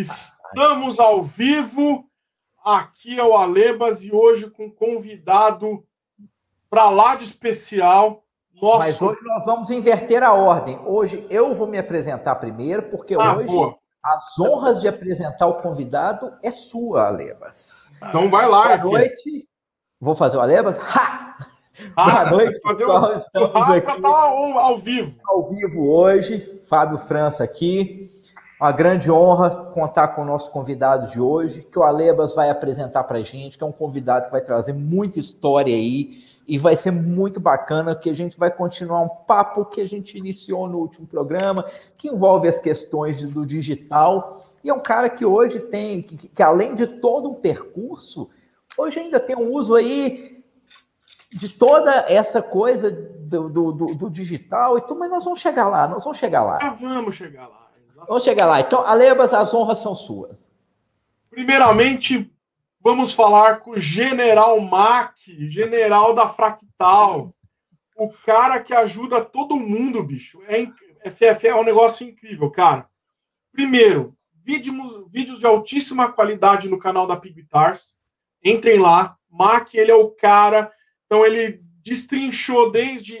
Estamos ao vivo. Aqui é o Alebas e hoje com um convidado para lá de especial. Nosso... Mas hoje nós vamos inverter a ordem. Hoje eu vou me apresentar primeiro, porque ah, hoje boa. as honras de apresentar o convidado é sua, Alebas. Então vai lá, Boa noite. Vou fazer o Alebas? Ha! Ah, Boa noite, fazer pessoal. Estamos aqui. Tá ao, ao vivo. Ao vivo hoje. Fábio França aqui. Uma grande honra contar com o nosso convidado de hoje, que o Alebas vai apresentar para a gente, que é um convidado que vai trazer muita história aí e vai ser muito bacana, que a gente vai continuar um papo que a gente iniciou no último programa, que envolve as questões do digital. E é um cara que hoje tem, que, que além de todo um percurso, hoje ainda tem um uso aí de toda essa coisa do, do, do, do digital e tudo, mas nós vamos chegar lá, nós vamos chegar lá. Ah, vamos chegar lá. Vamos chegar lá. Então, Alebas, as honras são suas. Primeiramente, vamos falar com o General Mac, general da Fractal. O cara que ajuda todo mundo, bicho. É, FF é um negócio incrível, cara. Primeiro, vídeos, vídeos de altíssima qualidade no canal da Pig Guitars. Entrem lá. Mac, ele é o cara. Então, ele destrinchou desde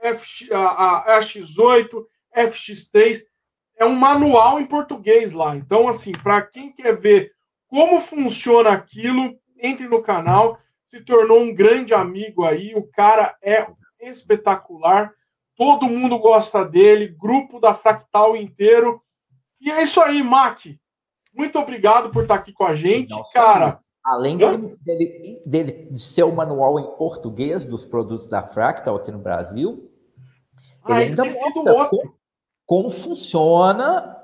FX, a, a FX8, FX3 é um manual em português lá. Então, assim, para quem quer ver como funciona aquilo, entre no canal. Se tornou um grande amigo aí. O cara é espetacular. Todo mundo gosta dele. Grupo da Fractal inteiro. E é isso aí, Mac. Muito obrigado por estar aqui com a gente, Não, cara. Além dele, dele, dele, ser o manual em português dos produtos da Fractal aqui no Brasil, ah, ele ainda mostra outro como funciona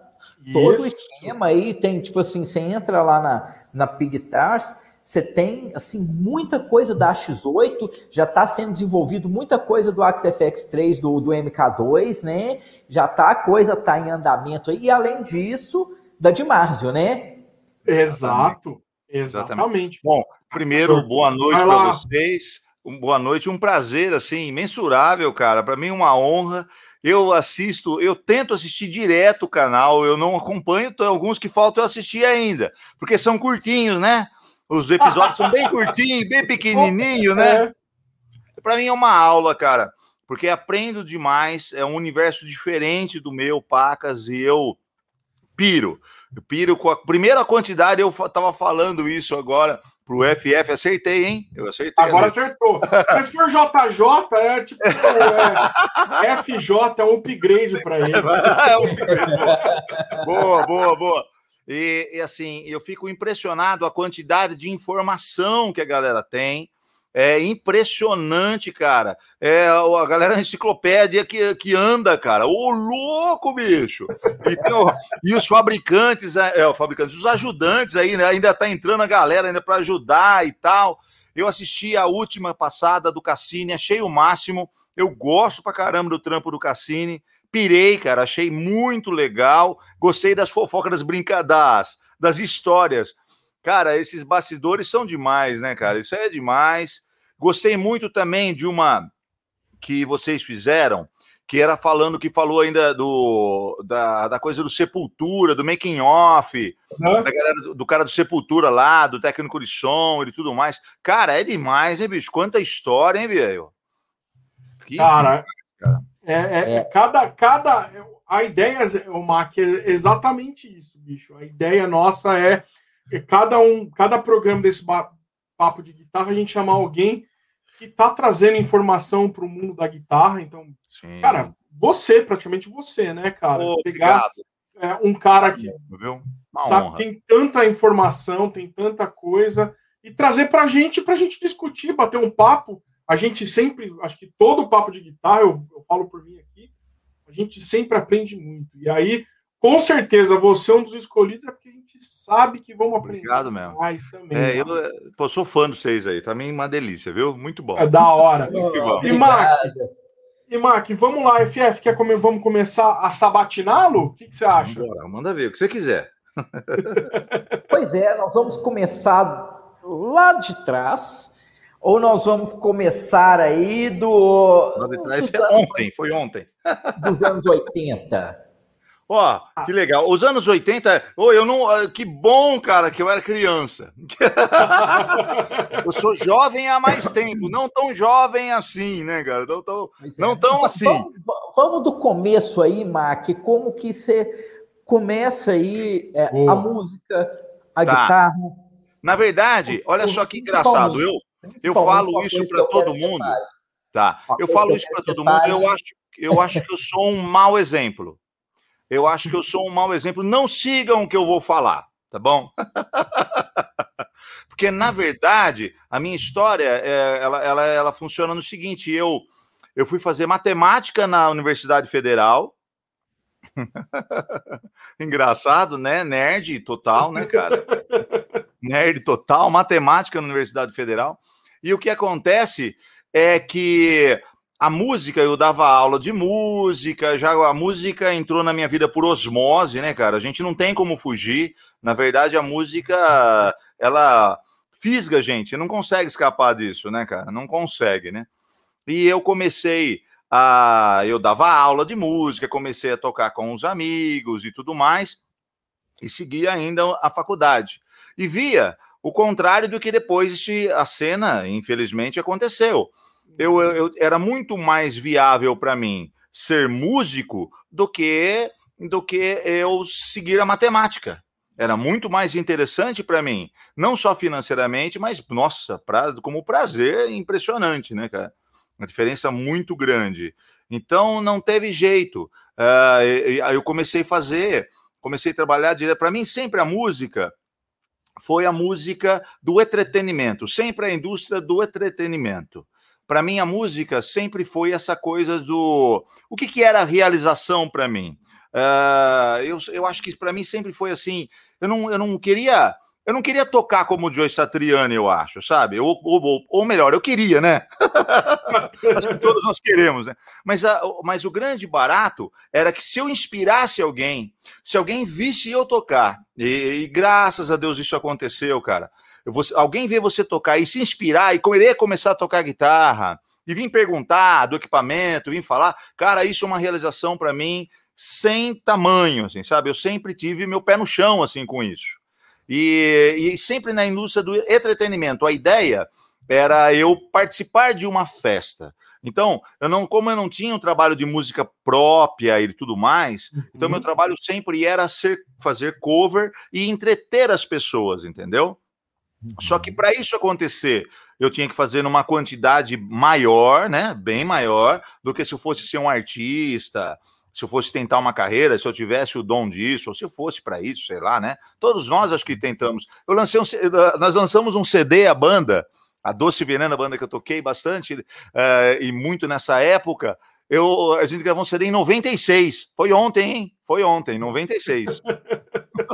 todo Isso. o esquema aí. Tem, tipo assim, você entra lá na, na Pigtars, você tem assim muita coisa da X8, já está sendo desenvolvido muita coisa do Axie FX3, do, do MK2, né? Já tá, a coisa tá em andamento aí, e além disso, da de Marzio, né? Exato, exatamente. Bom, primeiro, boa noite para vocês. Um, boa noite, um prazer assim imensurável, cara. Para mim uma honra eu assisto, eu tento assistir direto o canal, eu não acompanho, tem alguns que faltam eu assistir ainda, porque são curtinhos, né? Os episódios são bem curtinhos, bem pequenininho, né? É. Para mim é uma aula, cara, porque aprendo demais, é um universo diferente do meu, Pacas, e eu piro. Eu piro com a primeira quantidade, eu tava falando isso agora Pro FF, acertei, hein? Eu acertei. Agora acertou. Mas se for JJ, é tipo. É, FJ é um upgrade para ele. É um upgrade. boa, boa, boa. E, e, assim, eu fico impressionado a quantidade de informação que a galera tem. É impressionante, cara. É a galera enciclopédia que, que anda, cara. Ô, louco, bicho! E, e os fabricantes, é, é, os fabricantes, os ajudantes aí, né? Ainda tá entrando a galera ainda para ajudar e tal. Eu assisti a última passada do Cassini, achei o máximo. Eu gosto pra caramba do trampo do Cassini. Pirei, cara, achei muito legal. Gostei das fofocas, das brincadas, das histórias. Cara, esses bastidores são demais, né, cara? Isso é demais. Gostei muito também de uma que vocês fizeram, que era falando que falou ainda do da, da coisa do Sepultura, do making off, uhum. da galera do, do, cara do Sepultura lá, do técnico de som e tudo mais. Cara, é demais, hein, bicho? Quanta história, hein, velho? Cara, cara. É, é, é, cada cada a ideia, o Mac, é exatamente isso, bicho. A ideia nossa é, é cada um, cada programa desse papo de guitarra, a gente chamar alguém que tá trazendo informação para o mundo da guitarra. Então, Sim. cara, você, praticamente você, né, cara? Pegar é, um cara que Viu? sabe, honra. tem tanta informação, tem tanta coisa, e trazer para a gente, para a gente discutir, bater um papo. A gente sempre, acho que todo papo de guitarra, eu, eu falo por mim aqui, a gente sempre aprende muito. E aí, com certeza, você é um dos escolhidos, é porque a gente sabe que vamos aprender Obrigado mesmo. mais também. É, eu pô, sou fã dos seis aí, também uma delícia, viu? Muito bom. É da hora. e Mac, e Mac, vamos lá, FF, quer come... vamos começar a sabatiná-lo? O que, que, você acha? Bora, manda ver, o que você quiser. pois é, nós vamos começar lá de trás, ou nós vamos começar aí do. Lá de trás é ontem, foi ontem. Dos anos 80. Ó, oh, que legal. Os anos 80, oh, eu não, ah, que bom, cara, que eu era criança. eu sou jovem há mais tempo, não tão jovem assim, né, cara? Não tão, não é. tão assim. Vamos, vamos, do começo aí, Mac, como que você começa aí é, a música, a tá. guitarra. Na verdade, olha só que engraçado, eu eu falo isso para todo mundo. Tá. Eu falo isso para todo mundo. Eu acho, eu acho que eu sou um mau exemplo. Eu acho que eu sou um mau exemplo. Não sigam o que eu vou falar, tá bom? Porque, na verdade, a minha história é, ela, ela, ela funciona no seguinte: eu, eu fui fazer matemática na Universidade Federal. Engraçado, né? Nerd total, né, cara? Nerd total, matemática na Universidade Federal. E o que acontece é que a música, eu dava aula de música, já a música entrou na minha vida por osmose, né, cara? A gente não tem como fugir. Na verdade, a música, ela fisga a gente, não consegue escapar disso, né, cara? Não consegue, né? E eu comecei a. Eu dava aula de música, comecei a tocar com os amigos e tudo mais, e segui ainda a faculdade. E via o contrário do que depois a cena, infelizmente, aconteceu eu, eu era muito mais viável para mim ser músico do que do que eu seguir a matemática. Era muito mais interessante para mim, não só financeiramente, mas nossa, pra, como prazer impressionante, né, cara? Uma diferença muito grande. Então não teve jeito. Uh, eu comecei a fazer, comecei a trabalhar direto. Para mim, sempre a música foi a música do entretenimento, sempre a indústria do entretenimento para mim a música sempre foi essa coisa do o que, que era realização para mim. Uh, eu, eu acho que para mim sempre foi assim. Eu não, eu não queria eu não queria tocar como o Joe Satriani, eu acho, sabe? Ou, ou, ou melhor, eu queria, né? acho que todos nós queremos, né? Mas, a, mas o grande barato era que se eu inspirasse alguém, se alguém visse eu tocar, e, e graças a Deus isso aconteceu, cara alguém vê você tocar e se inspirar e querer começar a tocar guitarra e vir perguntar do equipamento, vir falar, cara, isso é uma realização para mim sem tamanho, assim, sabe? Eu sempre tive meu pé no chão, assim, com isso. E, e sempre na indústria do entretenimento. A ideia era eu participar de uma festa. Então, eu não, como eu não tinha um trabalho de música própria e tudo mais, uhum. então meu uhum. trabalho sempre era ser, fazer cover e entreter as pessoas, entendeu? Só que para isso acontecer, eu tinha que fazer numa quantidade maior, né? Bem maior do que se eu fosse ser um artista, se eu fosse tentar uma carreira, se eu tivesse o dom disso, ou se eu fosse para isso, sei lá, né? Todos nós acho que tentamos. Eu lancei um, nós lançamos um CD a banda, a Doce Veneno, a banda que eu toquei bastante uh, e muito nessa época. Eu, a gente gravou um CD em 96. Foi ontem, hein? Foi ontem, 96.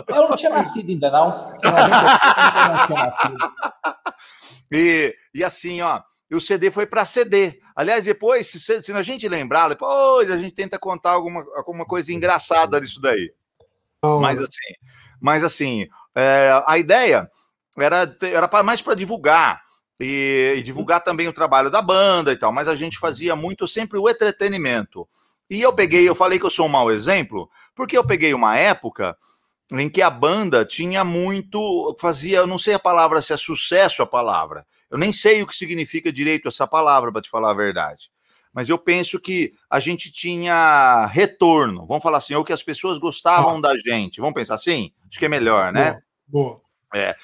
Eu não tinha nascido ainda, não. e, e assim, ó, o CD foi para CD. Aliás, depois, se, se a gente lembrar, depois a gente tenta contar alguma, alguma coisa engraçada disso daí. Oh. Mas assim, mas assim, é, a ideia era, era mais para divulgar. E, e, divulgar também o trabalho da banda e tal, mas a gente fazia muito sempre o entretenimento. E eu peguei, eu falei que eu sou um mau exemplo, porque eu peguei uma época em que a banda tinha muito, fazia, eu não sei a palavra se é sucesso a palavra. Eu nem sei o que significa direito essa palavra para te falar a verdade. Mas eu penso que a gente tinha retorno. Vamos falar assim, ou que as pessoas gostavam ah. da gente. Vamos pensar assim? Acho que é melhor, né? Boa. É,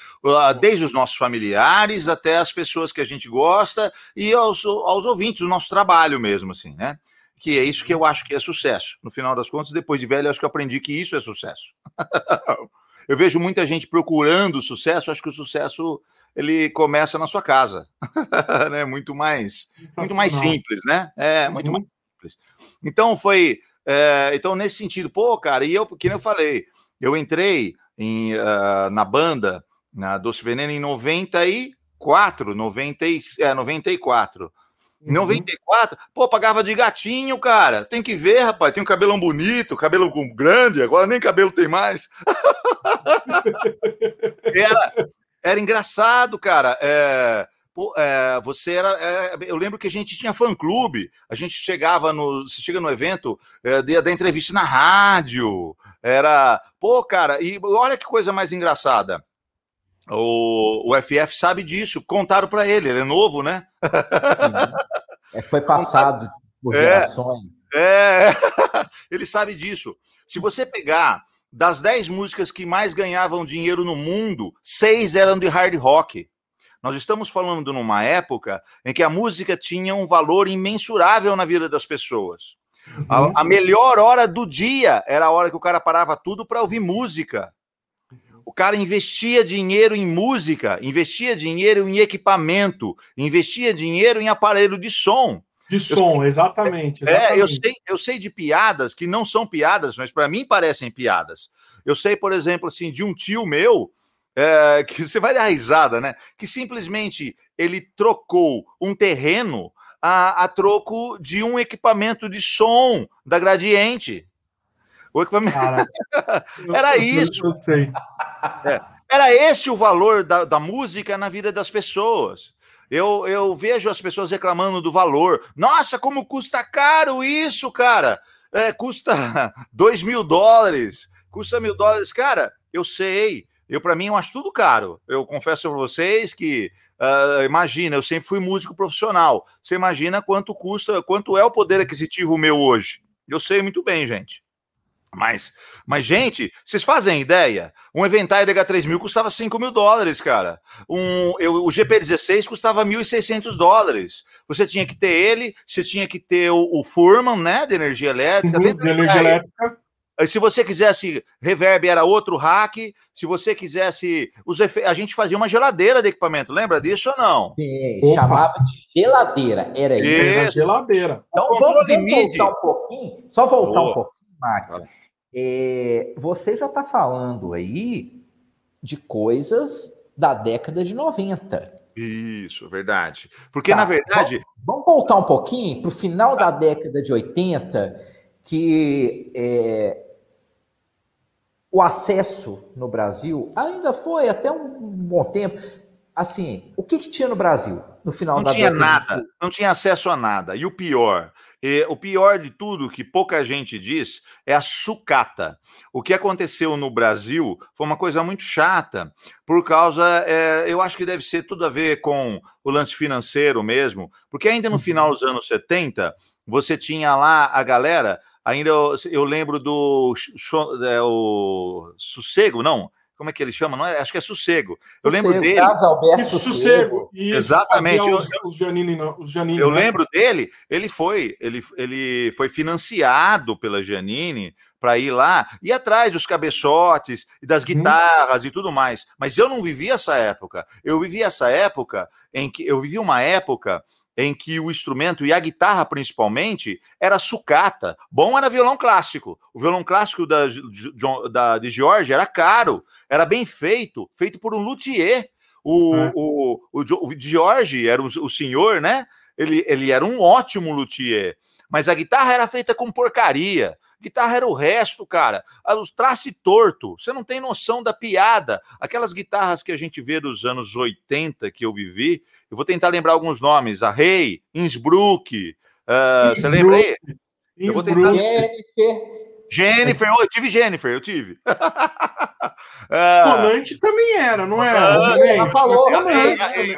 desde os nossos familiares até as pessoas que a gente gosta e aos, aos ouvintes do nosso trabalho mesmo, assim, né? Que é isso que eu acho que é sucesso. No final das contas, depois de velho, eu acho que eu aprendi que isso é sucesso. eu vejo muita gente procurando sucesso, acho que o sucesso ele começa na sua casa, né? Muito mais, muito mais simples, né? É muito uhum. mais simples. Então foi, é, então nesse sentido, pô, cara, e eu, que eu falei, eu entrei em, uh, na banda na Doce Veneno em 94, 90, é, 94. Em 94, uhum. pô, pagava de gatinho, cara. Tem que ver, rapaz. Tem um cabelão bonito, cabelo grande, agora nem cabelo tem mais. era, era engraçado, cara. É, pô, é, você era. É, eu lembro que a gente tinha fã-clube, a gente chegava no. Você chega no evento é, da entrevista na rádio. Era. Pô, cara, e olha que coisa mais engraçada. O, o FF sabe disso, contaram para ele, ele é novo, né? É, foi passado por É. gerações. É, ele sabe disso. Se você pegar das 10 músicas que mais ganhavam dinheiro no mundo, seis eram de hard rock. Nós estamos falando numa época em que a música tinha um valor imensurável na vida das pessoas. Uhum. A, a melhor hora do dia era a hora que o cara parava tudo para ouvir música. O cara investia dinheiro em música, investia dinheiro em equipamento, investia dinheiro em aparelho de som. De som, exatamente. É, eu exatamente. sei, eu sei de piadas que não são piadas, mas para mim parecem piadas. Eu sei, por exemplo, assim, de um tio meu, é, que você vai dar risada, né? Que simplesmente ele trocou um terreno a, a troco de um equipamento de som da Gradiente. O equipamento... Cara, Era isso. Eu sei. Era esse o valor da, da música na vida das pessoas. Eu, eu vejo as pessoas reclamando do valor. Nossa, como custa caro isso, cara! É, custa dois mil dólares, custa mil dólares. Cara, eu sei. Eu, para mim, eu acho tudo caro. Eu confesso para vocês que, ah, imagina, eu sempre fui músico profissional. Você imagina quanto custa, quanto é o poder aquisitivo meu hoje. Eu sei muito bem, gente. Mas, mas, gente, vocês fazem ideia? Um Aventai DH3000 custava 5 mil dólares, cara. Um, eu, o GP16 custava 1.600 dólares. Você tinha que ter ele, você tinha que ter o, o Furman, né, de energia elétrica. Uhum, de energia aí, elétrica. Se você quisesse reverb, era outro rack. Se você quisesse. Os efe... A gente fazia uma geladeira de equipamento, lembra disso ou não? Sim, Opa. chamava de geladeira. Era isso. Geladeira. Então, Controle vamos, vamos voltar um pouquinho. Só voltar Boa. um pouquinho, Marcos. É, você já está falando aí de coisas da década de 90. Isso, verdade. Porque, Tá, na verdade. Vamos voltar um pouquinho para o final da década de 80, que é, o acesso no Brasil ainda foi até um bom tempo. Assim, o que, que tinha no Brasil no final Não da tinha década? de nada, não tinha acesso a nada. E o pior, eh, o pior de tudo, que pouca gente diz, é a sucata. O que aconteceu no Brasil foi uma coisa muito chata, por causa, eh, eu acho que deve ser tudo a ver com o lance financeiro mesmo, porque ainda no final dos anos 70, você tinha lá a galera, ainda eu, eu lembro do é, o Sossego, não, como é que ele chama? Não é, acho que é Sossego. Eu lembro Sossego, dele. Carlos Alberto Isso, Sossego. Isso, Exatamente. Os, os Janine, não, os Janine, Eu né? lembro dele, ele foi, ele, ele foi financiado pela Janine para ir lá e atrás dos cabeçotes e das guitarras e tudo mais. Mas eu não vivi essa época. Eu vivi essa época em que eu vivi uma época em que o instrumento e a guitarra principalmente era sucata. Bom era violão clássico. O violão clássico da, da, de George era caro, era bem feito, feito por um luthier. O, É. o, o, o George era o, o senhor, né? Ele, ele era um ótimo luthier, mas a guitarra era feita com porcaria. Guitarra era o resto, cara. Ah, Os trace torto. Você não tem noção da piada. Aquelas guitarras que a gente vê dos anos 80 que eu vivi. Eu vou tentar lembrar alguns nomes. A Rei, Innsbruck. ah, você lembra aí? Eu vou tentar- Innsbruck. Jennifer. Oh, eu tive Jennifer, eu tive. Ah, Tonante também era, não era? Ah, falou, Também. é,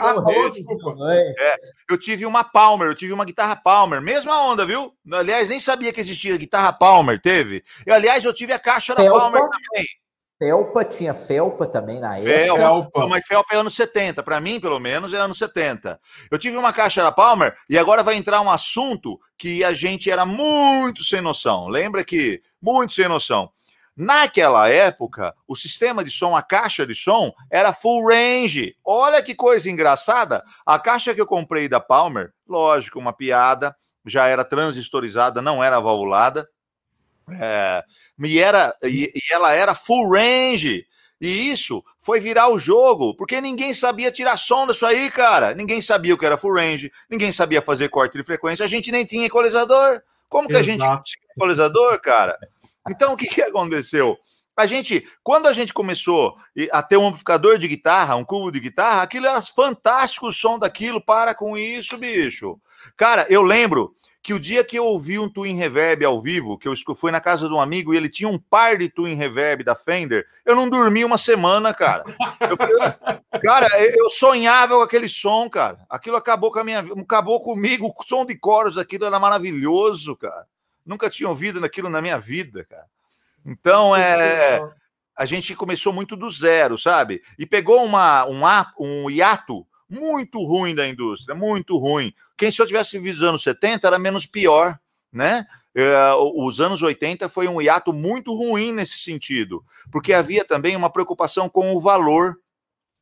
é, eu tive uma Palmer, eu tive uma guitarra Palmer. Mesma onda, viu? Aliás, nem sabia que existia guitarra Palmer, teve. Eu, aliás, eu tive a caixa da. Palmer também. Felpa, tinha Felpa também na época. Felpa. Não, mas Felpa é anos 70, para mim, pelo menos, é anos 70. Eu tive uma caixa da Palmer e agora vai entrar um assunto que a gente era muito sem noção. Lembra que muito sem noção. Naquela época, o sistema de som, a caixa de som, era full range. Olha que coisa engraçada. A caixa que eu comprei da Palmer, lógico, uma piada, já era transistorizada, não era valvulada. É, e, era, e, e ela era full range. E isso foi virar o jogo, porque ninguém sabia tirar som disso aí, cara. Ninguém sabia o que era full range, ninguém sabia fazer corte de frequência, a gente nem tinha equalizador. Como que a gente Exato. tinha equalizador, cara? Então, o que, que aconteceu? A gente, quando a gente começou a ter um amplificador de guitarra, um cubo de guitarra, aquilo era fantástico o som daquilo. Para com isso, bicho. Cara, eu lembro que o dia que eu ouvi um Twin Reverb ao vivo, que eu fui na casa de um amigo e ele tinha um par de Twin Reverb da Fender, eu não dormi uma semana, cara. Eu, cara, eu sonhava com aquele som, cara. Aquilo acabou com a minha vida, acabou comigo. O som de coros, aquilo era maravilhoso, cara. Nunca tinha ouvido aquilo na minha vida, cara. Então, é. A gente começou muito do zero, sabe? E pegou uma, um, um hiato muito ruim da indústria, muito ruim. Quem se eu tivesse vivido os anos 70 era menos pior, né? É, os anos 80 foi um hiato muito ruim nesse sentido, porque havia também uma preocupação com o valor.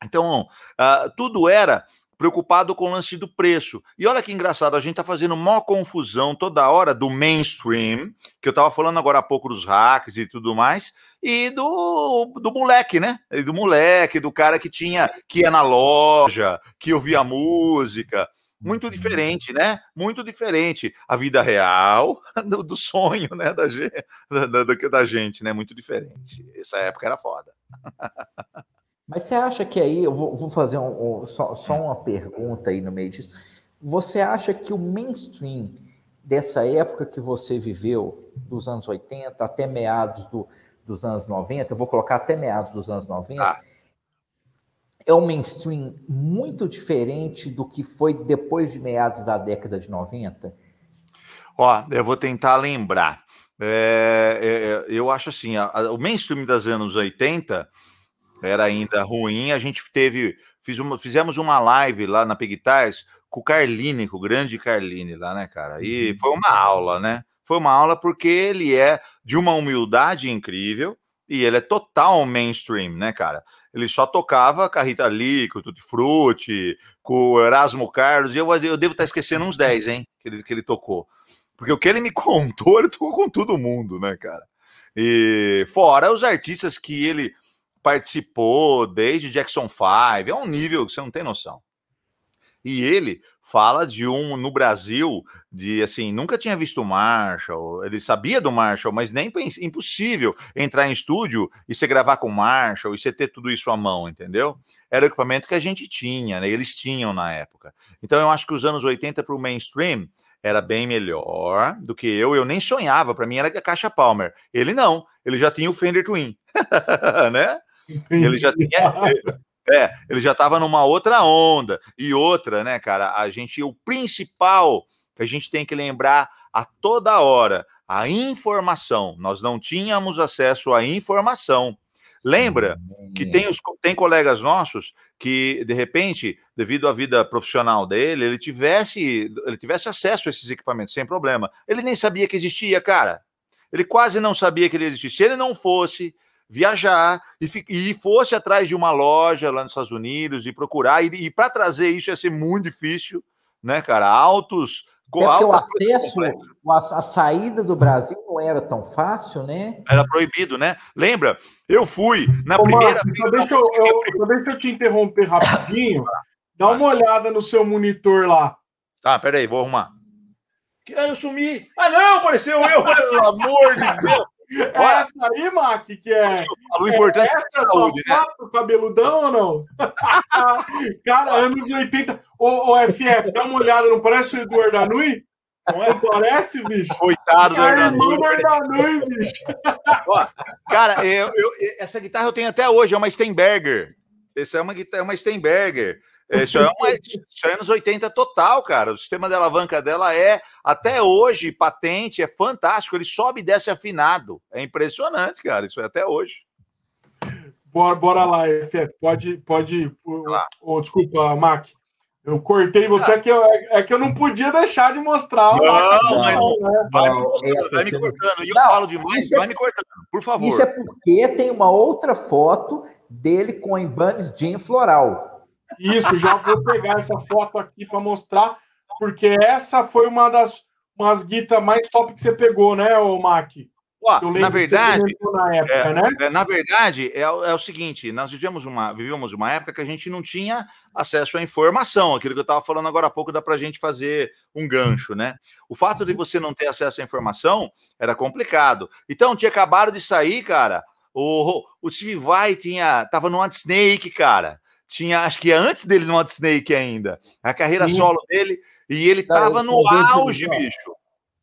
Então, uh, tudo era preocupado com o lance do preço. E olha que engraçado, a gente está fazendo maior confusão toda hora do mainstream, que eu estava falando agora há pouco dos hacks e tudo mais, e do, do moleque, né? E do moleque, do cara que tinha que ia na loja, que ouvia música. Muito uhum. diferente, né? Muito diferente. A vida real do, do sonho, né? Da, da, da, da gente, né? Muito diferente. Essa época era foda. Mas você acha que aí, eu vou, vou fazer um, um, só, só uma pergunta aí no meio disso. Você acha que o mainstream dessa época que você viveu, dos anos 80 até meados do, dos anos 90, eu vou colocar até meados dos anos 90, ah. é um mainstream muito diferente do que foi depois de meados da década de 90? Ó, eu vou tentar lembrar. É, é, é, eu acho assim, a, a, o mainstream dos anos 80 era ainda ruim. A gente teve, fiz uma, fizemos uma live lá na Pigtars com o Carline, com o grande Carline lá, né, cara? E uhum. foi uma aula, né? Foi uma aula porque ele é de uma humildade incrível e ele é total mainstream, né, cara? Ele só tocava com a Rita Lee, com o Tutti Frutti, com o Erasmo Carlos, e eu, eu devo estar esquecendo uns 10, hein, que ele, que ele tocou. Porque o que ele me contou, ele tocou com todo mundo, né, cara? E fora os artistas que ele participou desde Jackson 5, é um nível que você não tem noção. E ele fala de um no Brasil de assim, nunca tinha visto o Marshall, ele sabia do Marshall, mas nem impossível entrar em estúdio e você gravar com Marshall e você ter tudo isso à mão, entendeu? Era o equipamento que a gente tinha, né? Eles tinham na época. Então eu acho que os anos 80 para o mainstream era bem melhor do que eu. Eu nem sonhava, para mim era a caixa Palmer. Ele não, ele já tinha o Fender Twin, né? Ele já tinha. É, ele já estava numa outra onda. E outra, né, cara? A gente, o principal que a gente tem que lembrar a toda hora, a informação. Nós não tínhamos acesso à informação. Lembra que tem, os, tem colegas nossos que, de repente, devido à vida profissional dele, ele tivesse, ele tivesse acesso a esses equipamentos sem problema. Ele nem sabia que existia, cara. Ele quase não sabia que ele existia. Se ele não fosse viajar e, e fosse atrás de uma loja lá nos Estados Unidos e procurar, e, e para trazer isso ia ser muito difícil, né, cara? Altos. Com é o acesso, a, a, saída do Brasil não era tão fácil, né? Era proibido, né? Lembra? Eu fui na Ô, primeira. Marcos, só, deixa eu, eu, só deixa eu te interromper rapidinho. Dá uma olhada no seu monitor lá. Ah, peraí, vou arrumar. Ah, eu sumi. Ah, não, apareceu eu, pelo amor de Deus. Olha, essa aí, Mac, que é. O importante é essa é saúde, né? cabeludão ou não? Cara, anos 80. Ô, ô, FF, dá uma olhada, não parece o Eduardo Anui? Não é? Parece, bicho? Coitado do Ardanui. Ardanui, bicho. Ó, cara, eu, eu, essa guitarra eu tenho até hoje, é uma Steinberger. Essa é uma guitarra, é uma Steinberger. Isso é, uma, isso é anos 80 total, cara. O sistema de alavanca dela é, até hoje, patente, é fantástico. Ele sobe e desce afinado. É impressionante, cara. Isso é até hoje. Bora, bora lá, FF. Pode, pode. Oh, desculpa, Mac. Eu cortei você, ah. é, que eu, é, que eu não podia deixar de mostrar. Não, mas não, né? vai, me mostrando, vai me cortando. E eu falo demais, vai me cortando, por favor. Isso é porque tem uma outra foto dele com a Ibanez Jean Floral. Isso, já vou pegar essa foto aqui para mostrar, porque essa foi uma das umas guitas mais top que você pegou, né, o Mac? na verdade, na, época, é, né? é, na verdade é, é, o seguinte: nós vivemos uma, vivemos uma época que a gente não tinha acesso à informação. Aquilo que eu estava falando agora há pouco dá para a gente fazer um gancho, né? O fato de você não ter acesso à informação era complicado. Então tinha acabado de sair, cara, O, o Steve Vai tinha, tava no Snake, cara. Tinha, acho que antes dele no Snake ainda. A carreira Sim. solo dele. E ele Não, tava no auge, bicho.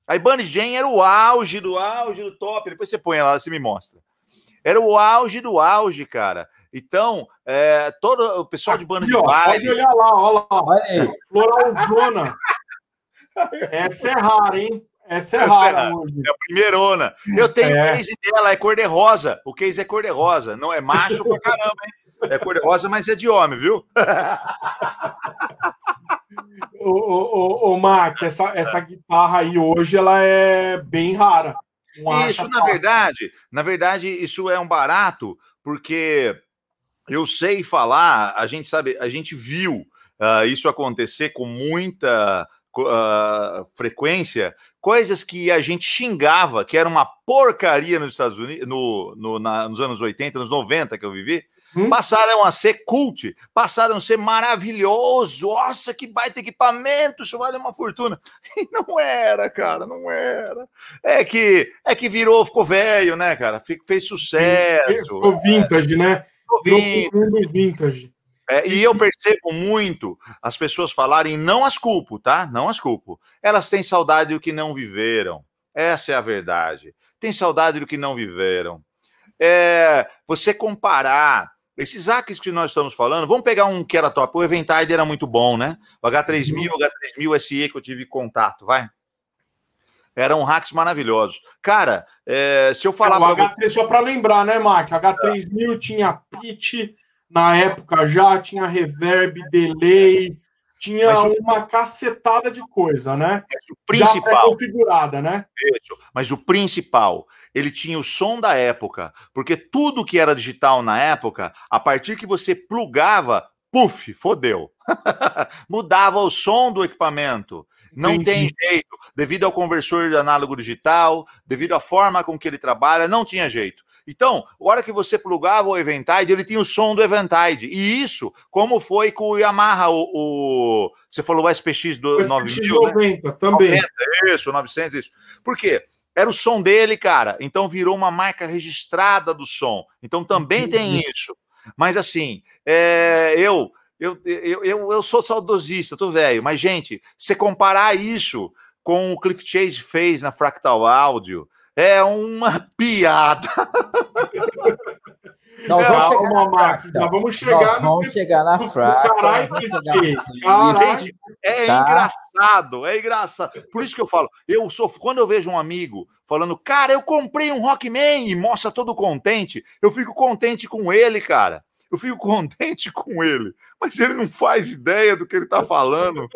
Aí Bunny Jane era o auge do auge do top. Depois você põe lá, você me mostra. Era o auge do auge, cara. Então, é, todo o pessoal de banda de baile. Pode olhar lá, olha lá. Olha aí. Floral Zona. Essa é rara, hein? Essa é Essa rara é, hoje. É a primeirona. Eu tenho é. o case dela, é cor-de-rosa. O case é cor-de-rosa. Não é macho pra caramba, hein? É cor-de-rosa, mas é de homem, viu? ô, ô, ô, ô Mac, essa, essa guitarra aí hoje ela é bem rara. isso, na verdade, na verdade, isso é um barato, porque eu sei falar, a gente sabe, a gente viu uh, isso acontecer com muita uh, frequência, coisas que a gente xingava, que era uma porcaria nos Estados Unidos, no, no na, nos anos 80, nos 90 que eu vivi, hum? passaram a ser cult, passaram a ser maravilhoso. Nossa, que baita equipamento, isso vale uma fortuna. E não era, cara, não era. É que é que virou, ficou velho, né, cara? Fez sucesso. Ficou vintage, né? Ficou vintage. vintage. É, e eu percebo muito as pessoas falarem, não as culpo, tá? Não as culpo. Elas têm saudade do que não viveram. Essa é a verdade. Tem saudade do que não viveram. É, você comparar esses hacks que nós estamos falando, vamos pegar um que era top. O Eventide era muito bom, né? O H3000, o H3000 SE que eu tive contato, vai. Eram hacks maravilhosos. Cara, é, se eu falar. É, o H3, só para lembrar, né, Mark? H3000 tinha pitch, na época já tinha reverb, delay, tinha mas uma o... cacetada de coisa, né? Mas o principal, já configurada, né? Mas o principal, ele tinha o som da época, porque tudo que era digital na época, a partir que você plugava, puf, fodeu. Mudava o som do equipamento. Não Entendi. tem jeito, devido ao conversor de análogo digital, devido à forma com que ele trabalha, não tinha jeito. Então, a hora que você plugava o Eventide, ele tinha o som do Eventide. E isso, como foi com o Yamaha, o, o você falou o SPX do o 9000, 90 né? também. 90, isso, 900, isso. Por quê? Era o som dele, cara. Então virou uma marca registrada do som. Então também tem isso. Mas assim, é, eu, eu, eu, eu, eu sou saudosista, tô velho. Mas, gente, você comparar isso com o Cliff Chase fez na Fractal Audio, é uma piada. Nós é, vamos chegar na máquina. vamos chegar, Nós vamos chegar na frase. Caralho, que Gente, é tá. engraçado, é engraçado. Por isso que eu falo, eu sou quando eu vejo um amigo falando, cara, eu comprei um Rockman e mostra todo contente, eu fico contente com ele, cara. Eu fico contente com ele, mas ele não faz ideia do que ele está falando.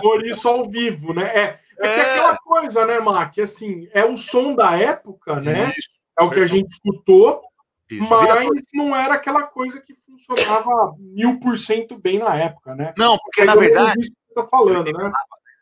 Por isso ao vivo, né? É, é, é. aquela coisa, né, Mac? Assim, é o som da época, né? Isso, é o que a gente escutou, isso, mas não era aquela coisa que funcionava mil por cento bem na época, né? Não, porque na verdade. Você tá falando, ele né?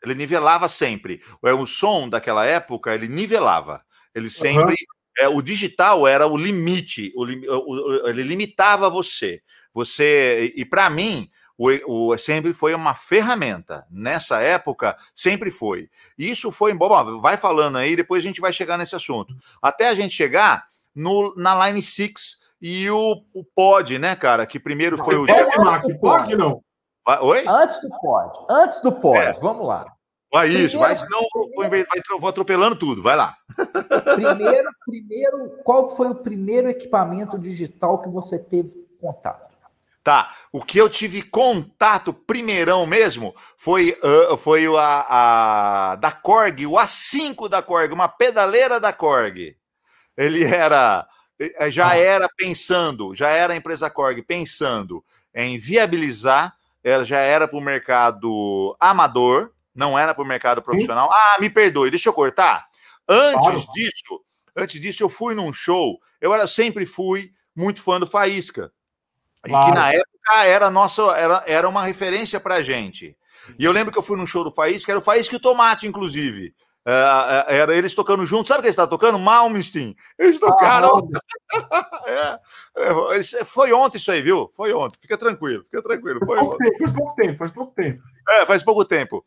Ele nivelava sempre. É, o som daquela época, ele nivelava. Ele sempre. Uhum. É, o digital era o limite, o, o, ele limitava você. Você e para mim o, o, sempre foi uma ferramenta. Nessa época, sempre foi. Isso foi. Bom, vai falando aí, depois a gente vai chegar nesse assunto. Até a gente chegar no, na Line 6 e o, o Pod, né, cara? Que primeiro foi o. Pode, Mac, pode não? Oi? Antes do Pod. Antes do Pod, é. vamos lá. Vai isso, vai, senão vai, vou atropelando tudo, vai lá. Primeiro, primeiro, qual foi o primeiro equipamento digital que você teve contato? Tá. O que eu tive contato primeirão mesmo foi, uh, foi a, a, da Korg, o A5 da Korg, uma pedaleira da Korg. Ele era eh, já ah. era pensando, já era a empresa Korg pensando em viabilizar, ela já era para o mercado amador, não era para o mercado profissional. Ah, me perdoe, deixa eu cortar. Antes disso, antes disso eu fui num show. Eu era sempre fui muito fã do Faísca. Claro. E que na época era, nossa, era, era uma referência pra gente. E eu lembro que eu fui num show do Faísca, era o Faísca e o Tomate, inclusive. Uh, era eles tocando juntos. Sabe o que eles estavam tocando? Malmsteen. Eles tocaram. Ah, é, foi ontem isso aí, viu? Foi ontem. Fica tranquilo, fica tranquilo. Foi faz, pouco faz pouco tempo, faz pouco tempo. É, faz pouco tempo.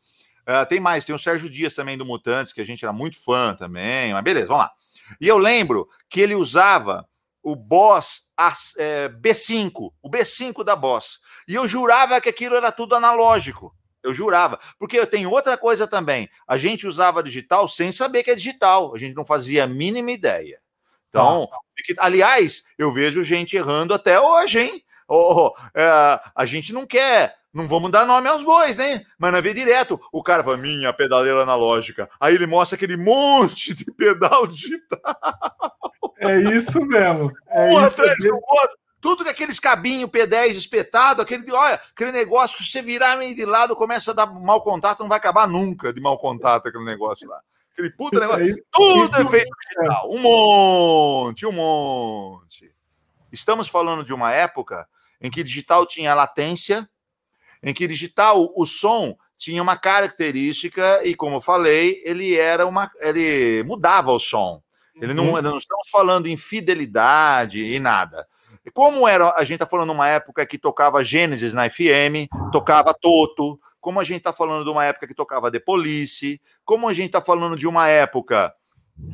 Uh, tem mais, tem o Sérgio Dias também do Mutantes, que a gente era muito fã também. Mas beleza, vamos lá. E eu lembro que ele usava o Boss é, B5, o B5 da Boss. E eu jurava que aquilo era tudo analógico. Eu jurava. Porque eu tenho outra coisa também. A gente usava digital sem saber que é digital. A gente não fazia a mínima ideia. Então, ah. aliás, eu vejo gente errando até hoje, hein? Oh, é, a gente não quer, não vamos dar nome aos bois, né? Mas na vez direto, o cara fala, minha pedaleira analógica. Aí ele mostra aquele monte de pedal digital. É isso mesmo. É um atrás do outro. Tudo com aqueles cabinhos P10 espetado, aquele, olha, aquele negócio que você virar meio de lado, começa a dar mau contato, não vai acabar nunca de mau contato aquele negócio lá. Aquele puta negócio. É tudo é feito digital. Um monte, um monte. Estamos falando de uma época em que digital tinha latência, em que digital o som tinha uma característica e, como eu falei, ele era uma, ele mudava o som. Ele não, uhum. não estamos falando em fidelidade e nada. Como era, a gente está falando numa época que tocava Gênesis na FM, tocava Toto, como a gente está falando de uma época que tocava The Police, como a gente está falando de uma época.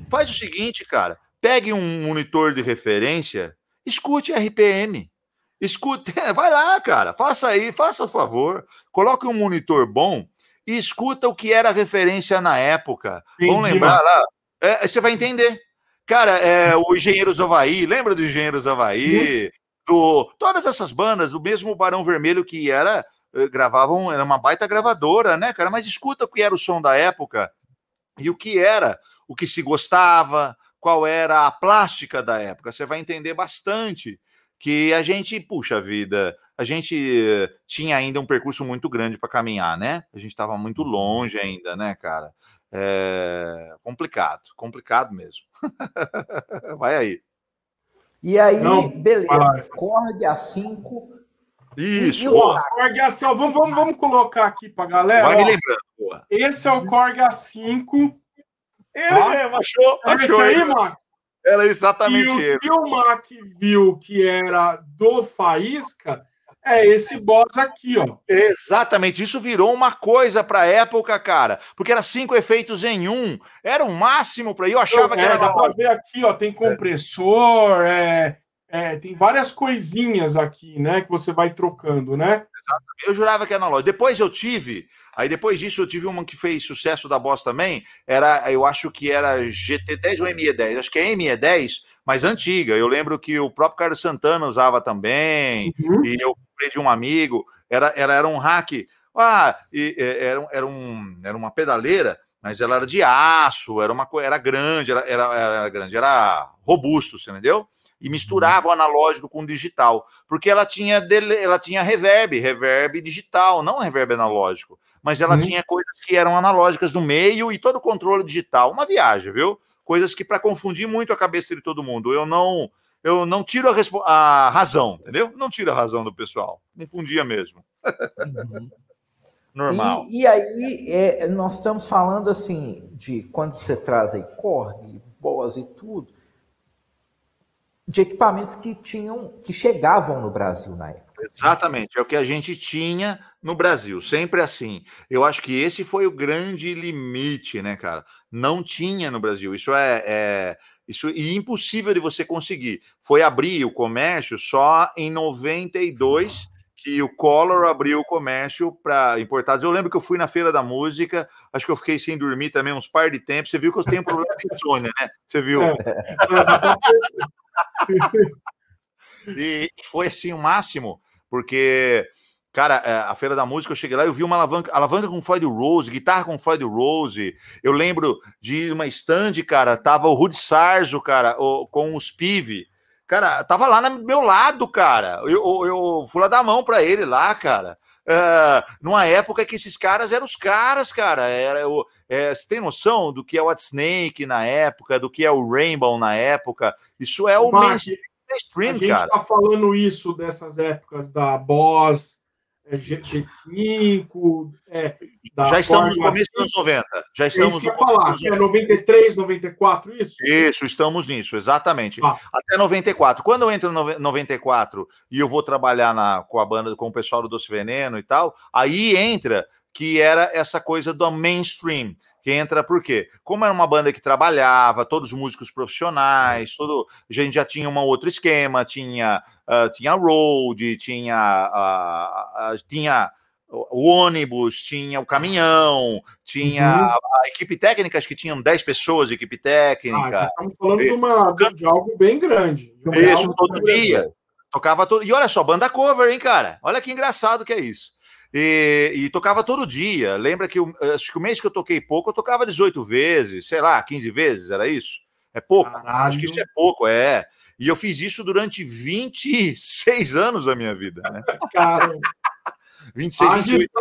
Faz o seguinte, cara, pegue um monitor de referência, escute RPM. Escute, vai lá, cara, faça aí, faça o favor, coloque um monitor bom e escuta o que era referência na época. Entendi, Vamos lembrar lá, é, você vai entender. Cara, é, o Engenheiros Havaí, lembra do Engenheiros Havaí? Do, todas essas bandas, o mesmo Barão Vermelho que era, eh, gravavam, era uma baita gravadora, né, cara? Mas escuta o que era o som da época e o que era, o que se gostava, qual era a plástica da época. Você vai entender bastante que a gente, puxa vida, a gente tinha ainda um percurso muito grande para caminhar, né? A gente estava muito longe ainda, né, cara? É complicado, complicado mesmo. Vai aí. E aí, Não, beleza. Korg A5. Isso. Korg A5, vamos, vamos, vamos colocar aqui para galera. Vai me lembrando. Esse é o Korg A5. Ele ah, mesmo, achou. É achou esse aí, Mac? Era exatamente e ele. E o Mac viu que era do Faísca, é esse boss aqui, ó. Exatamente, isso virou uma coisa para a época, cara, porque era cinco efeitos em um, era o máximo para eu achava que era. Dá para ver aqui, ó, tem compressor, é. É, tem várias coisinhas aqui, né, que você vai trocando, né? Exatamente. Eu jurava que era analógico. Depois eu tive, aí depois disso eu tive uma que fez sucesso da Boss também, era, eu acho que era GT10 ou ME10, acho que é ME10, mas antiga. Eu lembro que o próprio Carlos Santana usava também, uhum. e eu de um amigo, era, era, era um hack. Ah, e, era, era, um, era uma pedaleira, mas ela era de aço, era uma era grande, era, era, era grande, era robusto, você entendeu? E misturava o analógico com o digital, porque ela tinha dele, ela tinha reverb, reverb digital, não reverb analógico, mas ela uhum. tinha coisas que eram analógicas no meio e todo o controle digital, uma viagem, viu? Coisas que para confundir muito a cabeça de todo mundo. Eu não eu não tiro a, a, razão, entendeu? Não tiro a razão do pessoal. Me fundia mesmo. Uhum. Normal. E, e aí, é, nós estamos falando assim, de quando você traz aí Korg, Boss e tudo, de equipamentos que tinham, que chegavam no Brasil na época. Exatamente, é o que a gente tinha no Brasil, sempre assim. Eu acho que esse foi o grande limite, né, cara? Não tinha no Brasil. Isso é, é isso e impossível de você conseguir. Foi abrir o comércio só em 92 que o Collor abriu o comércio para importados. Eu lembro que eu fui na feira da música, acho que eu fiquei sem dormir também uns par de tempos. Você viu que eu tenho problema de insônia, né? Você viu? É. e foi assim o máximo, porque Cara, é, a Feira da Música, eu cheguei lá, eu vi uma alavanca, alavanca com Floyd Rose, guitarra com Floyd Rose. Eu lembro de uma stand, cara, tava o Rudy Sarzo, cara, com os Pive. Cara, tava lá no meu lado, cara. Eu, eu, eu fui lá dar mão para ele lá, cara. Uh, numa época que esses caras eram os caras, cara. Era o, é, você tem noção do que é o What Snake na época, do que é o Rainbow na época? Isso é o Mark, mainstream, a gente cara. tá falando isso dessas épocas da Boss, é G5, é, já estamos no começo dos anos 90. Já estamos é no falar, é 93, 94, isso? Isso, estamos nisso, exatamente. Ah. Até 94. Quando eu entro no 94 e eu vou trabalhar na, com a banda, com o pessoal do Doce Veneno e tal, aí entra que era essa coisa do mainstream, que entra por quê? Como era uma banda que trabalhava, todos músicos profissionais, todo, a gente já tinha um outro esquema, tinha, uh, tinha road, tinha, uh, uh, tinha o ônibus, tinha o caminhão, tinha uhum. a, a, equipe técnica, acho que tinham 10 pessoas de equipe técnica. Ah, estamos falando e, de, uma, de algo bem grande. Isso, todo dia. Tocava todo. E olha só, banda cover, hein, cara? Olha que engraçado que é isso. E, e, tocava todo dia. Lembra que o, acho que o mês que eu toquei pouco, eu tocava 18 vezes, sei lá, 15 vezes, era isso? É pouco. Caralho. Acho que isso é pouco, é. E eu fiz isso durante 26 anos da minha vida, né? Cara. 26, 28.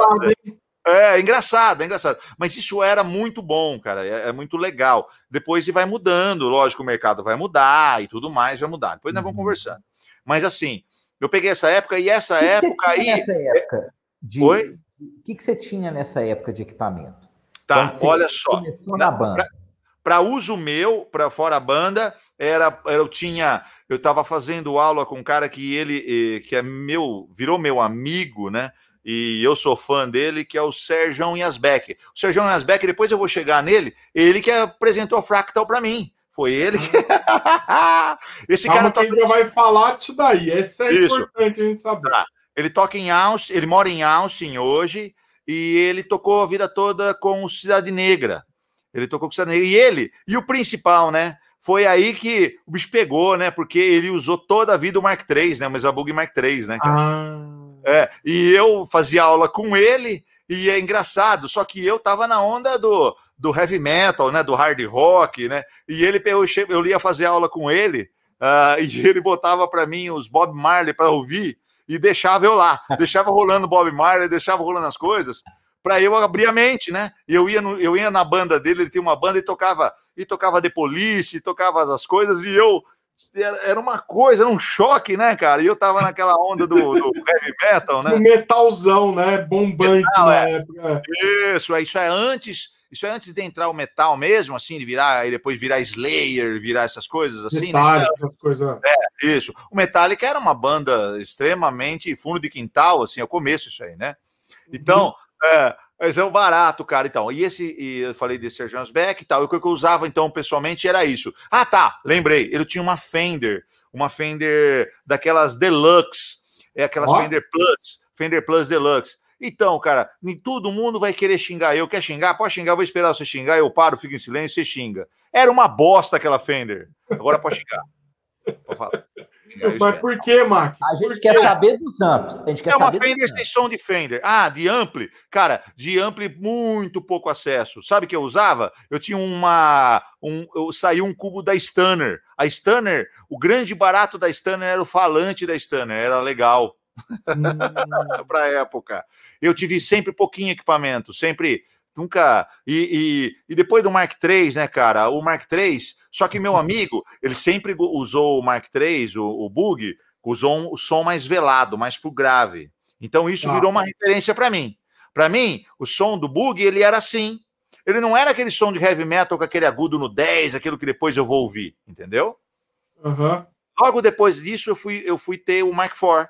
É, é engraçado, é engraçado. Mas isso era muito bom, cara. É, é, muito legal. Depois vai mudando, lógico, o mercado vai mudar e tudo mais vai mudar. Depois nós vamos uhum. conversando. Mas assim, eu peguei essa época e essa que época que aí. Nessa época de... Oi? O que, que você tinha nessa época de equipamento? Tá, olha só. Na, banda. Para uso meu, para fora a banda, era, eu tinha, eu estava fazendo aula com um cara que ele, que é meu, virou meu amigo, né? e eu sou fã dele, que é o Sérgio Yasbeck. O Sérgio Yasbeck, depois eu vou chegar nele, ele que apresentou o Fractal para mim. Foi ele que. Esse Calma cara toca. já vai falar disso daí. Esse é Isso. importante a gente saber. Tá. Ele toca em Austin, ele mora em Austin hoje, e ele tocou a vida toda com o Cidade Negra. Ele tocou com o Cidade Negra. E ele, e o principal, né? Foi aí que o bicho pegou, né? Porque ele usou toda a vida o Mark III, né? O Mesabug Mark III, né? Ah. É, e eu fazia aula com ele, e é engraçado, só que eu tava na onda do, do heavy metal, né, do hard rock, né, e ele, eu, eu ia fazer aula com ele, uh, e ele botava para mim os Bob Marley para ouvir, e deixava eu lá, deixava rolando Bob Marley, deixava rolando as coisas, para eu abrir a mente, né, e eu ia, no, eu ia na banda dele, ele tinha uma banda e tocava, e tocava The Police, tocava as coisas, e eu era uma coisa, era um choque, né, cara? E eu tava naquela onda do, do heavy metal, né? O metalzão, né? Bombante metal, na é. época. Isso, é, isso é antes. Isso é antes de entrar o metal mesmo, assim, de virar e depois virar Slayer, virar essas coisas assim. Metallica, né? essas coisas. É, isso. O Metallica era uma banda extremamente fundo de quintal, assim, ao começo, isso aí, né? Então, uhum. é, mas é o barato, cara, então. E esse, e eu falei desse Sérgio Beck e tal. E o que eu usava, então, pessoalmente, era isso. Ah, tá, lembrei. Ele tinha uma Fender, uma Fender daquelas Deluxe, é aquelas oh. Fender Plus, Fender Plus Deluxe. Então, cara, nem todo mundo vai querer xingar eu. Quer xingar? Pode xingar, vou esperar você xingar. Eu paro, fico em silêncio, você xinga. Era uma bosta aquela Fender. Agora pode xingar. Pode falar. Mas por que, Mark? A gente quer saber dos amps. A gente quer é uma Fender sem som de Fender. Ah, de ampli. Cara, de ampli muito pouco acesso. Sabe o que eu usava? Eu tinha uma. Um, eu saí um cubo da Stunner. A Stunner, o grande barato da Stunner era o falante da Stunner. Era legal. Hum. para época. Eu tive sempre pouquinho equipamento, sempre nunca. E, e, e, depois do Mark III, né, cara? O Mark III, só que meu amigo, ele sempre usou o Mark III, o, o Bug, usou um, o som mais velado, mais pro grave. Então isso ah. virou uma referência para mim. Para mim, o som do Bug, ele era assim. Ele não era aquele som de heavy metal com aquele agudo no 10, aquilo que depois eu vou ouvir, entendeu? Uhum. Logo depois disso, eu fui, eu fui ter o Mark IV,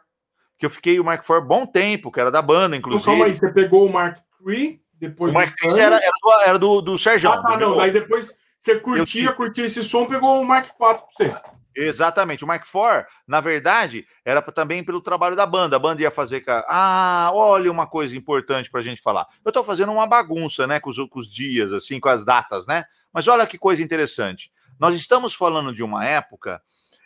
que eu fiquei o Mark IV bom tempo, que era da banda, inclusive. Então, calma aí, você pegou o Mark III depois o Mark III era, era, do, era do, do Sérgio. Ah, tá, não. Aí depois você curtia, eu... curtia esse som, pegou o Mark IV pra você. Exatamente. O Mark IV, na verdade, era também pelo trabalho da banda. A banda ia fazer. Ah, olha uma coisa importante para a gente falar. Eu estou fazendo uma bagunça, né, com os, com os dias, assim, com as datas, né? Mas olha que coisa interessante. Nós estamos falando de uma época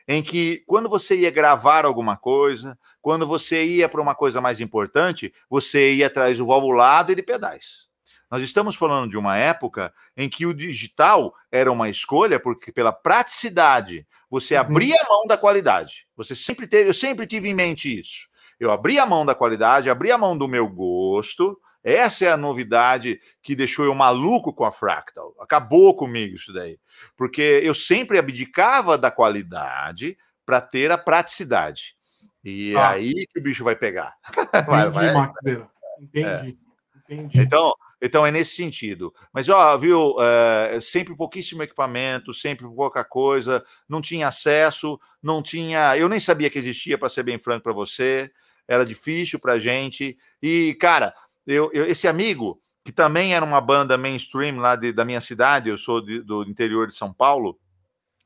em que, quando você ia gravar alguma coisa, quando você ia para uma coisa mais importante, você ia atrás do valvulado e de pedais. Nós estamos falando de uma época em que o digital era uma escolha porque pela praticidade você uhum. abria a mão da qualidade. Você sempre teve, eu sempre tive em mente isso. Eu abri a mão da qualidade, abri a mão do meu gosto. Essa é a novidade que deixou eu maluco com a Fractal. Acabou comigo isso daí. Porque eu sempre abdicava da qualidade para ter a praticidade. E é ah. aí que o bicho vai pegar. Entendi, vai, vai. Entendi. É. Entendi. Então, então é nesse sentido. Mas, ó, viu, é, sempre pouquíssimo equipamento, sempre pouca coisa, não tinha acesso, não tinha. Eu nem sabia que existia, para ser bem franco para você, era difícil para gente. E, cara, eu, eu, esse amigo que também era uma banda mainstream lá de, da minha cidade, eu sou de, do interior de São Paulo,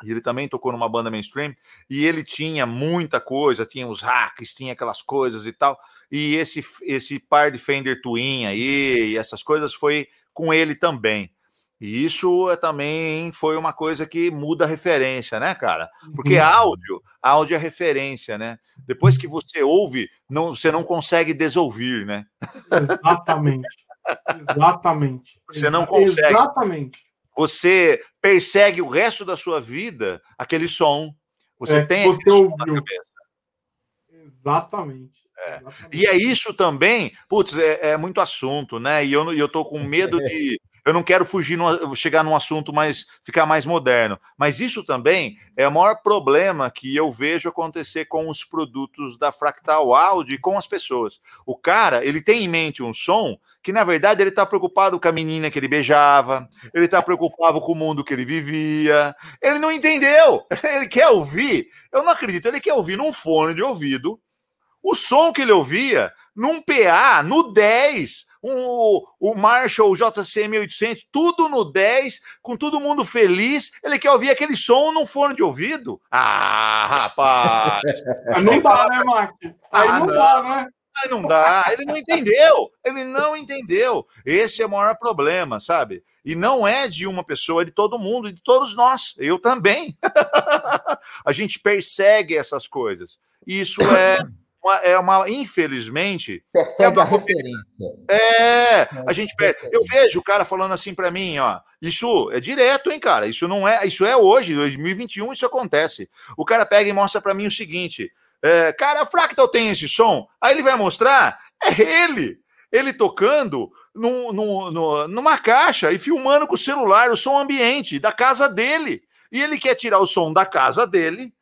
ele também tocou numa banda mainstream, e ele tinha muita coisa, tinha os hacks, tinha aquelas coisas e tal, e esse, esse par de Fender Twin aí, e essas coisas foi com ele também. E isso é, também foi uma coisa que muda a referência, né, cara? Porque uhum. áudio, áudio é referência, né? Depois que você ouve, não, você não consegue desouvir, né? Exatamente. Exatamente. Você não consegue. Exatamente. Você persegue o resto da sua vida aquele som. Você é, tem você ouviu. Exatamente. É. E é isso também, putz, é, é, muito assunto, né? E eu, eu tô com medo de eu não quero fugir, chegar num assunto mais, ficar mais moderno. Mas isso também é o maior problema que eu vejo acontecer com os produtos da Fractal Audio e com as pessoas. O cara, ele tem em mente um som que, na verdade, ele está preocupado com a menina que ele beijava, ele está preocupado com o mundo que ele vivia. Ele não entendeu. Ele quer ouvir, eu não acredito, ele quer ouvir num fone de ouvido o som que ele ouvia num PA, no 10, um, o Marshall, o JC 1800, tudo no 10, com todo mundo feliz. Ele quer ouvir aquele som num fone de ouvido? Ah, rapaz! não dá, né, Mark? Aí ah, não, não dá, né? Aí não dá, ele não entendeu, ele não entendeu. Esse é o maior problema, sabe? E não é de uma pessoa, é de todo mundo, de todos nós, eu também. a gente persegue essas coisas. Isso é uma, é uma, infelizmente. Persegue é uma, a referência. É, a gente perde. Eu vejo o cara falando assim para mim, ó. Isso é direto, hein, cara? Isso não é. Isso é hoje, 2021, isso acontece. O cara pega e mostra para mim o seguinte: é, cara, a Fractal tem esse som. Aí ele vai mostrar, é ele. Ele tocando num, num, numa caixa e filmando com o celular o som ambiente da casa dele. E ele quer tirar o som da casa dele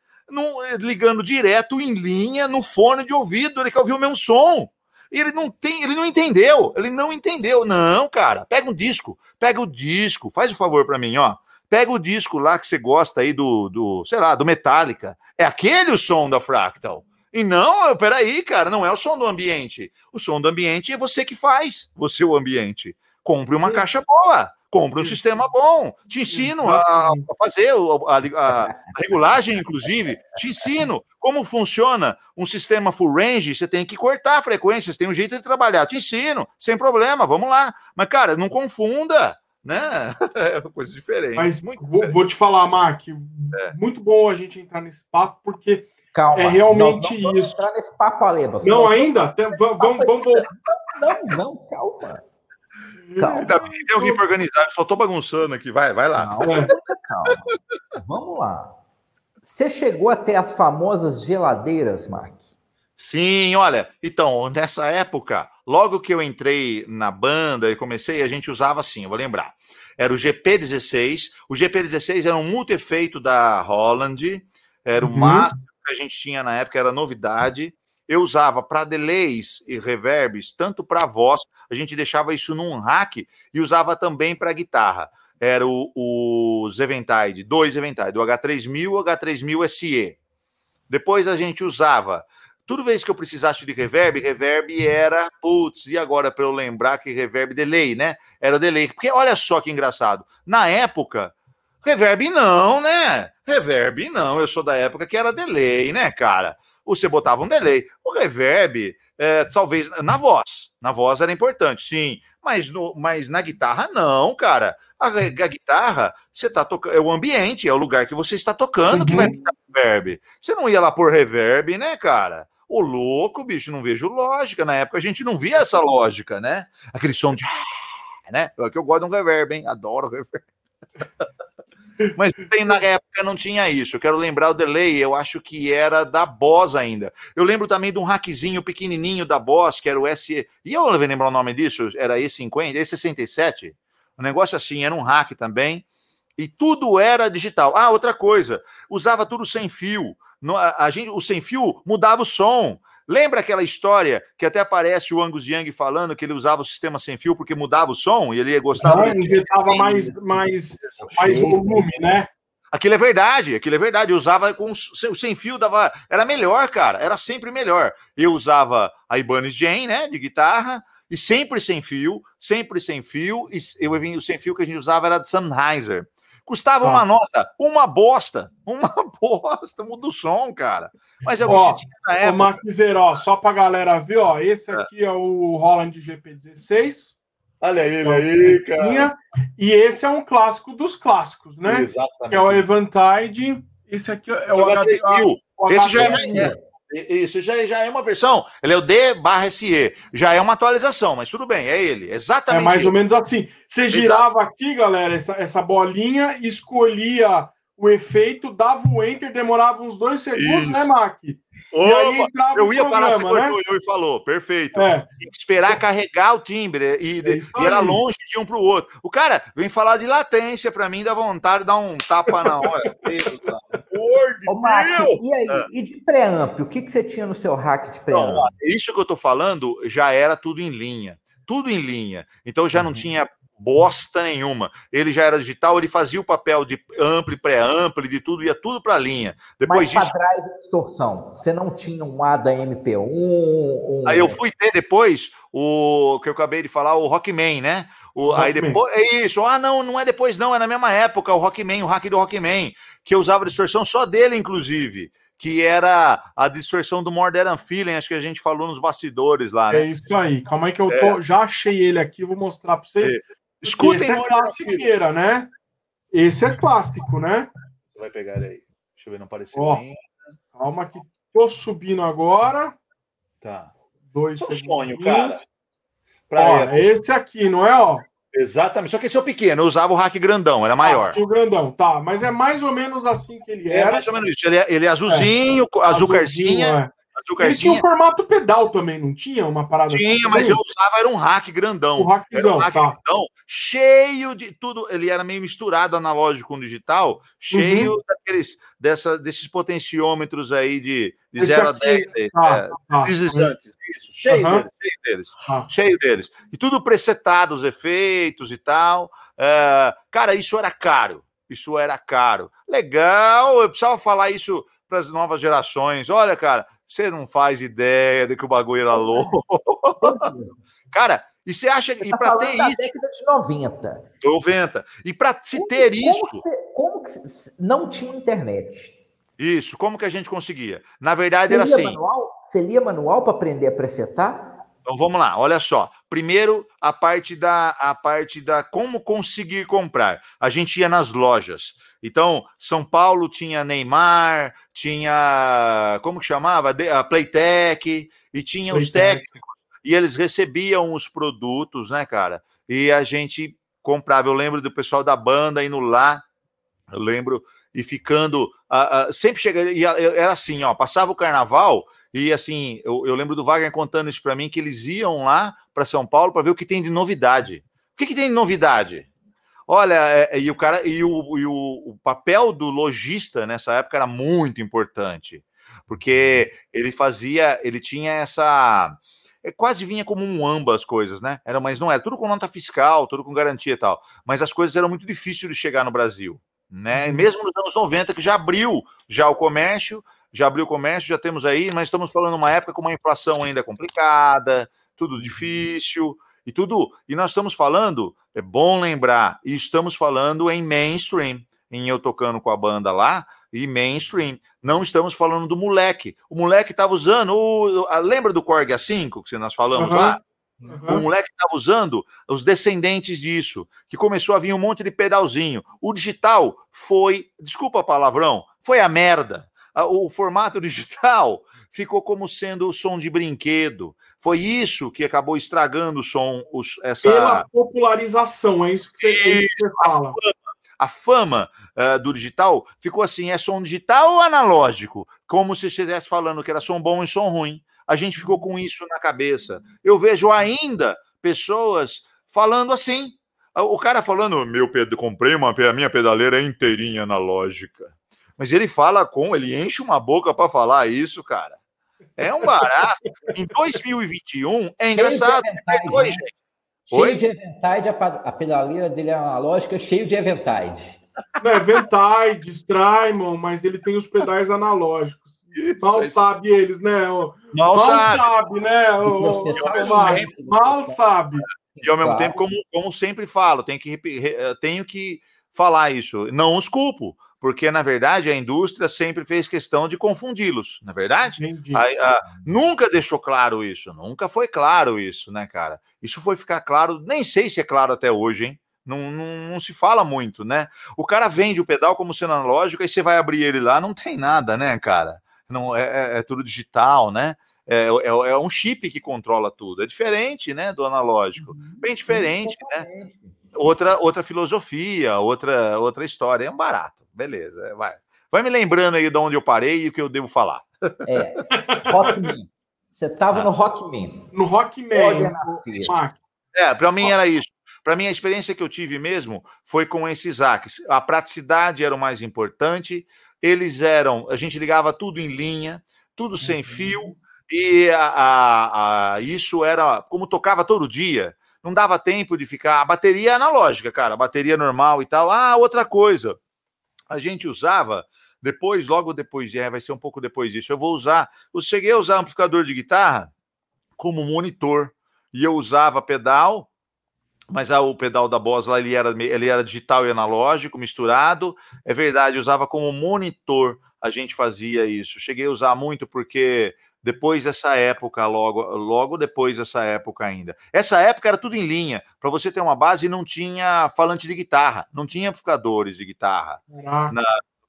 ligando direto em linha no fone de ouvido, ele quer ouvir o mesmo som. E ele não tem, ele não entendeu, ele não entendeu. Não, cara, pega um disco, pega o disco, faz o um favor para mim, ó. Pega o disco lá que você gosta aí do, do, sei lá, do Metallica. É aquele o som da Fractal. E não, peraí, cara, não é o som do ambiente. O som do ambiente é você que faz, você o ambiente. Compre uma caixa boa. Compre um sistema bom. Te ensino a, a fazer a, a, a, regulagem, inclusive. Te ensino como funciona um sistema full range. Você tem que cortar frequências, tem um jeito de trabalhar. Te ensino, sem problema, vamos lá. Mas, cara, não confunda, né? É coisa diferente. Mas muito vou, vou te falar, Mark, é. muito bom a gente entrar nesse papo, porque Calma, é realmente não, não isso. Entrar nesse papo, Aleba. Não, ainda? Vamos, vamos, vamos. Não, não, calma. Calma. Ainda bem que tem alguém para organizar, eu só estou bagunçando aqui. Vai, vai lá. Calma, calma. Vamos lá. Você chegou até as famosas geladeiras, Mark? Sim, olha, então, nessa época, logo que eu entrei na banda e comecei, a gente usava assim, eu vou lembrar. Era o GP16, o GP16 era um multi-efeito da Holland, era o uhum. máximo que a gente tinha na época, era novidade eu usava para delays e reverbs, tanto para voz, a gente deixava isso num rack e usava também para guitarra. Era o, os Eventide, dois Eventide, o H3000 e o H3000 SE. Depois a gente usava, toda vez que eu precisasse de reverb, reverb era, putz, e agora para eu lembrar que reverb delay, né? Era delay. Porque olha só que engraçado, na época, reverb não, né? Reverb não, eu sou da época que era delay, né, cara? Você botava um delay. O reverb, é, talvez na voz. Na voz era importante, sim. Mas, no, mas na guitarra, não, cara. A, a guitarra, você tá tocando. É o ambiente, é o lugar que você está tocando uhum. que vai uhum. pintar reverb. Você não ia lá por reverb, né, cara? O louco, bicho, não vejo lógica. Na época a gente não via essa lógica, né? Aquele som de. Né? É que eu gosto de um reverb, hein? Adoro reverb. Mas tem, na época não tinha isso. Eu quero lembrar o delay, eu acho que era da Boss ainda. Eu lembro também de um hackzinho pequenininho da Boss, que era o S. E eu vou lembrar o nome disso, era E50, E67. Um negócio assim, era um hack também. E tudo era digital. Ah, outra coisa, usava tudo sem fio. A gente, o sem fio mudava o som. Lembra aquela história que até aparece o Angus Young falando que ele usava o sistema sem fio porque mudava o som e ele gostava. Não, injetava mais, mais, mais volume, né? Aquilo é verdade, aquilo é verdade. Eu usava com o sem fio, dava, era melhor, cara, era sempre melhor. Eu usava a Ibanez Jane, né, de guitarra, e sempre sem fio, sempre sem fio. E eu o sem fio que a gente usava era de Sennheiser. Custava ah. uma nota, uma bosta, uma bosta, muda o som, cara. Mas é o que ó, tinha na época. Ô, Maquizer, ó, só pra galera ver, ó, esse é. aqui é, é o Holland GP16. Olha ele aí, cara. E esse é um clássico dos clássicos, né? Exatamente. Que é o Evantide. Esse aqui é o, HD, o Esse já é, isso já, já é uma versão. Ele é o D barra SE. Já é uma atualização, mas tudo bem, é ele. Exatamente. É mais ele. ou menos assim. Você girava aqui, galera, essa, essa bolinha, escolhia o efeito, dava o enter, demorava uns dois segundos, né, Isso. né, Mac? Opa, eu ia parar, você cortou né? e falou, perfeito. É. Tem que esperar carregar o timbre e, é e era longe de um para o outro. O cara vem falar de latência para mim, dá vontade de dar um tapa na hora. Ô, Mark, e aí, é. e de o que, que você tinha no seu hack de pré-amp? Isso que eu tô falando já era tudo em linha. Tudo em linha. Então já não uhum. tinha bosta nenhuma. Ele já era digital, ele fazia o papel de ampli, pré-ampli, de tudo, ia tudo para a linha. Depois Mas disso. drive de distorção, você não tinha um ADA MP1? Um... Aí eu fui ter depois o que eu acabei de falar, o Rockman, né? O, aí depois, é isso, ah, não, não é depois, não, é na mesma época, o Rockman, o hack do Rockman, que eu usava a distorção só dele, inclusive que era a distorção do More Than Feeling, acho que a gente falou nos bastidores lá, né? É isso aí. Calma aí que eu tô, é. já achei ele aqui, vou mostrar para vocês. É. Escutem Esse é classiqueira, né? Esse é clássico, né? Você vai pegar ele aí. Deixa eu ver, não apareceu Ó, Calma que tô subindo agora. Tá. Dois Seu sonho, cara. Ó, é esse aqui, não é, ó? Exatamente. Só que esse é o pequeno, eu usava o hack grandão, era maior. Ah, o grandão, tá. Mas é mais ou menos assim que ele é era. É mais ou menos isso. Ele é, ele é azulzinho, é. azul carcinha. É. Ele tinha um formato pedal também, não tinha? Uma parada Tinha, assim, mas eu usava, era um hack grandão. O hackzão, um hack tá. grandão, cheio de tudo. Ele era meio misturado analógico com digital, cheio uhum. daqueles, dessa, desses potenciômetros aí de, de 0 a 10. Tá, é, tá, deslizantes, isso. Cheio uhum. deles, cheio deles. Ah. Cheio deles. E tudo presetado, os efeitos e tal. É, cara, isso era caro. Isso era caro. Legal, eu precisava falar isso para as novas gerações. Olha, cara, você não faz ideia de que o bagulho era louco. Cara, e você acha que. Tá para ter isso. década de 90. 90. E para se ter como isso. Você, como que não tinha internet? Isso, como que a gente conseguia? Na verdade, era assim. Manual? Você lia manual para aprender a presetar? Então vamos lá, olha só. Primeiro, a parte da a parte da como conseguir comprar. A gente ia nas lojas. Então, São Paulo tinha Neymar, tinha. Como que chamava? A Playtech, e tinha Playtech. os técnicos, e eles recebiam os produtos, né, cara? E a gente comprava. Eu lembro do pessoal da banda indo lá, eu lembro, e ficando. Uh, uh, sempre chegava. Era assim, ó, passava o carnaval. E assim, eu, eu lembro do Wagner contando isso para mim, que eles iam lá para São Paulo para ver o que tem de novidade. O que, que tem de novidade? Olha, é, é, e o cara e o, e o, o papel do lojista nessa época era muito importante, porque ele fazia, ele tinha essa é, quase vinha como um ambas as coisas, né? Era, mas não era tudo com nota fiscal, tudo com garantia e tal. Mas as coisas eram muito difíceis de chegar no Brasil, né? Uhum. Mesmo nos anos 90, que já abriu já o comércio, já abriu o comércio, já temos aí, mas estamos falando uma época com uma inflação ainda complicada, tudo uhum. difícil e tudo. E nós estamos falando, é bom lembrar, e estamos falando em mainstream, em eu tocando com a banda lá, e mainstream. Não estamos falando do moleque. O moleque estava usando. O, lembra do Korg A5 que nós falamos uhum. lá? Uhum. O moleque estava usando os descendentes disso, que começou a vir um monte de pedalzinho. O digital foi, desculpa palavrão, foi a merda. O formato digital ficou como sendo o som de brinquedo. Foi isso que acabou estragando o som. Os, essa... Pela popularização, é isso que você, é isso que você fala. A fama, uh, do digital ficou assim: é som digital ou analógico? Como se estivesse falando que era som bom e som ruim. A gente ficou com isso na cabeça. Eu vejo ainda pessoas falando assim. O cara falando, meu, comprei uma, a minha pedaleira inteirinha analógica. Mas ele fala com, ele enche uma boca para falar isso, cara. É um barato. em 2021, é engraçado. Cheio de gente. Cheio de Eventide, a pedaleira dele é analógica, cheio de Eventide. Não, é Eventide, Strymon, mas ele tem os pedais analógicos. Mal sabe eles, né? Mal, Mal sabe. sabe, né? o- sabe Mal- sabe. E ao mesmo Claro. tempo, como, como sempre falo, tenho que, eh, tenho que falar isso. Não os culpo, porque na verdade a indústria sempre fez questão de confundi-los, não é verdade? Entendi. A- a- nunca deixou claro isso, nunca foi claro isso, né, cara? Isso foi ficar claro, nem sei se é claro até hoje, hein? Não, não, não se fala muito, né? O cara vende o pedal como sendo analógico, aí você vai abrir ele lá, não tem nada, né, cara? Não, é, é- é tudo digital, né? É, é, é um chip que controla tudo. É diferente, né, do analógico. Bem diferente, né? Outra, outra filosofia, outra, outra história. É um barato. Beleza, vai. Vai me lembrando aí de onde eu parei e o que eu devo falar. É. Rockman. Você tava no Rockman. No Rockman, É, para mim era isso. Para mim, a experiência que eu tive mesmo foi com esses hacks. A praticidade era o mais importante. Eles eram, a gente ligava tudo em linha, tudo sem fio, e a, a- a- isso era como tocava todo dia. Não dava tempo de ficar. A bateria analógica, cara, a bateria normal e tal. Ah, outra coisa. A gente usava depois, logo depois, é, vai ser um pouco depois disso. Eu vou usar. Eu cheguei a usar amplificador de guitarra como monitor. E eu usava pedal, mas ah, o pedal da Boss lá ele era, ele era digital e analógico misturado. É verdade, usava como monitor. A gente fazia isso. Cheguei a usar muito porque depois dessa época, logo, logo depois dessa época ainda. Essa época era tudo em linha. Para você ter uma base, não tinha falante de guitarra, não tinha amplificadores de guitarra caraca. no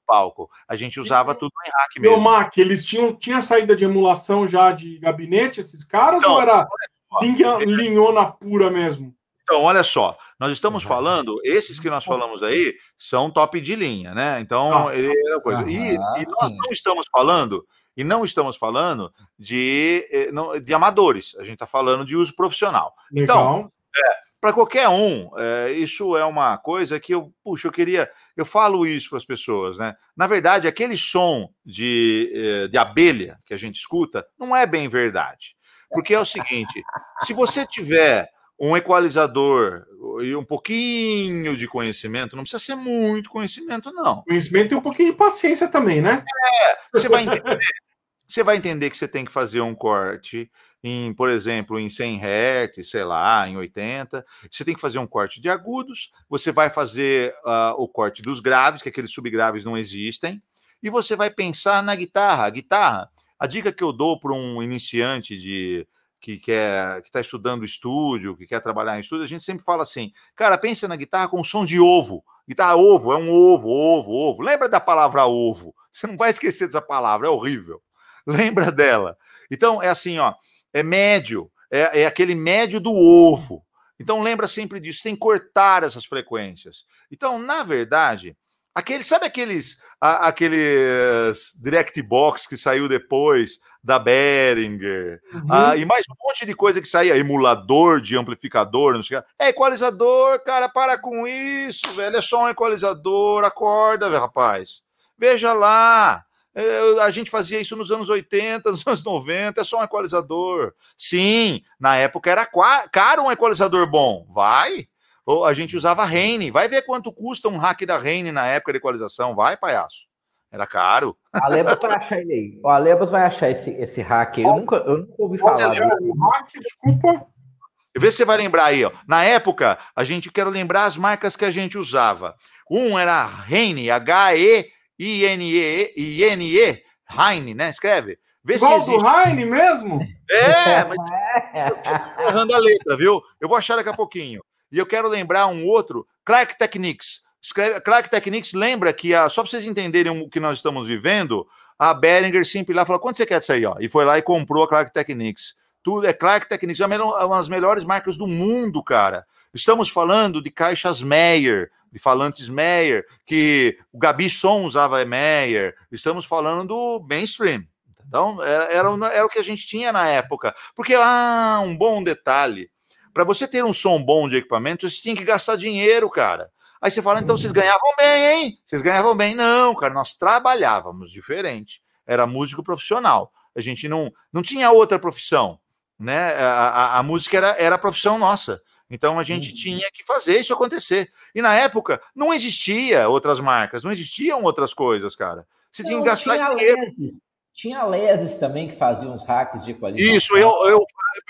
palco. A gente usava tudo em hack mesmo. Mac, eles tinham tinha saída de emulação já de gabinete, esses caras, Então, ou era só. linha, linhona pura mesmo? Então, olha só, nós estamos falando, esses que nós falamos aí são top de linha, né? Então, Ah. é coisa. E, e nós sim. não estamos falando, e não estamos falando de, eh, de amadores, a gente está falando de uso profissional. Então, Legal. para qualquer um, é, isso é uma coisa que eu, puxa, eu queria, eu falo isso para as pessoas, né? Na verdade, aquele som de, eh, de abelha que a gente escuta não é bem verdade. Porque é o seguinte: se você tiver um equalizador e um pouquinho de conhecimento, não precisa ser muito conhecimento, não. Conhecimento tem um pouquinho de paciência também, né? Você vai entender, você vai entender que você tem que fazer um corte em, por exemplo, em 100 Hz, sei lá, em 80. Você tem que fazer um corte de agudos, você vai fazer ah, o corte dos graves, que aqueles subgraves não existem, e você vai pensar na guitarra. A guitarra, a dica que eu dou para um iniciante de que quer que está estudando estúdio, que quer trabalhar em estúdio, a gente sempre fala assim, cara, pensa na guitarra com som de ovo. Guitarra ovo é um ovo, ovo, ovo. Lembra da palavra ovo? Você não vai esquecer dessa palavra, é horrível. Lembra dela. Então, é assim, ó, é médio, é, é aquele médio do ovo. Então, lembra sempre disso, tem que cortar essas frequências. Então, na verdade, aquele, sabe aqueles, a- aqueles direct box que saiu depois da Behringer, Uhum. ah, e mais um monte de coisa que saía, emulador de amplificador, não sei o que. É equalizador, cara, para com isso, velho. É só um equalizador, acorda, velho, rapaz. Veja lá. é, a gente fazia isso nos anos 80, nos anos 90, é só um equalizador. Sim, na época era caro um equalizador bom. Vai. Ou a gente usava Reine. Vai ver quanto custa um hack da Reine na época de equalização. Vai, palhaço. Era caro. O Alebas vai achar ele aí. O Alebas vai achar esse, esse hack aí. Eu nunca, eu nunca ouvi falar. Você? O hack, desculpa. Vê se você vai lembrar aí, ó. Na época, a gente quer lembrar as marcas que a gente usava. Um era Heine, H-E-I-N-E, I-N-E, Heine, né? Escreve. Vê se Igual do existe. Heine mesmo? É, mas errando a letra, viu? Eu vou achar daqui a pouquinho. E eu quero lembrar um outro, Clark Techniques. Escreve, Clark Techniques lembra que, a, só para vocês entenderem o que nós estamos vivendo, a Behringer sempre lá falou: quanto você quer aí? Ó? E foi lá e comprou a Clark Techniques. Tudo é Clark Techniques, é uma é uma das melhores marcas do mundo, cara. Estamos falando de caixas Meyer, de falantes Meyer, que o Gabi Som usava Meyer. Estamos falando do mainstream. Então, era, era, era o que a gente tinha na época. Porque, ah, um bom detalhe. Para você ter um som bom de equipamento, você tinha que gastar dinheiro, cara. Aí você fala, então vocês ganhavam bem, hein? Vocês ganhavam bem. Não, cara, nós trabalhávamos diferente. Era músico profissional. A gente não, não tinha outra profissão, né? A, a, a música era, era a profissão nossa. Então a gente Uhum. tinha que fazer isso acontecer. E na época não existia outras marcas, não existiam outras coisas, cara. Você tinha que Não, gastar dinheiro. lentes. Tinha a Leses também que fazia uns hacks de qualidade. Isso, eu, eu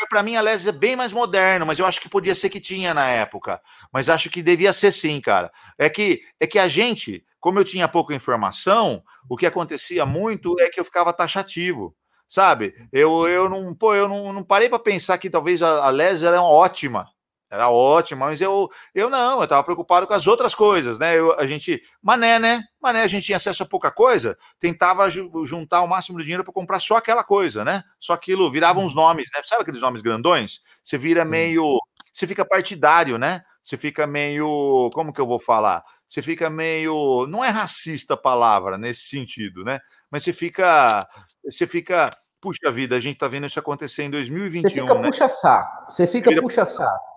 para mim a Leses é bem mais moderno, mas eu acho que podia ser que tinha na época. Mas acho que devia ser sim, cara. É que é que a gente, como eu tinha pouca informação, o que acontecia muito é que eu ficava taxativo sabe? Eu, eu não, pô, eu não, não parei para pensar que talvez a, a Les era ótima, era ótima, mas eu, eu não, eu estava preocupado com as outras coisas, né? Eu, a gente, mané, né? Mané, a gente tinha acesso a pouca coisa, tentava juntar o máximo de dinheiro para comprar só aquela coisa, né? Só aquilo, virava uns nomes, né? Sabe aqueles nomes grandões? Você vira meio, você fica partidário, né? Você fica meio, como que eu vou falar? Você fica meio, não é racista a palavra nesse sentido, né? Mas você fica, você fica Puxa vida, a gente está vendo isso acontecer em 2021. Você fica né? puxa-saco. Você fica Vira... puxa-saco.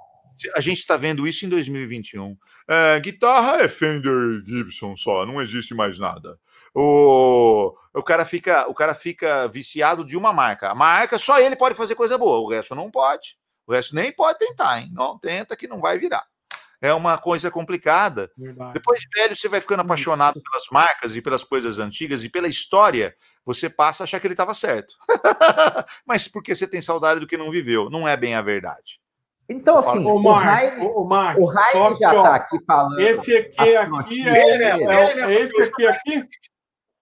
A gente está vendo isso em 2021. É, guitarra é Fender Gibson só, não existe mais nada. O, o, cara fica, o cara fica viciado de uma marca. A marca, só ele pode fazer coisa boa, o resto não pode. O resto nem pode tentar, hein? Não tenta que não vai virar é uma coisa complicada. Verdade. Depois de velho, você vai ficando apaixonado pelas marcas e pelas coisas antigas e pela história, você passa a achar que ele estava certo. Mas porque você tem saudade do que não viveu. Não é bem a verdade. Então, assim, o, Mark, o, Mark, o Raine já está aqui falando. Esse aqui, aqui é, é, é, é, esse aqui, aqui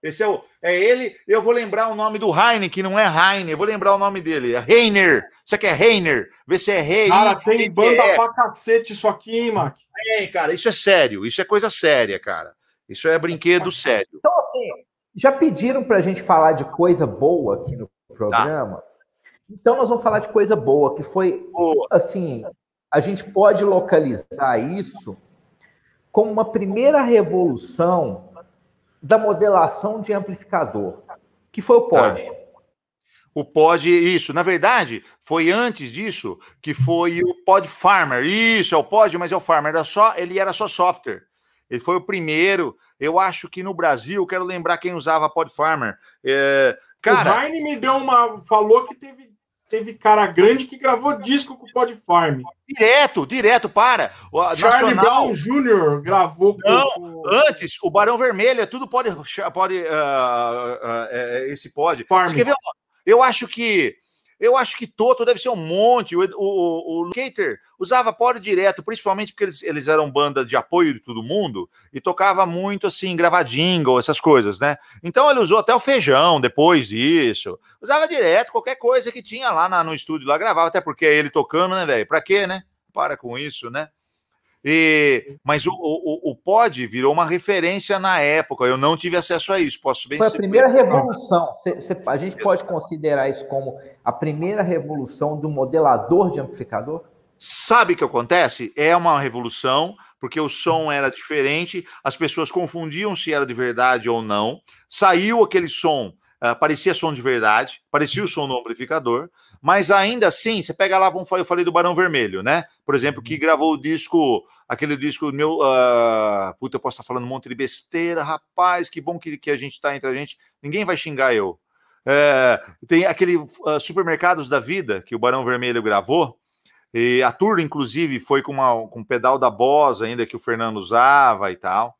esse é, o, é ele. Eu vou lembrar o nome do Heine, que não é Heine. Eu vou lembrar o nome dele. É Reiner. Você quer Reiner? Vê se é Rei. Cara, tem banda é. pra cacete isso aqui, hein, Mac? Tem, cara. Isso é sério. Isso é coisa séria, cara. Isso é brinquedo sério. Então, assim, já pediram pra gente falar de coisa boa aqui no programa. Tá. Então, nós vamos falar de coisa boa, que foi, boa. assim, a gente pode localizar isso como uma primeira revolução da modelação de amplificador, que foi o POD. Tá. O Pod, isso. Na verdade, foi antes disso que foi o Pod Farmer. Isso, é o Pod, mas é o Farmer. Era só, ele era só software. Ele foi o primeiro. Eu acho que no Brasil, quero lembrar quem usava Pod Farmer. É, cara, o Heine me deu uma. falou que teve teve cara grande que gravou disco com o Pod Farm. Direto, direto, para. O Charlie Nacional... Brown Jr. gravou Não, com... antes, o Barão Vermelho, é tudo pode, pode uh, uh, uh, esse pode. Farm. Você quer ver? Eu acho que eu acho que Toto deve ser um monte. O, o, o Cater usava poro direto, principalmente porque eles, eles eram banda de apoio de todo mundo e tocava muito assim, gravadinho, essas coisas, né? Então ele usou até o feijão depois disso. Usava direto, qualquer coisa que tinha lá na, no estúdio lá, gravava, até porque é ele tocando, né, velho? Pra quê, né? Para com isso, né? E, mas o, o, o pod virou uma referência na época. Eu não tive acesso a isso. Posso bem Foi a primeira revolução. Cê, cê, a gente pode considerar isso como a primeira revolução do modelador de amplificador? Sabe o que acontece? É uma revolução, porque o som era diferente, as pessoas confundiam se era de verdade ou não. Saiu aquele som, uh, parecia som de verdade, parecia o som do amplificador. Mas ainda assim, você pega lá, vamos falar, eu falei do Barão Vermelho, né? Por exemplo, que uhum. gravou o disco, aquele disco meu. Uh, puta, eu posso estar falando um monte de besteira, rapaz, que bom que, que a gente tá entre a gente. Ninguém vai xingar eu. É, tem aquele uh, Supermercados da Vida que o Barão Vermelho gravou. E a tour, inclusive, foi com, uma, com um pedal da Boss ainda que o Fernando usava e tal.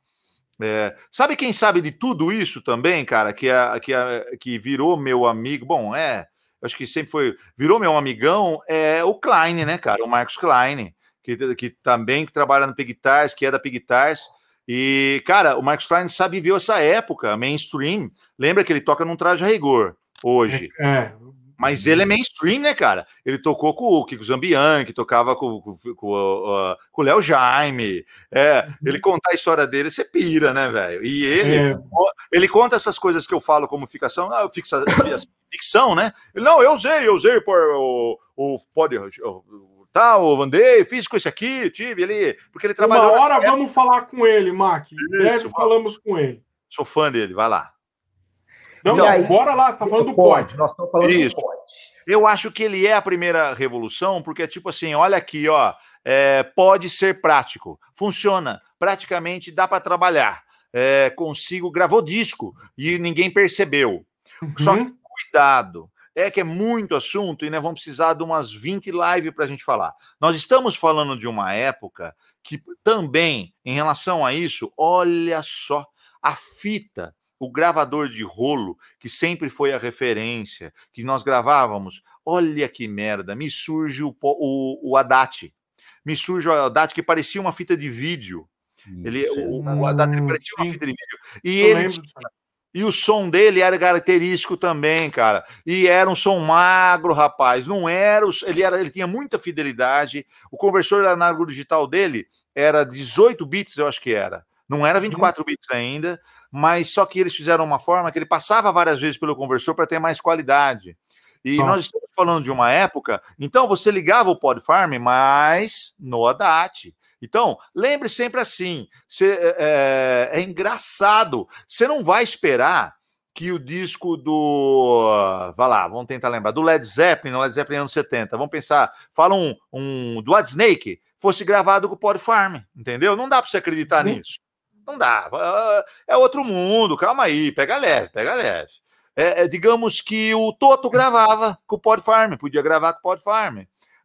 É, sabe quem sabe de tudo isso também, cara? Que, a, que, a, que virou meu amigo. Bom, é acho que sempre foi, virou meu amigão, é o Klein, né, cara? O Marcos Klein, que, que também trabalha no Pigtars, que é da Pigtars. E, cara, o Marcos Klein sabe ver essa época, mainstream. Lembra que ele toca num traje a rigor hoje. É, é. Mas ele é mainstream, né, cara? Ele tocou com o Kiko Zambian, que tocava com, com, com, com o Léo Jaime. É, ele contar a história dele, você pira, né, velho? E ele, é. ele conta essas coisas que eu falo como ficção, ah, fixa, ficção, né? Ele, não, eu usei, eu usei por, o, o, pode, o, tal, andei, fiz com esse aqui, tive ele, porque ele trabalhou. Uma hora vamos falar com ele, Mac. Breve falamos com ele. Sou fã dele, vai lá. Não, então, aí, bora lá, você tá falando do pod. Nós estamos falando Isso. do pod. Eu acho que ele é a primeira revolução, porque é tipo assim, olha aqui, ó, é, pode ser prático, funciona, praticamente dá para trabalhar. É, consigo, gravou disco e ninguém percebeu. Uhum. Só que cuidado, é que é muito assunto e nós vamos precisar de umas 20 lives para a gente falar. Nós estamos falando de uma época que também, em relação a isso, olha só, a fita o gravador de rolo, que sempre foi a referência, que nós gravávamos. Olha que merda, me surge o, o, o Haddad. Me surge o Haddad que parecia uma fita de vídeo. Ele, o, o Haddad parecia uma fita de vídeo. E Eu ele e o som dele era característico também, cara. E era um som magro, rapaz. Não era. Ele, era, ele tinha muita fidelidade. O conversor análogo digital dele era 18 bits, eu acho que era. Não era 24 uhum. bits ainda, mas só que eles fizeram uma forma que ele passava várias vezes pelo conversor para ter mais qualidade. E nós estamos falando de uma época, então você ligava o Pod Farm, mas no ADAT. Então, lembre sempre assim: cê, é, é, é engraçado. Você não vai esperar que o disco do. Vai lá, vamos tentar lembrar. Do Led Zeppelin, Led Zeppelin anos 70. Vamos pensar. Fala um, um do Ad Snake fosse gravado com o Pod Farm, entendeu? Não dá para você acreditar uhum. nisso. Não dá. É outro mundo, calma aí, pega leve, pega leve. É, é, digamos que o Toto gravava com o Pod Farm, podia gravar com o Pod Farm.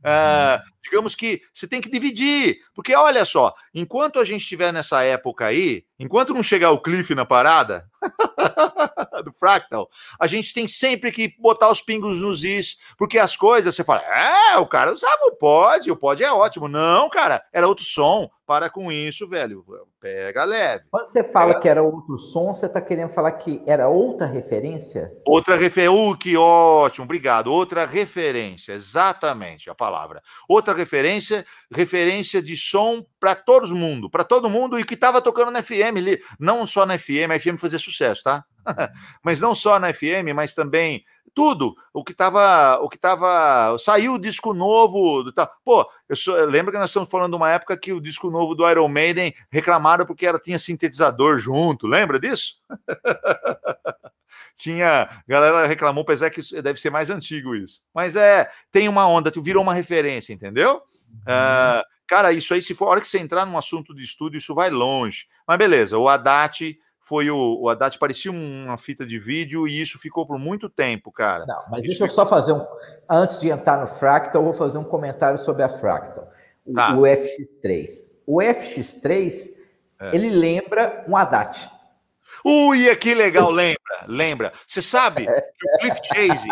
É, digamos que você tem que dividir, porque olha só, enquanto a gente estiver nessa época aí, enquanto não chegar o Cliff na parada do Fractal, a gente tem sempre que botar os pingos nos is, porque as coisas você fala, é, o cara usava o pod, o pod é ótimo. Não, cara, era outro som. Para com isso, velho. Pega leve. Quando você fala Pega... que era outro som, você está querendo falar que era outra referência? Outra referência. Uh, que ótimo, obrigado. Outra referência, exatamente a palavra. Outra referência, referência de som para todo mundo, para todo mundo e que estava tocando na FM, não só na FM, a FM fazia sucesso, tá? mas não só na FM, mas também tudo. O que estava, o que tava, saiu o disco novo, do, tá, pô, eu sou, lembra que nós estamos falando de uma época que o disco novo do Iron Maiden reclamaram porque era tinha sintetizador junto, lembra disso? tinha, galera reclamou, apesar que deve ser mais antigo isso. Mas é, tem uma onda, virou uma referência, entendeu? Uh, cara, isso aí, se for a hora que você entrar num assunto de estudo, isso vai longe. Mas beleza, o Haddad foi o, o Haddad parecia uma fita de vídeo e isso ficou por muito tempo, cara. Não, mas isso deixa eu só fazer um. Antes de entrar no Fractal, eu vou fazer um comentário sobre a Fractal. O, tá. o FX3. O FX3, é. ele lembra um Haddad. Ui, que legal, lembra, lembra. Você sabe que o Cliff Chase,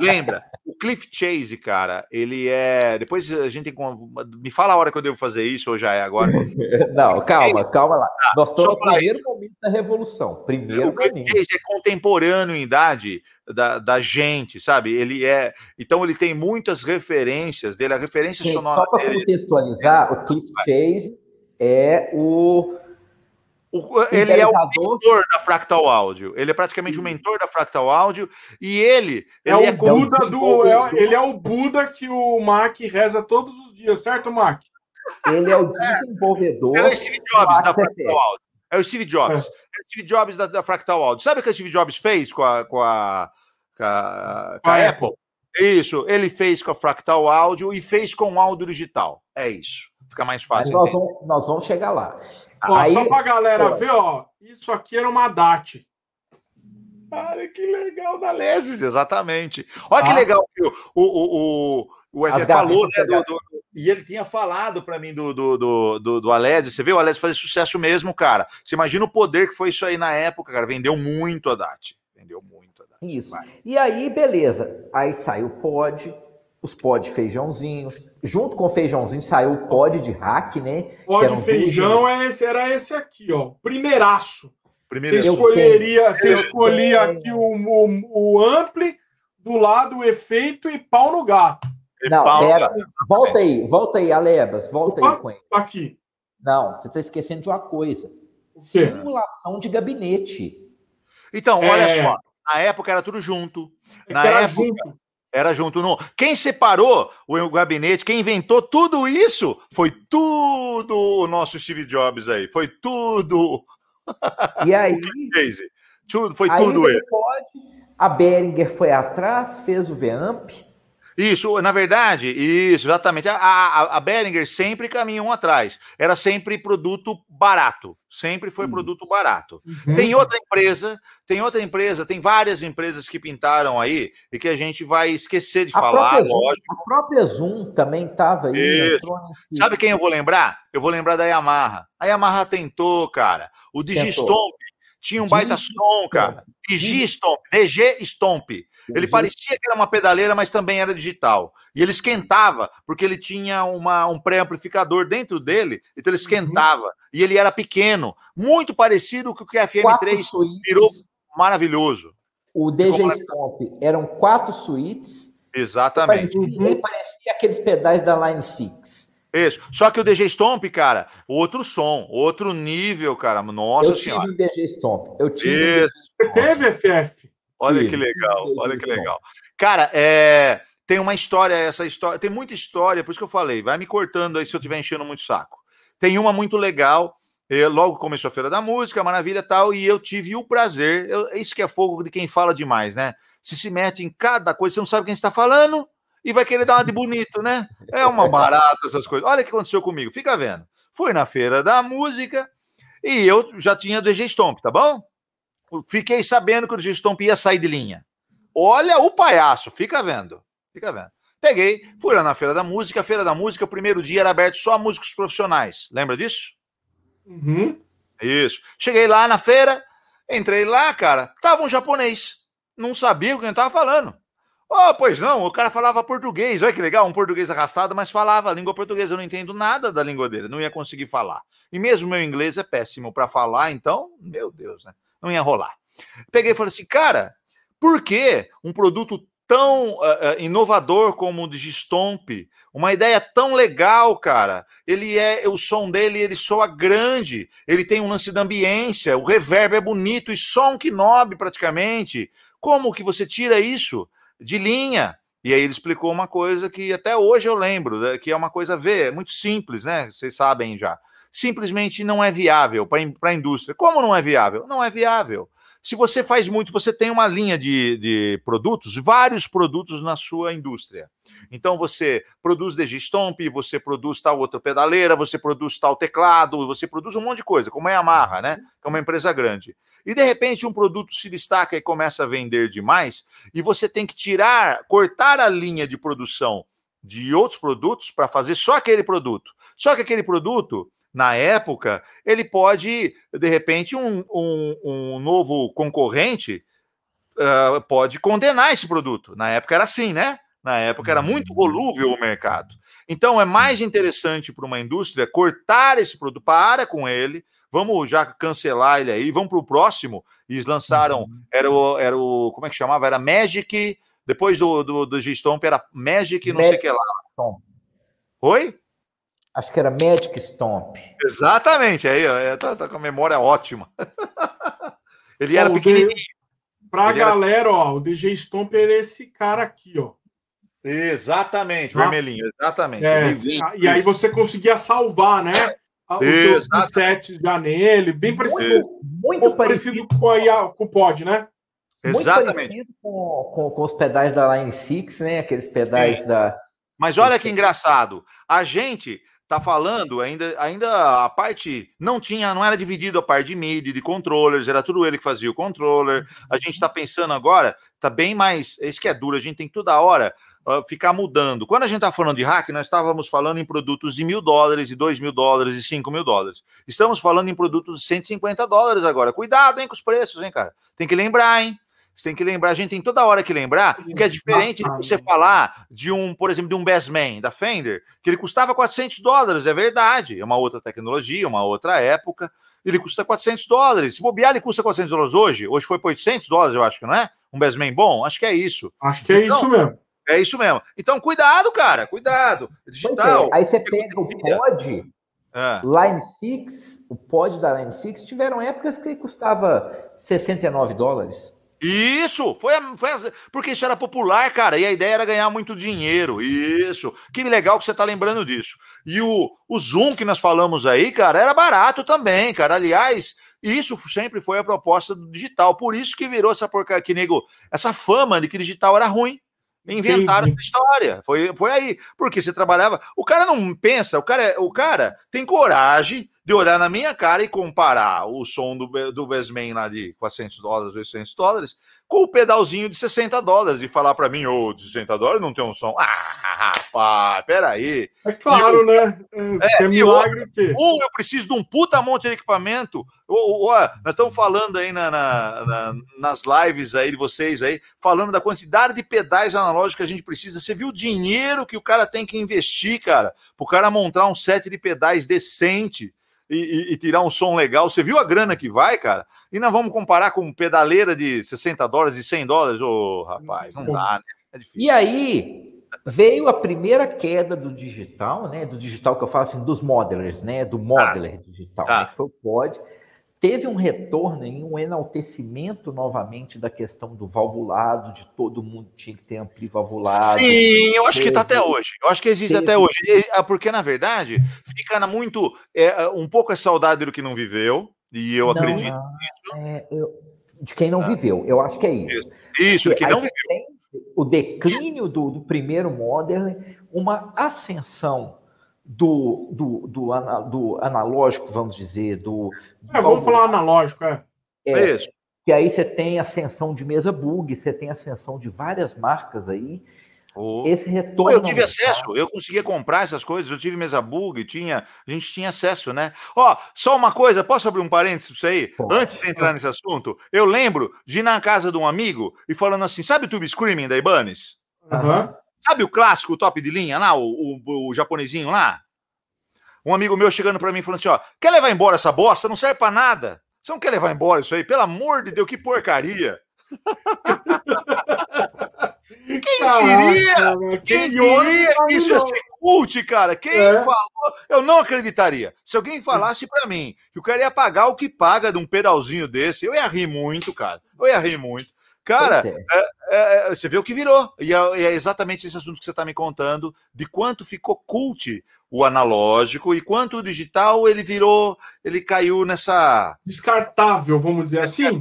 lembra? O Cliff Chase, cara, ele é. Depois a gente tem como. Me fala a hora que eu devo fazer isso, ou já é agora? Não, calma, calma lá. Ah, Nós estamos no primeiro isso. momento da Revolução. Primeiro o Cliff momento. Chase é contemporâneo em idade da, da gente, sabe? Ele é. Então ele tem muitas referências dele, a referência Sim, sonora. Só para contextualizar, o Cliff Chase é o o, ele é o mentor da Fractal Audio. Ele é praticamente o mentor da Fractal Audio e ele, é ele é, o Buda do, é, ele é o Buda que o Mac reza todos os dias, certo, Mac? Ele é o desenvolvedor. Ele é o Steve Jobs da Fractal Audio. É o Steve Jobs. É, é o Steve Jobs da, da, Fractal Audio. Sabe o que o Steve Jobs fez com a, com a, com a, com a ah, Apple? Isso, ele fez com a Fractal Audio e fez com o áudio digital. É isso. Fica mais fácil. Nós vamos, nós vamos chegar lá. Ó, Aí, só pra galera pô. ver, ó, isso aqui era uma DAT. Olha que legal da Lesis, exatamente. Olha ah. que legal que o, o, o, o Ever falou, né? Do, do, e ele tinha falado para mim do, do, do, do, do Alésio. Você vê o Alésio fazer sucesso mesmo, cara. Você imagina o poder que foi isso aí na época, cara. Vendeu muito a DAT. Vendeu muito a DAT. Isso. Vai. E aí, beleza. Aí saiu o pod, os pod feijãozinhos. Junto com o feijãozinho saiu o pod de hack, né? Pod um feijão é esse, era esse aqui, ó. Primeiraço. Primeiro você escolheria, você escolhia aqui o, o, o ampli, do lado o efeito e pau no gato. Não, pera, volta aí, volta aí, Alebas, volta Opa, aí com ele. Aqui. Não, você está esquecendo de uma coisa. Simulação de gabinete. Então, olha é... só. Na época era tudo junto. É Na época, junto. Era junto. No... Quem separou o gabinete, quem inventou tudo isso, foi tudo o nosso Steve Jobs aí. Foi tudo. E aí. tudo, foi aí tudo ele. Pode, a Behringer foi atrás, fez o Vamp. Isso, na verdade, isso, exatamente. A, a, a Behringer sempre caminhou atrás. Era sempre produto barato. Sempre foi produto barato. Uhum. Tem outra empresa, tem outra empresa, tem várias empresas que pintaram aí e que a gente vai esquecer de a falar, Zoom, lógico. A própria Zoom também estava aí. Sabe quem eu vou lembrar? Eu vou lembrar da Yamaha. A Yamaha tentou, cara. O Digistomp tinha um baita som, cara. DG Stomp, DG Stomp. Ele parecia que era uma pedaleira, mas também era digital. E ele esquentava, porque ele tinha uma, um pré-amplificador dentro dele, então ele esquentava. Uhum. E ele era pequeno, muito parecido com o que a FM3 virou maravilhoso. O DJ Stomp eram quatro suítes. Exatamente. Ele parecia, ele parecia aqueles pedais da Line 6. Isso. Só que o DG Stomp, cara, outro som, outro nível, cara. Nossa eu senhora. Eu tive o DG Stomp. Eu tive. Isso. Você teve FF? Olha que legal, olha que legal. Cara, é, tem uma história, essa história, tem muita história, por isso que eu falei, vai me cortando aí se eu estiver enchendo muito saco. Tem uma muito legal, eu, logo começou a Feira da Música, maravilha tal, e eu tive o prazer, eu, isso que é fogo de quem fala demais, né? Se se mete em cada coisa, você não sabe quem está falando e vai querer dar uma de bonito, né? É uma barata essas coisas. Olha o que aconteceu comigo, fica vendo. Fui na Feira da Música e eu já tinha DG Stomp, tá bom? Fiquei sabendo que o Stomp ia sair de linha. Olha o palhaço, fica vendo. Fica vendo. Peguei, fui lá na Feira da Música. Feira da Música, o primeiro dia era aberto só a músicos profissionais. Lembra disso? Uhum. Isso. Cheguei lá na feira, entrei lá, cara, tava um japonês. Não sabia o que ele tava falando. Oh, pois não, o cara falava português. Olha que legal, um português arrastado, mas falava a língua portuguesa. Eu não entendo nada da língua dele, não ia conseguir falar. E mesmo meu inglês é péssimo para falar, então, meu Deus, né? Não ia rolar. Peguei e falei assim, cara, por que um produto tão uh, inovador como o Digistomp, uma ideia tão legal, cara. Ele é o som dele, ele soa grande, ele tem um lance da ambiência, o reverb é bonito e só um knob praticamente. Como que você tira isso de linha? E aí ele explicou uma coisa que até hoje eu lembro, né, que é uma coisa a ver, é muito simples, né? Vocês sabem já. Simplesmente não é viável para a indústria. Como não é viável? Não é viável. Se você faz muito, você tem uma linha de, de produtos, vários produtos na sua indústria. Então você produz DG Stomp, você produz tal outra pedaleira, você produz tal teclado, você produz um monte de coisa, como é a Yamaha, né? Que é uma empresa grande. E de repente um produto se destaca e começa a vender demais, e você tem que tirar, cortar a linha de produção de outros produtos para fazer só aquele produto. Só que aquele produto na época, ele pode, de repente, um, um, um novo concorrente uh, pode condenar esse produto. Na época era assim, né? Na época era muito uhum. volúvel o mercado. Então é mais interessante para uma indústria cortar esse produto, para com ele, vamos já cancelar ele aí, vamos para o próximo. E eles lançaram, uhum. era o, era o, como é que chamava? Era Magic, depois do, do, do G-Stomp era Magic, não Magic sei o que lá. Oi? Acho que era Magic Stomp. Exatamente, aí, ó, tá, tá, com a memória ótima. Ele era pequenininho. Para a galera, era... ó, o DJ Stomp era esse cara aqui, ó. Exatamente, ah. vermelhinho, exatamente. É, e aí você conseguia salvar, né? Os seus sets já nele, bem parecido. Muito, muito parecido, com, a, com o pod, né? Exatamente. Muito parecido com, com, com, os pedais da Line 6, né? Aqueles pedais é. da. Mas olha que engraçado. A gente tá falando, ainda, ainda a parte não tinha, não era dividido a parte de MIDI, de controllers, era tudo ele que fazia o controller. A gente está pensando agora, tá bem mais, isso que é duro, a gente tem que toda hora uh, ficar mudando. Quando a gente tá falando de hack, nós estávamos falando em produtos de mil dólares, e dois mil dólares, e cinco mil dólares. Estamos falando em produtos de 150 dólares agora. Cuidado, hein, com os preços, hein, cara. Tem que lembrar, hein. Você tem que lembrar, a gente tem toda hora que lembrar que é diferente de você falar de um, por exemplo, de um Bassman da Fender, que ele custava 400 dólares, é verdade, é uma outra tecnologia, uma outra época, ele custa 400 dólares. Se bobear, ele custa 400 dólares hoje, hoje foi por 800 dólares, eu acho que não é? Um Bassman bom? Acho que é isso. Acho que é então, isso mesmo. É isso mesmo. Então, cuidado, cara, cuidado. Digital. É. Aí você pega o pod, é. Line 6, o pod da Line 6, tiveram épocas que custava 69 dólares. Isso, foi, foi porque isso era popular, cara, e a ideia era ganhar muito dinheiro. Isso, que legal que você tá lembrando disso. E o, o Zoom que nós falamos aí, cara, era barato também, cara. Aliás, isso sempre foi a proposta do digital. Por isso que virou essa porcaria, que nego, essa fama de que digital era ruim. Inventaram essa história. Foi, foi aí. Porque você trabalhava. O cara não pensa, o cara, o cara tem coragem de olhar na minha cara e comparar o som do, do Bassman lá de 400 dólares, 800 dólares, com o pedalzinho de 60 dólares e falar para mim, ô, oh, de 60 dólares não tem um som. Ah, rapaz, peraí. É claro, eu, né? É, é milagre o quê? Um, eu preciso de um puta monte de equipamento. Oh, oh, nós estamos falando aí na, na, na, nas lives aí de vocês aí, falando da quantidade de pedais analógicos que a gente precisa. Você viu o dinheiro que o cara tem que investir, cara, pro cara montar um set de pedais decente e, e, e, tirar um som legal. Você viu a grana que vai, cara? E nós vamos comparar com pedaleira de 60 dólares e 100 dólares? Ô, oh, rapaz, não dá, né? É difícil. E aí veio a primeira queda do digital, né? Do digital que eu falo assim, dos modelers, né? Do modeler ah, digital, tá. né? que foi o pod teve um retorno em um enaltecimento novamente da questão do valvulado, de todo mundo tinha que ter ampli valvulado. Sim, eu acho teve, que está até hoje. Eu acho que existe teve, até hoje. Ah, porque, na verdade, fica muito. É, um pouco é saudade do que não viveu, e eu não, acredito nisso. É, eu, de quem não ah, viveu, eu acho que é isso. Isso, de quem não viveu. o declínio do, do primeiro modern, uma ascensão do, do, do, do, analógico, vamos dizer, do. do é, vamos falar analógico, é. é. É isso. Que aí você tem ascensão de mesa bug, você tem ascensão de várias marcas aí. Oh. Esse retorno. Eu tive acesso, eu conseguia comprar essas coisas, eu tive mesa bug, tinha, a gente tinha acesso, né? Ó, só uma coisa, posso abrir um parênteses para isso aí? Pô. Antes de entrar nesse assunto, eu lembro de ir na casa de um amigo e falando assim: sabe o Tube Screaming da Ibanez? Aham. Uhum. Sabe o clássico, o top de linha lá, o, o, o japonesinho lá? Um amigo meu chegando para mim falando assim: ó, quer levar embora essa bosta? Não serve para nada. Você não quer levar embora isso aí? Pelo amor de Deus, que porcaria! Quem diria? Caraca, quem diria que isso ia ser cult, cara? Quem é. falou? Eu não acreditaria. Se alguém falasse para mim que o cara ia pagar o que paga de um pedalzinho desse, eu ia rir muito, cara. Eu ia rir muito. Cara, é. É, é, você vê o que virou. E é, é, exatamente esse assunto que você está me contando, de quanto ficou cult o analógico e quanto o digital ele virou, ele caiu nessa. Descartável, vamos dizer assim.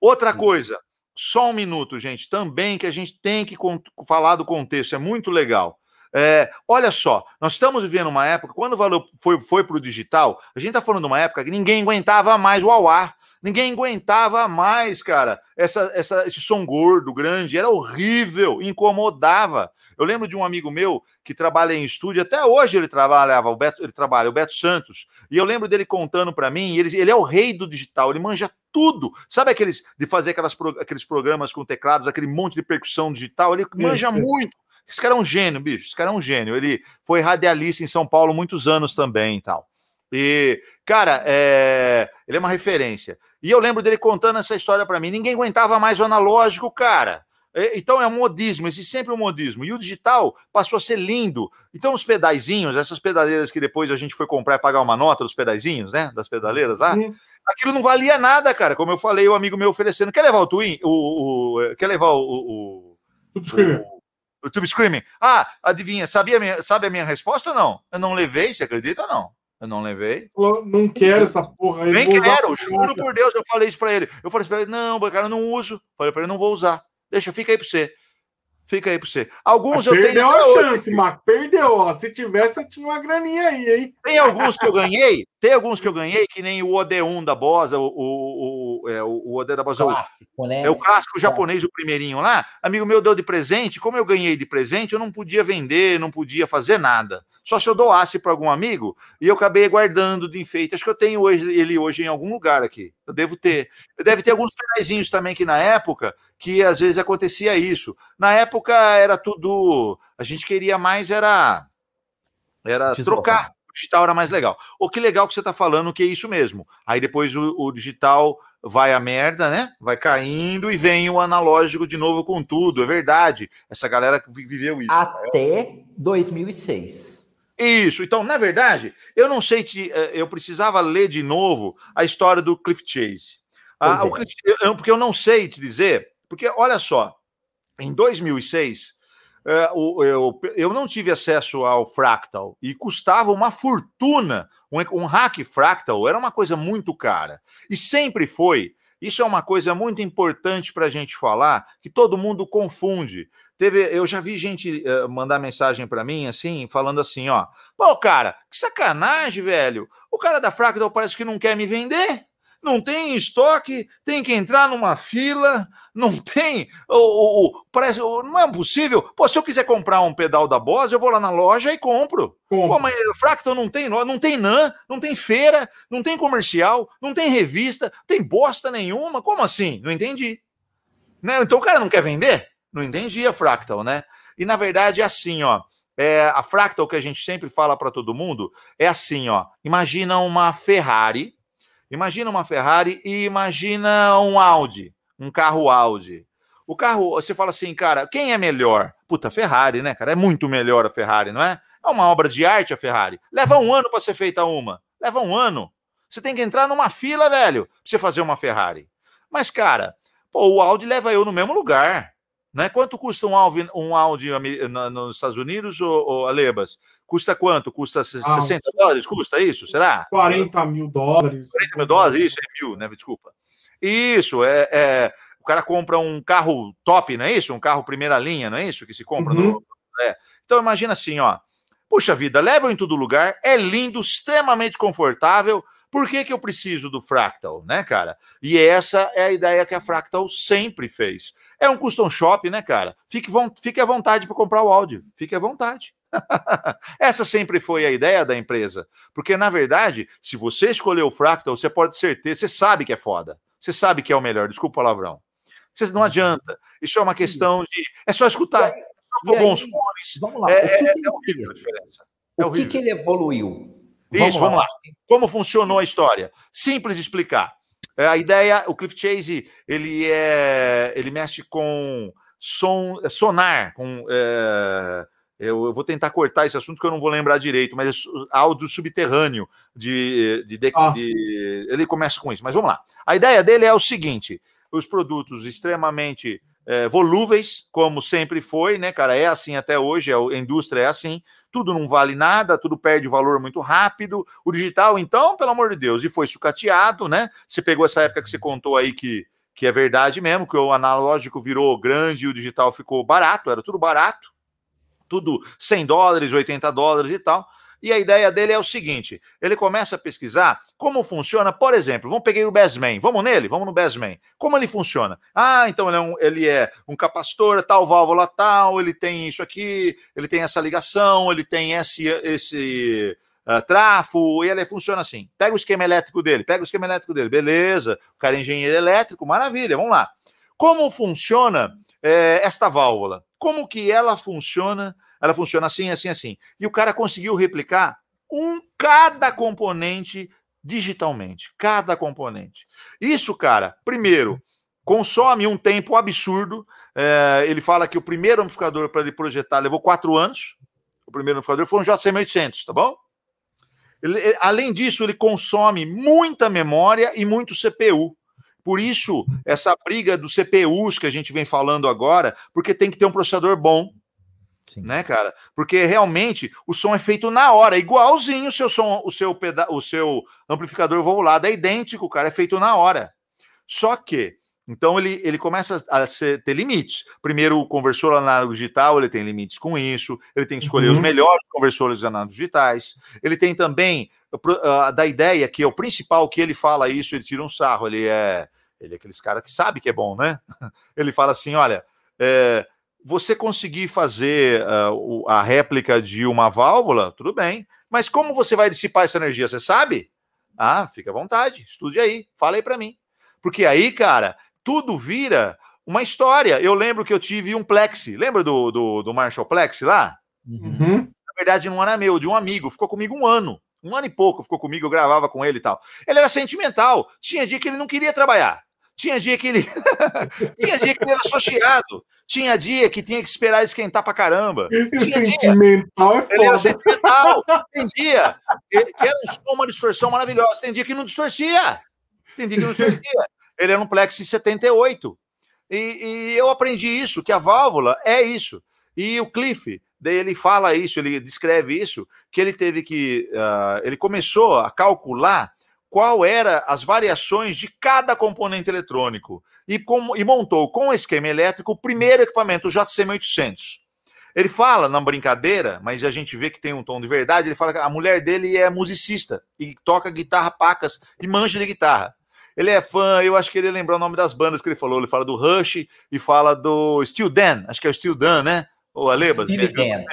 Outra coisa, só um minuto, gente, também que a gente tem que falar do contexto, é muito legal. É, olha só, nós estamos vivendo uma época, quando o valor foi, foi para o digital, a gente está falando de uma época que ninguém aguentava mais o AUA. Ninguém aguentava mais, cara, essa, essa, esse som gordo, grande, era horrível, incomodava. Eu lembro de um amigo meu que trabalha em estúdio, até hoje ele trabalhava, o Beto, ele trabalha, o Beto Santos, e eu lembro dele contando para mim, ele, ele é o rei do digital, ele manja tudo. Sabe aqueles de fazer aquelas, aqueles programas com teclados, aquele monte de percussão digital, ele manja muito. Esse cara é um gênio, bicho. Esse cara é um gênio. Ele foi radialista em São Paulo muitos anos também e tal. E, cara, é... ele é uma referência. E eu lembro dele contando essa história para mim. Ninguém aguentava mais o analógico, cara. Então é um modismo, existe sempre um modismo. E o digital passou a ser lindo. Então os pedaizinhos, essas pedaleiras que depois a gente foi comprar e pagar uma nota dos pedaizinhos, né? Das pedaleiras lá. Sim. Aquilo não valia nada, cara. Como eu falei, o amigo meu oferecendo. Quer levar o Twin? O, o quer levar o. o, o, o o Tube Screaming. Ah, adivinha, sabia minha, sabe a minha resposta ou não? Eu não levei, você acredita ou não? Eu não levei. Eu não quero essa porra aí. Nem quero, juro por Deus, eu falei isso pra ele. Eu falei pra ele, não, cara, eu não uso. Falei pra ele, não vou usar. Deixa, fica aí pra você. Fica aí pra você. Alguns eu perdeu tenho. Perdeu a chance, Marco. Perdeu, ó. Se tivesse, eu tinha uma graninha aí, hein? Tem alguns que eu ganhei, tem alguns que eu ganhei, que nem o OD1 da Bosa, o, o, o, é, o OD da Bosa. Clássico, né? É o clássico japonês, o primeirinho lá. Amigo meu deu de presente. Como eu ganhei de presente, eu não podia vender, não podia fazer nada. Só se eu doasse para algum amigo e eu acabei guardando de enfeite. Acho que eu tenho hoje, ele hoje em algum lugar aqui. Eu devo ter. Deve ter alguns pedazinhos também que na época que às vezes acontecia isso. Na época era tudo. A gente queria mais era era trocar. O digital era mais legal. O que legal que você está falando que é isso mesmo. Aí depois o, o digital vai a merda, né? Vai caindo e vem o analógico de novo com tudo. É verdade. Essa galera viveu isso. Até 2006. Isso. Então, na verdade, eu não sei se eh, eu precisava ler de novo a história do Cliff Chase. Ah, é. Cliff, porque eu não sei te dizer, porque olha só, em 2006 eh, eu, eu não tive acesso ao Fractal e custava uma fortuna. Um, um hack Fractal era uma coisa muito cara e sempre foi. Isso é uma coisa muito importante para a gente falar, que todo mundo confunde. Teve, eu já vi gente uh, mandar mensagem para mim, assim, falando assim, ó. Pô, cara, que sacanagem, velho. O cara da Fractal parece que não quer me vender. Não tem estoque, tem que entrar numa fila, não tem. O, o, parece, não é possível. Pô, se eu quiser comprar um pedal da Bose, eu vou lá na loja e compro. Compre. Pô, mas Fractal não tem, não tem NAN, não tem feira, não tem comercial, não tem revista, tem bosta nenhuma. Como assim? Não entendi. Né? Então o cara não quer vender? Não entendi a Fractal, né? E na verdade é assim, ó. É, a Fractal que a gente sempre fala para todo mundo é assim, ó. Imagina uma Ferrari, imagina uma Ferrari e imagina um Audi, um carro Audi. O carro, você fala assim, cara, quem é melhor? Puta, Ferrari, né, cara? É muito melhor a Ferrari, não é? É uma obra de arte a Ferrari. Leva um ano para ser feita uma. Leva um ano. Você tem que entrar numa fila, velho, pra você fazer uma Ferrari. Mas, cara, pô, o Audi leva eu no mesmo lugar. Né? Quanto custa um Audi, um Audi nos Estados Unidos, ou, ou Alebas? Custa quanto? Custa 60 ah, dólares? Custa isso? Será? 40 mil dólares. 40 mil dólares? Isso, é mil, né? Desculpa. Isso, é, é, o cara compra um carro top, não é isso? Um carro primeira linha, não é isso que se compra? Uhum. No, é. Então imagina assim, ó. Puxa vida, leva em todo lugar, é lindo, extremamente confortável. Por que, que eu preciso do Fractal, né, cara? E essa é a ideia que a Fractal sempre fez. É um custom shop, né, cara? Fique, fique à vontade para comprar o áudio. Fique à vontade. Essa sempre foi a ideia da empresa. Porque, na verdade, se você escolheu o Fractal, você pode ter certeza, você sabe que é foda. Você sabe que é o melhor. Desculpa o palavrão. Você não adianta. Isso é uma questão de. É só escutar. É só bons fones. Vamos lá. É, é, é horrível a diferença. É o que, que ele evoluiu? Vamos Isso, vamos lá. lá. Como funcionou a história? Simples explicar. É, a ideia, o Cliff Chase, ele é, ele mexe com som, é, sonar, com é, eu, vou tentar cortar esse assunto que eu não vou lembrar direito, mas é áudio subterrâneo de, de, de, ah. de, ele começa com isso. Mas vamos lá. A ideia dele é o seguinte: os produtos extremamente é, volúveis, como sempre foi, né, cara? É assim até hoje, a indústria é assim tudo não vale nada, tudo perde valor muito rápido. O digital, então, pelo amor de Deus, e foi sucateado, né? Você pegou essa época que você contou aí que, que é verdade mesmo, que o analógico virou grande e o digital ficou barato, era tudo barato, tudo 100 dólares, 80 dólares e tal. E a ideia dele é o seguinte: ele começa a pesquisar como funciona, por exemplo, vamos pegar o Bassman, vamos nele, vamos no Bassman. Como ele funciona? Ah, então ele é um, ele é um capacitor, tal válvula tal, ele tem isso aqui, ele tem essa ligação, ele tem esse, esse uh, trafo, e ele funciona assim. Pega o esquema elétrico dele, pega o esquema elétrico dele, beleza, o cara é engenheiro elétrico, maravilha, vamos lá. Como funciona é, esta válvula? Como que ela funciona? Ela funciona assim, assim, assim. E o cara conseguiu replicar um cada componente digitalmente, cada componente. Isso, cara, primeiro, consome um tempo absurdo. É, ele fala que o primeiro amplificador para ele projetar levou quatro anos. O primeiro amplificador foi um JCM800, tá bom? Ele, além disso, ele consome muita memória e muito CPU. Por isso, essa briga dos CPUs que a gente vem falando agora, porque tem que ter um processador bom, Sim. né, cara? Porque realmente o som é feito na hora, igualzinho o seu som, o seu peda o seu amplificador volulado é idêntico, cara, é feito na hora. Só que então ele, ele começa a ser, ter limites. Primeiro, o conversor análogo digital, ele tem limites com isso, ele tem que escolher uhum. os melhores conversores análogos digitais. Ele tem também uh, da ideia que é o principal que ele fala isso, ele tira um sarro, ele é ele é aqueles cara que sabe que é bom, né? Ele fala assim, olha, é, você conseguir fazer uh, a réplica de uma válvula, tudo bem. Mas como você vai dissipar essa energia? Você sabe? Ah, fica à vontade, estude aí, fala aí para mim. Porque aí, cara, tudo vira uma história. Eu lembro que eu tive um Plexi, lembra do, do, do Marshall Plexi lá? Uhum. Na verdade, não era meu, de um amigo, ficou comigo um ano. Um ano e pouco ficou comigo, eu gravava com ele e tal. Ele era sentimental. Tinha dia que ele não queria trabalhar. Tinha dia que ele. tinha dia que ele era associado. Tinha dia que tinha que esperar esquentar pra caramba. Tinha sentimental dia, é Ele era sentimental. Tem dia que, era um som, uma distorção maravilhosa. Tem dia que não distorcia. Tem dia que não distorcia. Ele era um Plexi 78. E, e eu aprendi isso, que a válvula é isso. E o Cliff, daí ele fala isso, ele descreve isso, que ele teve que. Uh, ele começou a calcular qual era as variações de cada componente eletrônico. e, com, e montou com esquema elétrico o primeiro equipamento, o JCM800. Ele fala, na brincadeira, mas a gente vê que tem um tom de verdade, ele fala que a mulher dele é musicista e toca guitarra pacas e manja de guitarra. Ele é fã, eu acho que ele lembrar o nome das bandas que ele falou. Ele fala do Rush e fala do Steel Dan, acho que é o Steel Dan, né? Ou Alebas? Steve Dan.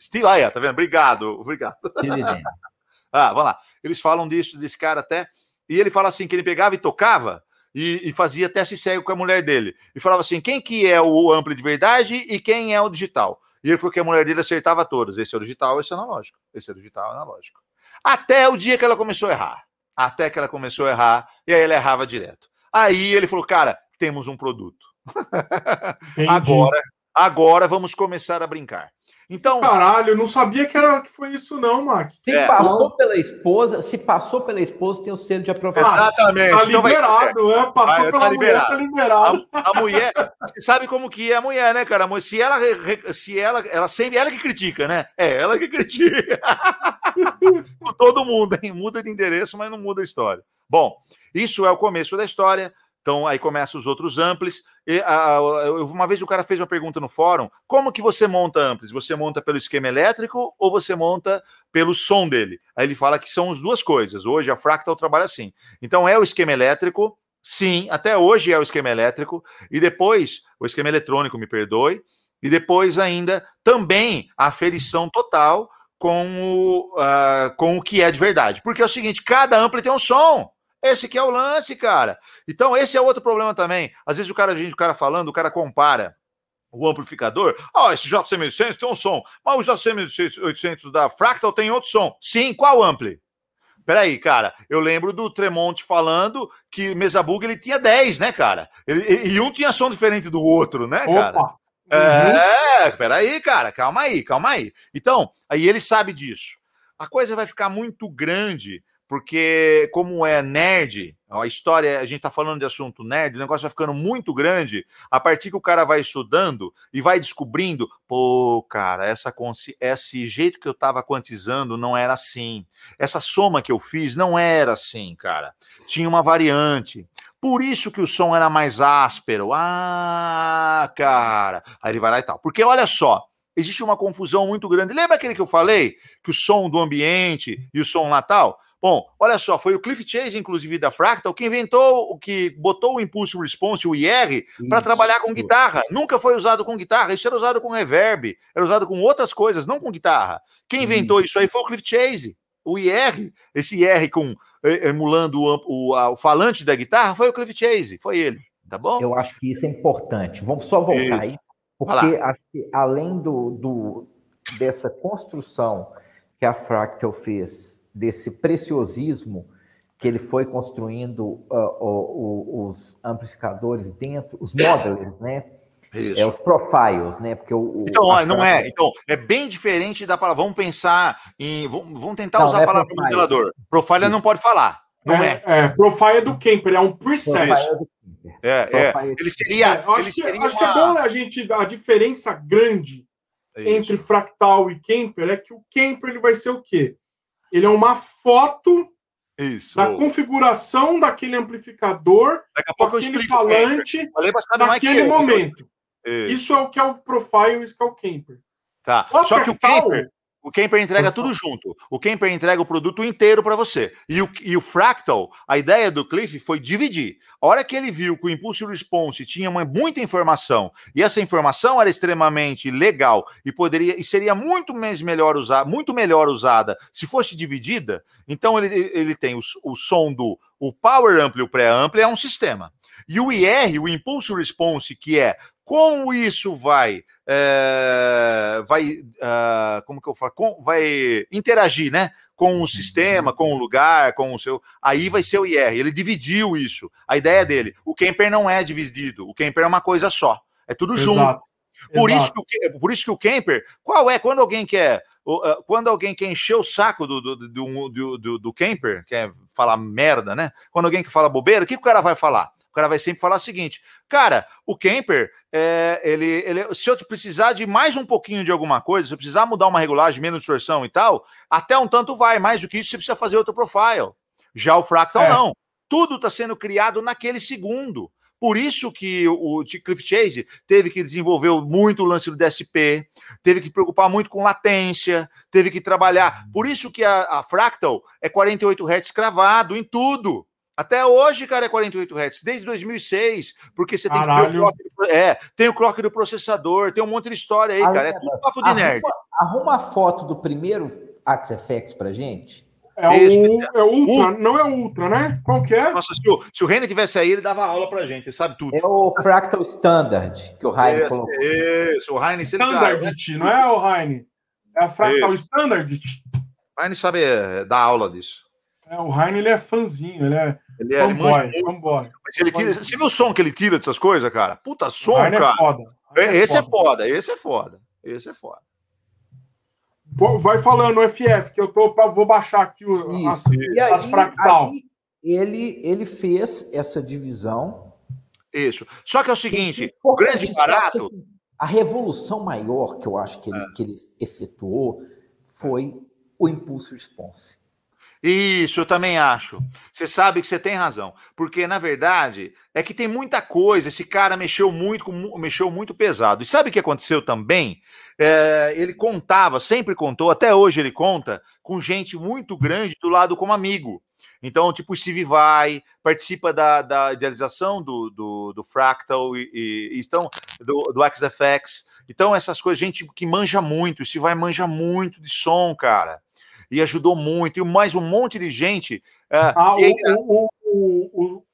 Steve, ah, é, tá vendo? Obrigado, obrigado. Steve Dan. ah, vamos lá. Eles falam disso, desse cara até. E ele fala assim: que ele pegava e tocava e, e, fazia teste cego com a mulher dele. E falava assim: quem que é o ampli de verdade e quem é o digital. E ele falou que a mulher dele acertava todos. Esse é o digital, esse é o analógico. Esse é o digital, é analógico. Até o dia que ela começou a errar. Até que ela começou a errar, e aí ela errava direto. Aí ele falou: cara, temos um produto. agora, agora vamos começar a brincar. Então, caralho, não sabia que era que foi isso não, Mac. Se é, passou não. pela esposa, se passou pela esposa, tem o selo de aprovação. Exatamente. Tá então liberado, vai... é, passou vai, pela tá mulher, tá liberado. A, a, mulher, sabe como que é a mulher, né, cara? Se ela, se ela, ela sempre ela que critica, né? É ela que critica. Com todo mundo, hein? Muda de endereço, mas não muda a história. Bom, isso é o começo da história. Então aí começam os outros amplis. E, a, a, uma vez o cara fez uma pergunta no fórum: como que você monta amplis? Você monta pelo esquema elétrico ou você monta pelo som dele? Aí ele fala que são as duas coisas. Hoje a Fractal trabalha assim. Então é o esquema elétrico, sim, até hoje é o esquema elétrico, e depois o esquema eletrônico, me perdoe, e depois ainda também a aferição total com o, uh, com o que é de verdade. Porque é o seguinte: cada ampli tem um som. Esse que é o lance, cara. Então, esse é outro problema também. Às vezes o cara, a gente, o cara falando, o cara compara o amplificador. Ó, oh, esse JC1800 tem um som, mas o JC800 da Fractal tem outro som. Sim, qual ampli? Peraí, cara, eu lembro do Tremonte falando que Mesa Bug ele tinha 10, né, cara? Ele, e um tinha som diferente do outro, né, cara? Opa. É, peraí, cara, calma aí, calma aí. Então, aí ele sabe disso. A coisa vai ficar muito grande porque como é nerd, a história, a gente está falando de assunto nerd, o negócio vai ficando muito grande a partir que o cara vai estudando e vai descobrindo, pô, cara, essa esse jeito que eu estava quantizando não era assim. Essa soma que eu fiz não era assim, cara. Tinha uma variante. Por isso que o som era mais áspero. Ah, cara. Aí ele vai lá e tal. Porque olha só, existe uma confusão muito grande. Lembra aquele que eu falei? Que o som do ambiente e o som natal? Bom, olha só, foi o Cliff Chase, inclusive, da Fractal, que inventou, o que botou o Impulse Response, o IR, para trabalhar com guitarra. Nunca foi usado com guitarra, isso era usado com reverb, era usado com outras coisas, não com guitarra. Quem inventou isso, aí foi o Cliff Chase. O IR, esse IR com eh, emulando o, o, o, falante da guitarra, foi o Cliff Chase, foi ele, tá bom? Eu acho que isso é importante. Vamos só voltar aí, porque acho que além do, do, dessa construção que a Fractal fez desse preciosismo que ele foi construindo uh, os amplificadores dentro, os modelers, né? Isso. É os profiles, né? Porque o, então, ó, não é. Então, é bem diferente da palavra. Vamos pensar em. Vamos tentar não, usar não é a palavra profile. modelador. Profile não pode falar. Não é. É, é profile é do Kemper, é um preset. É, é, é. Ele seria. É, acho, ele que, seria acho uma... que é bom a gente. A diferença grande entre fractal e Kemper é que o Kemper ele vai ser o quê? Ele é uma foto Isso. da configuração daquele amplificador, daquele falante, naquele momento. Isso. isso. é o que é o profile, que é o camper. Tá. Só que o camper, o Kemper entrega tudo junto. O Kemper entrega o produto inteiro para você. E o, e o Fractal, a ideia do Cliff foi dividir. A hora que ele viu que o Impulse Response tinha uma, muita informação e essa informação era extremamente legal e poderia e seria muito mais melhor usar, muito melhor usada se fosse dividida. Então ele, ele tem o, o som do o Power Ampli e o Pré-Ampli é um sistema. E o IR, o Impulse Response, que é como isso vai é, vai uh, como que eu falo com, vai interagir né com o sistema com o lugar com o seu aí vai ser o IR ele dividiu isso a ideia dele o Kemper não é dividido o Kemper é uma coisa só é tudo Exato. junto por Exato. isso que o, por isso que o Kemper qual é quando alguém quer quando alguém quer encher o saco do, do, do, do, do, do Kemper, quer falar merda, né? Quando alguém que fala bobeira, o que, que o cara vai falar? O cara vai sempre falar o seguinte: cara, o Kemper, é, ele, ele, se eu precisar de mais um pouquinho de alguma coisa, se eu precisar mudar uma regulagem, menos distorção e tal, até um tanto vai. Mais do que isso, você precisa fazer outro profile. Já o Fractal, é. não. Tudo está sendo criado naquele segundo. Por isso que o Cliff Chase teve que desenvolver muito o lance do DSP, teve que preocupar muito com latência, teve que trabalhar. Por isso que a, a Fractal é 48 Hz cravado em tudo. Até hoje, cara, é 48 Hz, desde 2006, porque você tem Caralho. que ver o clock, é, tem o clock do processador, tem um monte de história aí, cara, é tudo papo de nerd. Arruma a foto do primeiro Axie FX pra gente. É o, é o Ultra, o... não é o Ultra, né? Qual que é? Nossa, se o, se o Reiner tivesse aí, ele dava aula pra gente, ele sabe tudo. É o Fractal Standard que o Heine colocou. Isso, o Heine... Standard, né? não é o Heine? É a Fractal. Standard. O Heine sabe é, dar aula disso. É, o Heine, ele é fãzinho, ele é... Ele é fanboy, fanboy. Mas ele tira, você viu o som que ele tira dessas coisas, cara? Puta som, cara. É foda. Esse é foda, esse é foda. Esse é foda. Vai falando FF, que eu tô, vou baixar aqui o, as, e aí, as fractal. Aí ele, ele fez essa divisão. Isso. Só que é o seguinte: o grande barato. Assim, a revolução maior que eu acho que ele, é. que ele efetuou foi o impulso response. Isso, eu também acho. Você sabe que você tem razão. Porque, na verdade, é que tem muita coisa. Esse cara mexeu muito, mexeu muito pesado. E sabe o que aconteceu também? É, ele contava, sempre contou, até hoje ele conta, com gente muito grande do lado como amigo. Então, tipo, o Steve Vai participa da, da idealização do, do, do Fractal e, e, então, do, do XFX. Então, essas coisas, gente que manja muito, o Steve Vai manja muito de som, cara e ajudou muito, e mais um monte de gente. Uh, ah, e... o, o,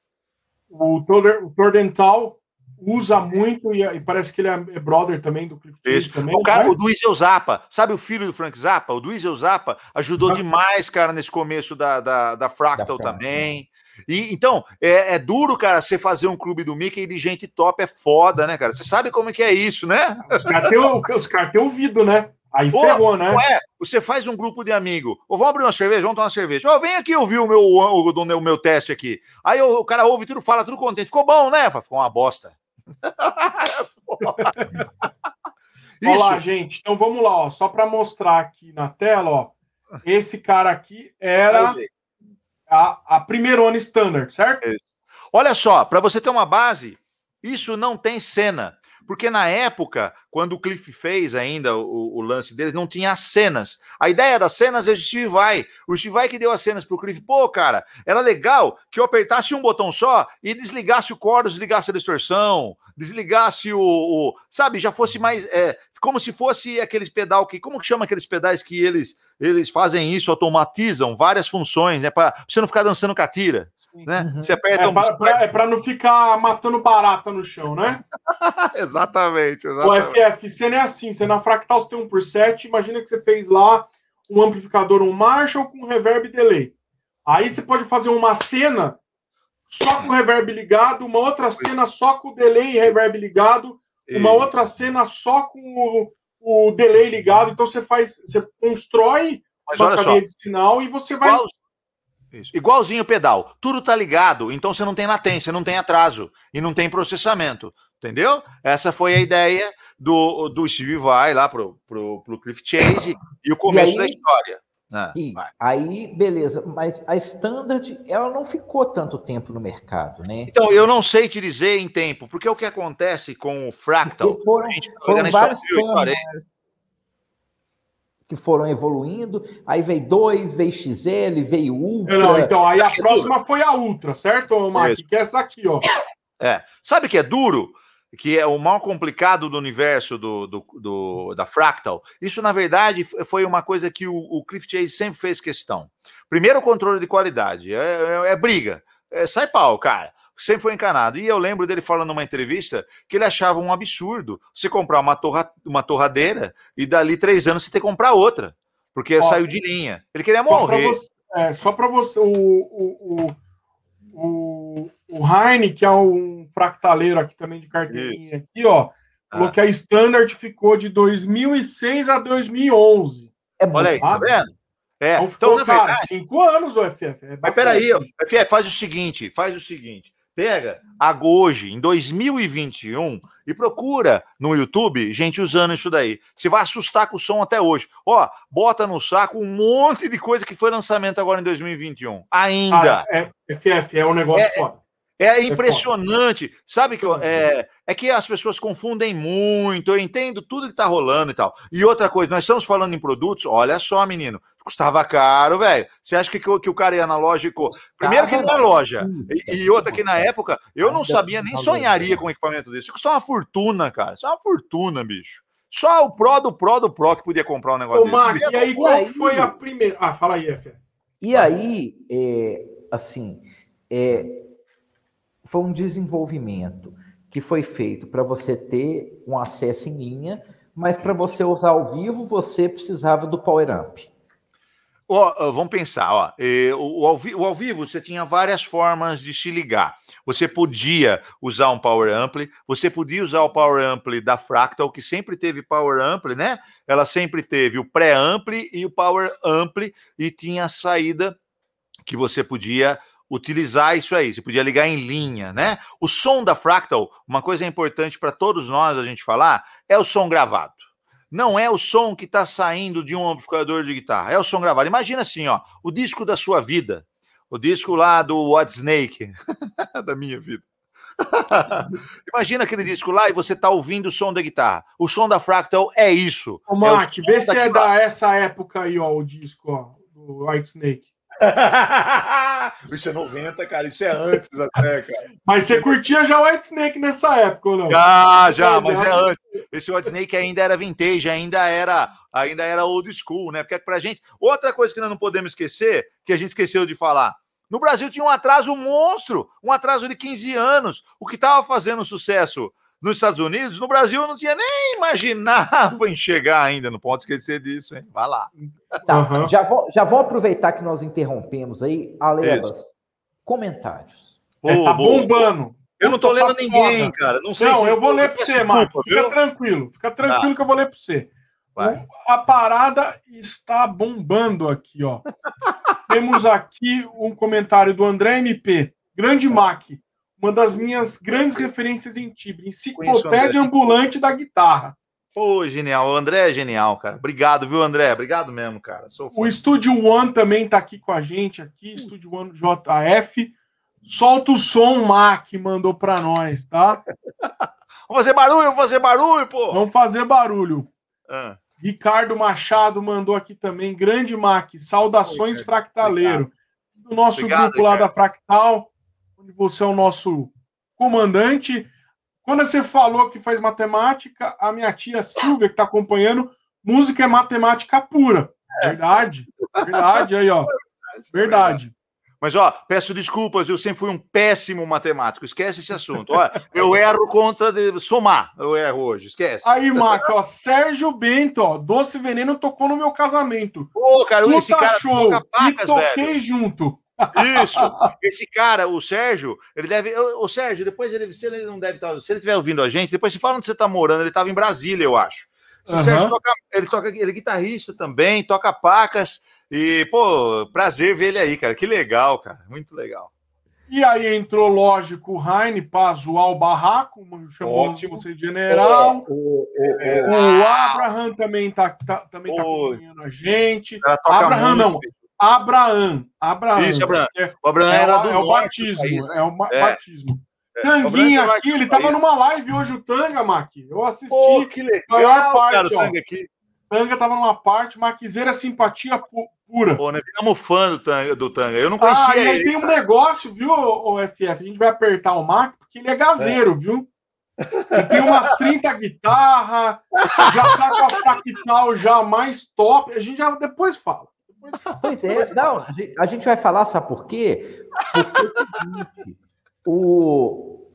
o, o, Tordental usa muito e, e, parece que ele é brother também do Cliff Isso. também. O cara, né? o Duísel Zappa, sabe o filho do Frank Zappa? O Duísel Zappa ajudou demais, cara, nesse começo da, da, da Fractal da também. E, então, é, é, duro, cara, você fazer um clube do Mickey de gente top é foda, né, cara? Você sabe como é que é isso, né? Os caras têm cara ouvido, né? Aí Pô, ferrou, né? é, você faz um grupo de amigo. Ou vamos abrir uma cerveja, vamos tomar uma cerveja. Ó, vem aqui ouvir o meu, o, o, o meu teste aqui. Aí o, o, cara ouve tudo, fala tudo contente. Ficou bom, né? Ficou uma bosta. Olha lá, gente. Então vamos lá, ó. Só para mostrar aqui na tela, ó. Esse cara aqui era a, a primeirona standard, certo? Olha só, para você ter uma base, isso não tem cena. Porque na época, quando o Cliff fez ainda o, o lance deles, não tinha as cenas. A ideia das cenas é o Steve Vai. O Steve Vai que deu as cenas pro Cliff. Pô, cara, era legal que eu apertasse um botão só e desligasse o chorus, desligasse a distorção, desligasse o. o sabe, já fosse mais. É, como se fosse aqueles pedal que. Como que chama aqueles pedais que eles, eles fazem isso, automatizam várias funções, né? Para você não ficar dançando catira. Né? Uhum. Você aperta é um... para é não ficar matando barata no chão, né? exatamente, exatamente. O FF, você não é assim, você na Fractal você tem um por 7, imagina que você fez lá um amplificador, um Marshall com reverb e delay. Aí você pode fazer uma cena só com reverb ligado, uma outra cena só com delay e reverb ligado, uma outra cena só com o, o delay ligado. Então você faz, você constrói Mas uma cadeia de sinal e você vai Qual isso. Igualzinho o pedal. Tudo tá ligado, então você não tem latência, não tem atraso e não tem processamento. Entendeu? Essa foi a ideia do, do Steve Vai lá pro, pro, pro Cliff Chase e o começo e aí, da história. Ah, aí, beleza, mas a Standard ela não ficou tanto tempo no mercado, né? Então, eu não sei te dizer em tempo, porque o que acontece com o Fractal, foram, a gente foram vários que foram evoluindo. Aí veio 2, veio XL, veio Ultra. Não, então aí a próxima foi a Ultra, certo, Mark? Que é essa aqui, ó. É. Sabe que é duro? Que é o mal complicado do universo do, do, do, da Fractal. Isso, na verdade, foi uma coisa que o, o Cliff Chase sempre fez questão. Primeiro, o controle de qualidade. É, é, é briga. É, sai pau, cara sempre foi encanado. E eu lembro dele falando numa entrevista que ele achava um absurdo você comprar uma, torra, uma torradeira e dali três anos você ter que comprar outra, porque Ó, saiu de linha. Ele queria morrer. Só para você, é, você, o, o, o, o, Heine, que é um fractaleiro aqui também de carteirinha, Isso. aqui, ó, falou ah. que a Standard ficou de 2006 a 2011. É Olha aí, tá vendo? É, então, então na cara, verdade, cinco anos o FF. É mas peraí, FF, faz o seguinte, faz o seguinte. Pega a Goji em 2021 e procura no YouTube gente usando isso daí. Você vai assustar com o som até hoje. Ó, bota no saco um monte de coisa que foi lançamento agora em 2021. Ainda. Ah, é, FF, é um negócio é, foda. É impressionante. Sabe que eu, é, é que as pessoas confundem muito. Eu entendo tudo que tá rolando e tal. E outra coisa, nós estamos falando em produtos. Olha só, menino. Custava caro, velho. Você acha que, que o cara ia na loja e. Primeiro que na loja. E, e outra que na época eu não sabia, nem sonharia com um equipamento desse. Isso custava uma fortuna, cara. Isso é uma fortuna, bicho. Só o Pro do Pro do Pro que podia comprar um negócio Ô, desse. Mark, e aí, qual foi a primeira. Ah, fala aí, F. E aí, é, assim, é, foi um desenvolvimento que foi feito para você ter um acesso em linha, mas para você usar ao vivo, você precisava do Power Amp. Oh, vamos pensar, ó, o, ao, o ao vivo você tinha várias formas de se ligar. Você podia usar um Power Ampli, você podia usar o Power Ampli da Fractal, que sempre teve Power Ampli, né? Ela sempre teve o pré-ampli e o Power Ampli, e tinha a saída que você podia utilizar isso aí, você podia ligar em linha, né? O som da Fractal, uma coisa importante para todos nós a gente falar, é o som gravado. Não é o som que está saindo de um amplificador de guitarra, é o som gravado. Imagina assim, ó, o disco da sua vida, o disco lá do What Snake, da minha vida. Imagina aquele disco lá e você está ouvindo o som da guitarra. O som da Fractal é isso. Ô, Mark, é vê se é da essa época aí, ó, o disco, ó, do White Snake. isso é 90, cara. Isso é antes até, cara. Mas você curtia já o White Snake nessa época, ou não? Já, já, mas é antes. Esse White Snake ainda era vintage, ainda era, ainda era old school, né? Porque pra gente. Outra coisa que nós não podemos esquecer, que a gente esqueceu de falar. No Brasil tinha um atraso monstro, um atraso de 15 anos. O que estava fazendo sucesso nos Estados Unidos, no Brasil não tinha nem imaginava em chegar ainda, não pode esquecer disso, hein? Vai lá. Tá, uhum. já, vou, já vou aproveitar que nós interrompemos aí, Alebas, comentários. É, tá bombando. Eu não tô lendo ninguém, foda. cara. Não, sei não eu vou ler para você, Marco. Fica viu? tranquilo, fica tranquilo tá. que eu vou ler para você. Vai. A parada está bombando aqui, ó. Temos aqui um comentário do André MP. Grande Mac uma das minhas grandes referências em Tibre, enciclopédia ambulante da guitarra. Pô, genial. O André é genial, cara. Obrigado, viu, André? Obrigado mesmo, cara. o Studio One também tá aqui com a gente, aqui, Studio One JF. Solta o som, Mac, mandou para nós, tá? vamos fazer barulho, vamos fazer barulho, pô! Vamos fazer barulho. Ah. Ricardo Machado mandou aqui também. Grande Mac, saudações Oi, fractaleiro. Do nosso Obrigado, grupo lá da Fractal você é o nosso comandante. Quando você falou que faz matemática, a minha tia Silvia, que está acompanhando, música é matemática pura. Verdade, verdade, aí, ó. Verdade. Mas, ó, peço desculpas, eu sempre fui um péssimo matemático. Esquece esse assunto. Ó, eu erro conta de somar. Eu erro hoje, esquece. Aí, Marco, ó, Sérgio Bento, ó, Doce Veneno tocou no meu casamento. Pô, cara, Puta esse cara show. E toquei velho. junto. Isso. Esse cara, o Sérgio, ele deve. O Sérgio, depois ele, se ele não deve estar. Se ele estiver ouvindo a gente, depois se fala onde você está morando. Ele estava em Brasília, eu acho. Esse uhum. Sérgio toca, ele toca, ele é guitarrista também, toca pacas. E, pô, prazer ver ele aí, cara. Que legal, cara. Muito legal. E aí entrou, lógico, o Heine o barraco, chamou você de general. O, o, o, Abraham também está tá, também tá acompanhando a gente. Abraham muito. não, Abraão. Abraão. Isso, Abraão. É, o Abraão era do é o batismo. País, né? É o é. batismo. É. Tanguinha aqui, ele estava numa live hoje, o Tanga, Mac. Eu assisti. Pô, que legal, maior parte, cara, o Tanga aqui. Tanga estava numa parte, Maquizeira simpatia pura. Pô, nós ficamos fã do Tanga, do Tanga. Eu não conhecia ah, e aí tem um negócio, viu, o FF? A gente vai apertar o Mac, porque ele é gazeiro, é. viu? Ele tem umas 30 guitarras, já tá com a fractal já mais top. A gente já depois fala. Pois é, não, a gente vai falar, sabe por quê? Porque o,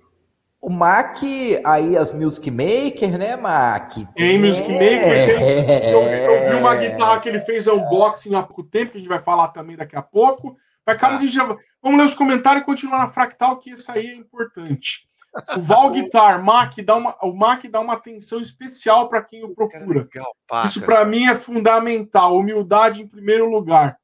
o Mac, aí as Music Maker, né, Mac? Tem, Music Maker, tem, eu, eu, vi uma guitarra que ele fez unboxing há pouco tempo, que a gente vai falar também daqui a pouco. Mas calma, tá. já, vamos ler os comentários e continuar na Fractal, que isso aí é importante. O Val Guitar, Mac dá uma, o Mac dá uma atenção especial para quem o procura. Isso para mim é fundamental. Humildade em primeiro lugar.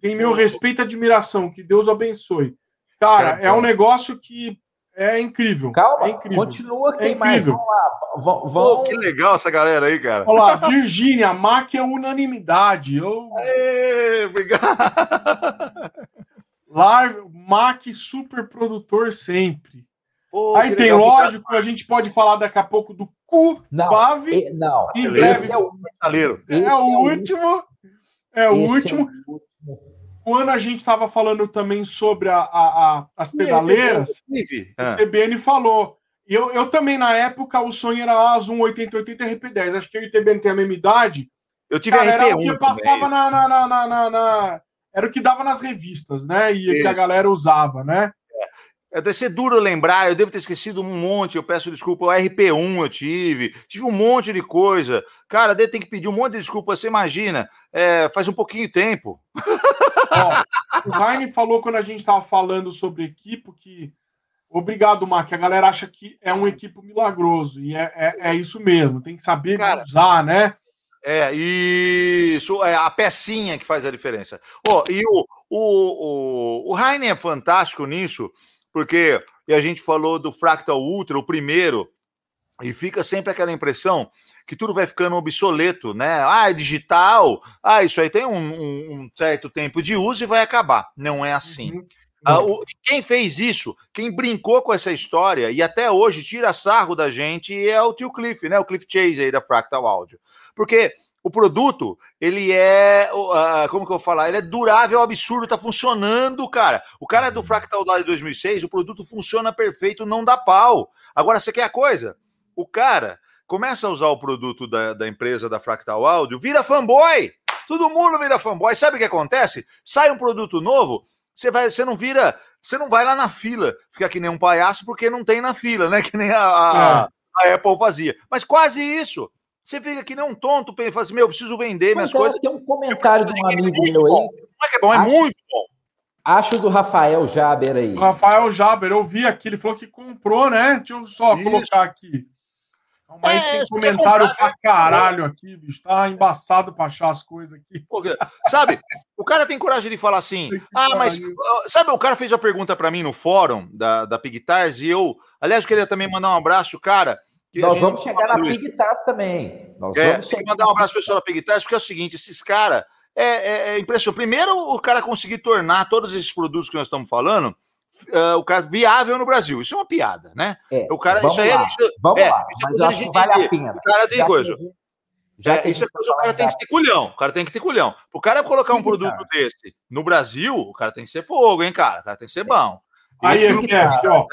Tem meu respeito e admiração. Que Deus abençoe. Cara, é um negócio que é incrível. Calma, é incrível. continua que é incrível. Vamos lá. Vamos, Pô, que legal essa galera aí, cara. Olha lá, Virgínia, Mac é unanimidade. Eu... Aê, obrigado. Live, Mac super produtor sempre. Pô, Aí tem, lógico, a gente pode falar daqui a pouco do cu Não, Bave. não. Em breve. Esse é o. É, esse o último. É o esse é último. Quando a gente estava falando também sobre a, a- a- as pedaleiras, Inclusive. o TBN falou. E Eu, eu também, na época, o sonho era a Zoom 8080 e RP10. Acho que eu e o TBN tem a mesma idade. Eu tive Cara, era o RP1 que passava também. na, na, na, na- na- na- Era o que dava nas revistas, né? E que a galera usava, né? É, Deve ser duro lembrar, eu devo ter esquecido um monte, eu peço desculpa. O RP1 eu tive, tive um monte de coisa. Cara, tem que pedir um monte de desculpa. Você imagina, é, faz um pouquinho de tempo. Ó, o Heine falou quando a gente estava falando sobre equipe que. Obrigado, Mac. A galera acha que é um equipo milagroso. E é, é, é isso mesmo. Tem que saber Cara, usar, né? É, isso, é a pecinha que faz a diferença. Ó, e o, o, o, o Heine é fantástico nisso, porque e a gente falou do Fractal Ultra, o primeiro, e fica sempre aquela impressão que tudo vai ficando obsoleto, né? Ah, é digital, ah, isso aí tem um, um- um certo tempo de uso e vai acabar. Não é assim. Uhum. Ah, o- quem fez isso, quem brincou com essa história e até hoje tira sarro da gente é o tio Cliff, né? O Cliff Chase aí da Fractal Audio. Porque o produto, ele é, ah, como que eu vou falar? Ele é durável, absurdo, tá funcionando, cara. O cara do Fractal lá de 2006, o produto funciona perfeito, não dá pau. Agora, você quer a coisa? O cara começa a usar o produto da, da empresa da Fractal Audio, vira fanboy. Todo mundo vira fanboy. Sabe o que acontece? Sai um produto novo, você vai, você não vira, você não vai lá na fila, fica que nem um palhaço porque não tem na fila, né? Que nem a, a, a Apple fazia. Mas quase isso. Você fica que nem um tonto, e fala assim, meu, eu preciso vender minhas Mas é, coisas. tem um comentário de um amigo muito meu aí. Não é que é bom, é Acho- muito bom. Acho do Rafael Jaber aí. O Rafael Jaber, eu vi aqui, ele falou que comprou, né? Deixa eu só Isso. colocar aqui. Calma aí, É, tem comentário comprar, pra caralho aqui, bicho. Tá embaçado pra achar as coisas aqui. Porque, sabe, o cara tem coragem de falar assim, ah, mas, ah, sabe, o cara fez a pergunta pra mim no fórum da, da Pigtars e eu, aliás, eu queria também mandar um abraço, cara. Nós vamos chegar na. Pigtas também. Nós É, vamos tem que chegar mandar um abraço pessoal da Pigtars, porque é o seguinte, esses caras, é, é, é impressionante. Primeiro, o cara conseguir tornar todos esses produtos que nós estamos falando, ah, o cara viável no Brasil. Isso é uma piada, né? É, O cara, vamos isso aí é, lá, isso, Vamos é, lá, isso é coisa de vale a pena. o cara tem Já coisa. que- já É, isso é gente coisa, o tá cara tem que ter culhão. O cara tem que ter culhão. O cara colocar um produto cara. desse no Brasil, o cara tem que ser fogo, hein, cara? O cara tem que ser bom. Aí, Esse aqui, aqui, ó.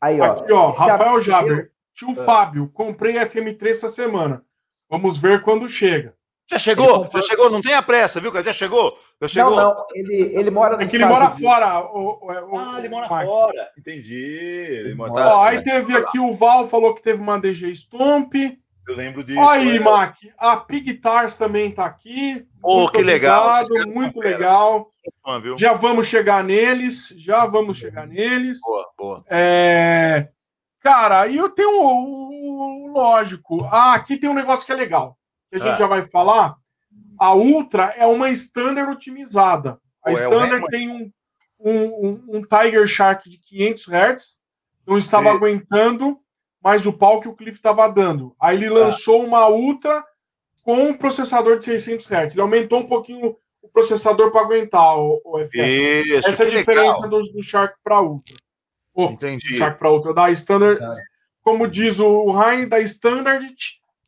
Aí, ó. Aqui, ó. Rafael Jaber. Tio Ah. Fábio, comprei FM3 essa semana. Vamos ver quando chega. Já chegou? comprou- Já chegou? Não tenha pressa, viu, cara? Já chegou? Já chegou? Não, não, ele, ele mora no É que ele mora fora. O, o, o- Ah, ele mora Mark. fora. Entendi. Ele mora Ó, aí teve aqui o Val, falou que teve uma DG Stomp. Eu lembro disso. Aí, é. Mac. A Pigtars também tá aqui. Ô, Muito que legal, muito legal. Fã, viu? Já vamos chegar neles. Já vamos chegar neles. Boa, boa. É... Cara, aí eu tenho o, o- lógico. Ah, aqui tem um negócio que é legal. Que a gente Ah. já vai falar. A Ultra é uma standard otimizada. A Pô, é standard recorde. tem um, um, um- Tiger Shark de 500 Hz. Não estava E- aguentando mais o pau que o Cliff estava dando. Aí ele lançou uma Ultra com um processador de 600 Hz. Ele aumentou um pouquinho o processador para aguentar o, o FF. Isso, Essa é a diferença do, do Shark para Ultra. Oh, Entendi. Shark para Ultra, da Standard, como diz o Ryan, da Standard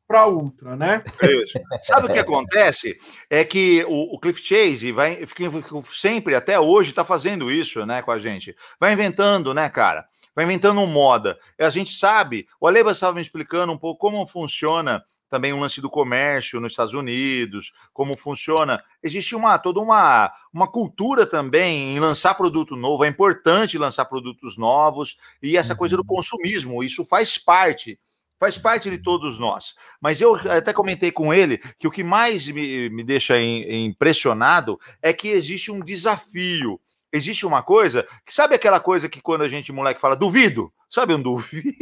para Ultra, né? Isso. Sabe o que acontece? É que o, o Cliff Chase vai fica- sempre, até hoje, está fazendo isso né, com a gente. Vai inventando, né, cara? Vai inventando moda. E a gente sabe, o Aleba estava me explicando um pouco como funciona também o lance do comércio nos Estados Unidos, como funciona. Existe uma toda uma, uma cultura também em lançar produto novo. É importante lançar produtos novos e essa coisa do consumismo. Isso faz parte faz parte de todos nós. Mas eu até comentei com ele que o que mais me, me deixa impressionado é que existe um desafio. Existe uma coisa, que sabe aquela coisa que quando a gente moleque fala duvido? Sabe um duvido?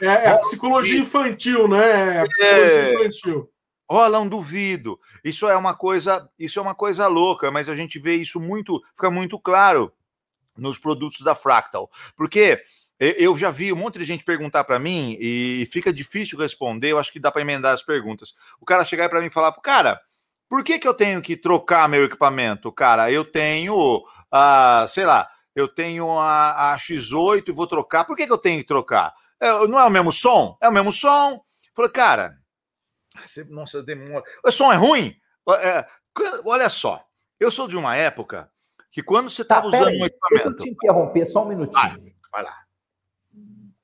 É, é a psicologia infantil, né? A psicologia É. infantil. Rola um duvido. Isso é uma coisa, isso é uma coisa louca, mas a gente vê isso muito, fica muito claro nos produtos da Fractal. Porque eu já vi um monte de gente perguntar para mim e fica difícil responder, eu acho que dá para emendar as perguntas. O cara chegar para mim e falar: "Cara, Por que, que eu tenho que trocar meu equipamento? Cara, eu tenho, uh, sei lá, eu tenho a, a, X8 e vou trocar. Por que, que eu tenho que trocar? É, não é o mesmo som? É o mesmo som. Falei, cara, nossa, demora. O som é ruim? É, olha só, eu sou de uma época que quando você estava tá, usando aí, um equipamento. Deixa eu te interromper só um minutinho. Vai, vai lá.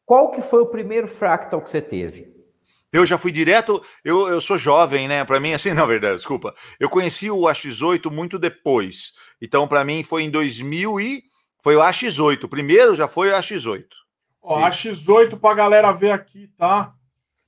Qual que foi o primeiro fractal que você teve? Eu já fui direto, eu, eu sou jovem, né? Para mim, assim, na verdade, desculpa. Eu conheci o AX8 muito depois. Então, para mim, foi em 2000 e foi o AX8. O primeiro já foi o AX8. Ó, AX8 para galera ver aqui, tá?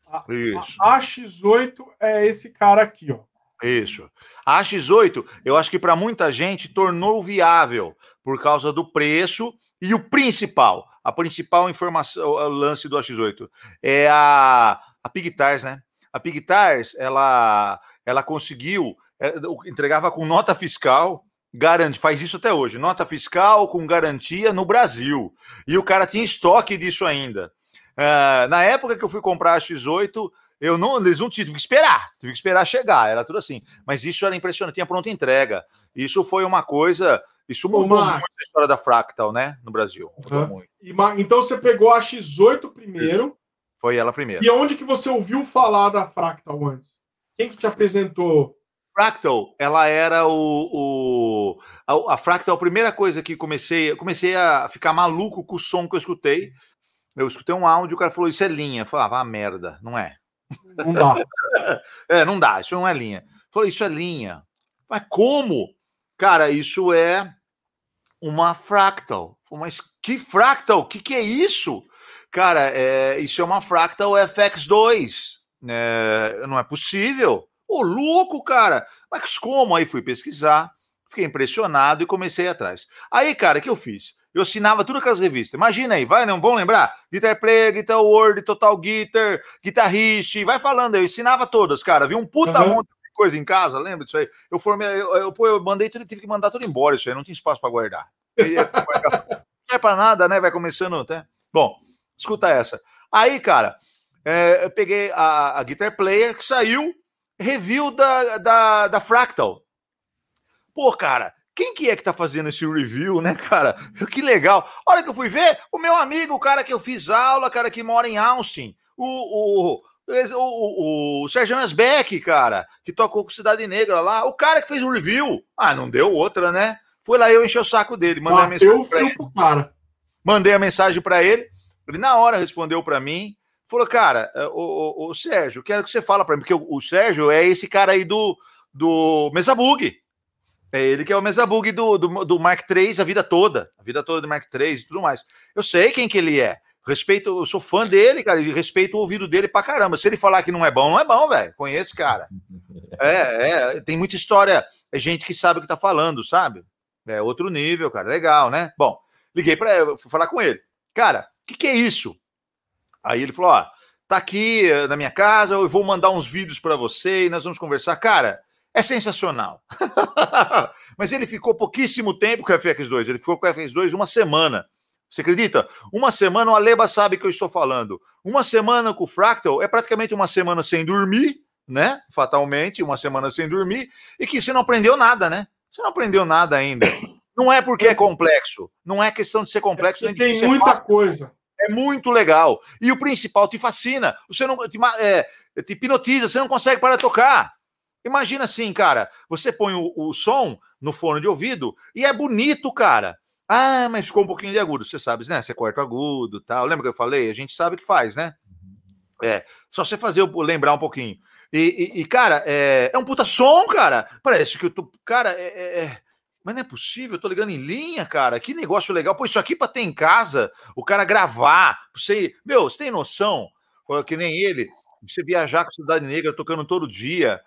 A, Isso. A AX8 é esse cara aqui, ó. Isso. A AX8, eu acho que para muita gente tornou viável por causa do preço e o principal, a principal informação, o lance do AX8 é a a Pigtars, né? A Pigtars, ela, ela conseguiu, é, entregava com nota fiscal, garante, faz isso até hoje, nota fiscal com garantia no Brasil. E o cara tinha estoque disso ainda. Uh, na época que eu fui comprar a X8, eu não, eles não tive que esperar, tive que esperar chegar, era tudo assim. Mas isso era impressionante, tinha pronta entrega. Isso foi uma coisa, isso mudou muito a história da Fractal, né, no Brasil. Uhum. Então você pegou a X8 primeiro, isso. Foi ela primeiro. E onde que você ouviu falar da Fractal antes? Quem que te apresentou? Fractal, ela era o, o a, a, Fractal, a primeira coisa que comecei, comecei a ficar maluco com o som que eu escutei. Eu escutei um áudio, o cara falou isso é linha. Eu falava, ah, merda, não é. Não dá. é, não dá, isso não é linha. Falei, isso é linha. Mas como? Cara, isso é uma fractal. Mas que fractal? O que, que é isso? Cara, é, isso é uma Fractal FX2. É, não é possível. Ô, louco, cara. Mas como? Aí fui pesquisar, fiquei impressionado e comecei atrás. Aí, cara, o que eu fiz? Eu assinava tudo aquelas revistas. Imagina aí, vai, não vão lembrar? Guitar Player, Guitar World, Total Guitar, Guitarrist, vai falando aí. Eu assinava todas, cara. Vi um puta uhum. monte de coisa em casa, lembra disso aí? Eu formei, eu, eu, eu, eu mandei tudo, tive que mandar tudo embora isso aí, não tinha espaço para guardar. Não é para nada, né? Vai começando até. Bom, Escuta essa. Aí, cara, é, eu peguei a, a, Guitar Player que saiu, review da, da, da Fractal. Pô, cara, quem que é que tá fazendo esse review, né, cara? Que legal. Olha que eu fui ver, o meu amigo, o cara que eu fiz aula, cara que mora em Austin, o, o, o, o, Sérgio Asbeck, cara, que tocou com Cidade Negra lá, o cara que fez o review. Ah, não deu outra, né? Foi lá eu encher o saco dele, mandei a mensagem para ele. Cara. Mandei a mensagem para ele. Ele na hora respondeu para mim, falou, cara, o, o, o, Sérgio, quero que você fala para mim, porque o, o, Sérgio é esse cara aí do, do Mesabug. É ele que é o Mesabug do, do, do Mark III a vida toda, a vida toda do Mark III e tudo mais. Eu sei quem que ele é. Respeito, eu sou fã dele, cara, e respeito o ouvido dele pra caramba. Se ele falar que não é bom, não é bom, velho. Conheço, cara. É, é, tem muita história, é gente que sabe o que tá falando, sabe? É outro nível, cara. Legal, né? Bom, liguei para falar com ele. Cara, que, que é isso? Aí ele falou: ó, tá aqui eh, na minha casa, eu vou mandar uns vídeos para você e nós vamos conversar. Cara, é sensacional. Mas ele ficou pouquíssimo tempo com o FX2, ele ficou com o FX2 uma semana. Você acredita? Uma semana, o Aleba sabe que eu estou falando. Uma semana com o Fractal é praticamente uma semana sem dormir, né? Fatalmente, uma semana sem dormir, e que você não aprendeu nada, né? Você não aprendeu nada ainda. Não é porque é complexo, não é questão de ser complexo. É, tem muita coisa. É muito legal. E o principal te fascina. Você não te, é, te hipnotiza, você não consegue parar de tocar. Imagina assim, cara, você põe o, o, som no fone de ouvido e é bonito, cara. Ah, mas ficou um pouquinho de agudo. Você sabe, né? Você corta o agudo tal. Lembra que eu falei? A gente sabe que faz, né? É, só você fazer lembrar um pouquinho. E, e, e cara, é, é, um puta som, cara. Parece que tô. Cara, é, é, é mas não é possível, eu tô ligando em linha, cara. Que negócio legal. Pô, isso aqui para ter em casa, o cara gravar. Você, meu, você tem noção? Que nem ele, você viajar com Cidade Negra tocando todo dia,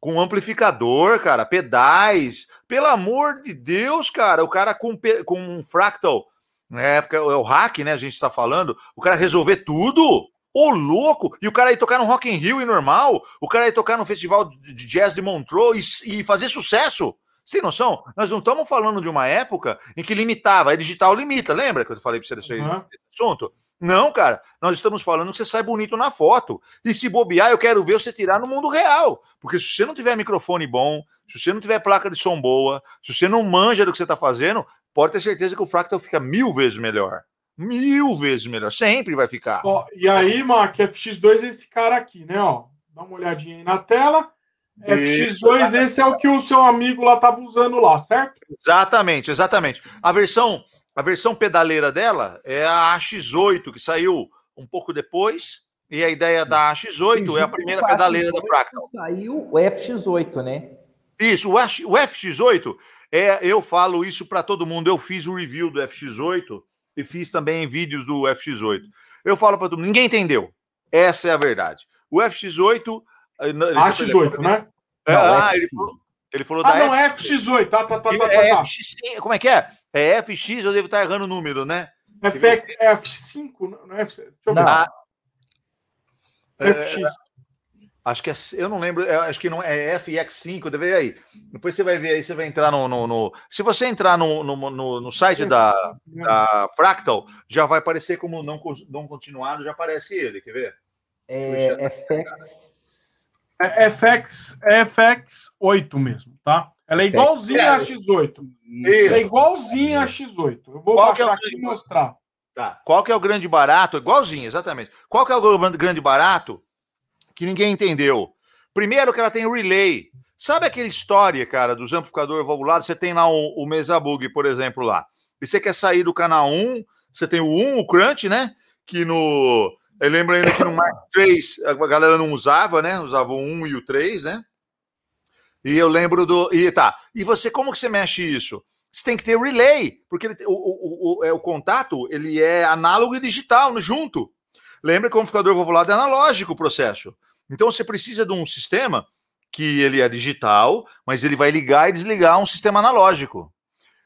com amplificador, cara, pedais. Pelo amor de Deus, cara, o cara com, com um fractal, na época é o hack, né? A gente está falando, o cara resolver tudo. Ô, louco! E o cara ir tocar no Rock in Rio e normal, o cara ir tocar no Festival de Jazz de Montreux e, e fazer sucesso. Sem noção? Nós não estamos falando de uma época em que limitava, a digital limita, lembra que eu falei para você desse uhum. assunto? Não, cara, nós estamos falando que você sai bonito na foto. E se bobear, eu quero ver você tirar no mundo real. Porque se você não tiver microfone bom, se você não tiver placa de som boa, se você não manja do que você está fazendo, pode ter certeza que o Fractal fica mil vezes melhor. Mil vezes melhor. Sempre vai ficar. Ó, e aí, Mac, FX2 é esse cara aqui, né? Ó, dá uma olhadinha aí na tela. FX2, esse é o que o seu amigo lá estava usando lá, certo? Exatamente, exatamente. A versão, a versão pedaleira dela é a AX8, que saiu um pouco depois. E a ideia da AX8 é a primeira pedaleira da Fractal. Saiu o FX8, né? Isso, o, F, o FX8, é, eu falo isso para todo mundo. Eu fiz o review do FX8 e fiz também vídeos do FX8. Eu falo para todo mundo, ninguém entendeu. Essa é a verdade. O FX8. AX8, né? É, não, ah, ele falou, ele falou ah, da não, F... FX8, tá, tá, tá, tá, é tá. FX, como é que é? É FX, eu devo estar errando o número, né? FX, F5, não é F... Deixa eu ver. Ah, FX. É, Acho que é, eu não lembro, é, acho que não é FX5, deve aí. Depois você vai ver aí, você vai entrar no. no, no se você entrar no, no, no, no site da, da, Fractal, já vai aparecer como não, não continuado, já aparece ele, quer ver? É FX. É FX, é FX8 mesmo, tá? Ela é igualzinha a X8. Isso. É igualzinha a X8. Eu vou Qual baixar é aqui e mostrar. Tá. Qual que é o grande barato? Igualzinho, exatamente. Qual que é o grande barato? que ninguém entendeu. Primeiro que ela tem relay. Sabe aquela história, cara, dos amplificadores valvulados? Você tem lá o, o Mesabug, por exemplo, lá. E você quer sair do canal 1, você tem o 1, o Crunch, né? Que no. Eu lembro ainda que no Mark 3 a galera não usava, né? Usava o 1 e o 3, né? E eu lembro do. E tá. E você, como que você mexe isso? Você tem que ter relay, porque ele, o, o, o, é, o contato ele é análogo e digital junto. Lembra que o amplificador valvulado é analógico o processo. Então você precisa de um sistema que ele é digital, mas ele vai ligar e desligar um sistema analógico.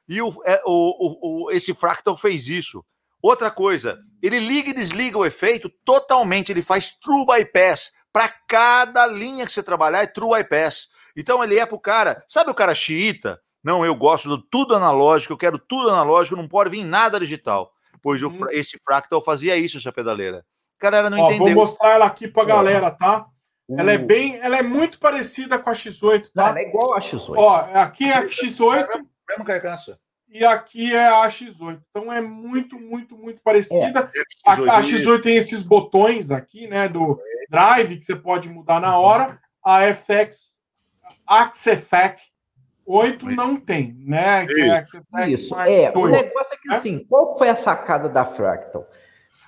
E o, é, o, o, esse Fractal fez isso. Outra coisa, ele liga e desliga o efeito totalmente, ele faz true bypass. Para cada linha que você trabalhar é true bypass. Então ele é para o cara, sabe o cara xiita? Não, eu gosto de tudo analógico, eu quero tudo analógico, não pode vir nada digital. Pois hum. esse Fractal fazia isso, essa pedaleira. A galera não Ó, entendeu. Vou mostrar ela aqui para a galera, tá? Ela é bem, ela é muito parecida com a X8, tá? ela é igual a X8. Ó, aqui é a X8. Mesmo carcaça. E aqui é a X8. Então é muito, muito, muito parecida. É. A, a, X8 tem esses botões aqui, né, do drive que você pode mudar na hora. A FX Axefec 8 não tem, né? É Isso. É, o negócio é que assim, qual foi a sacada da Fractal?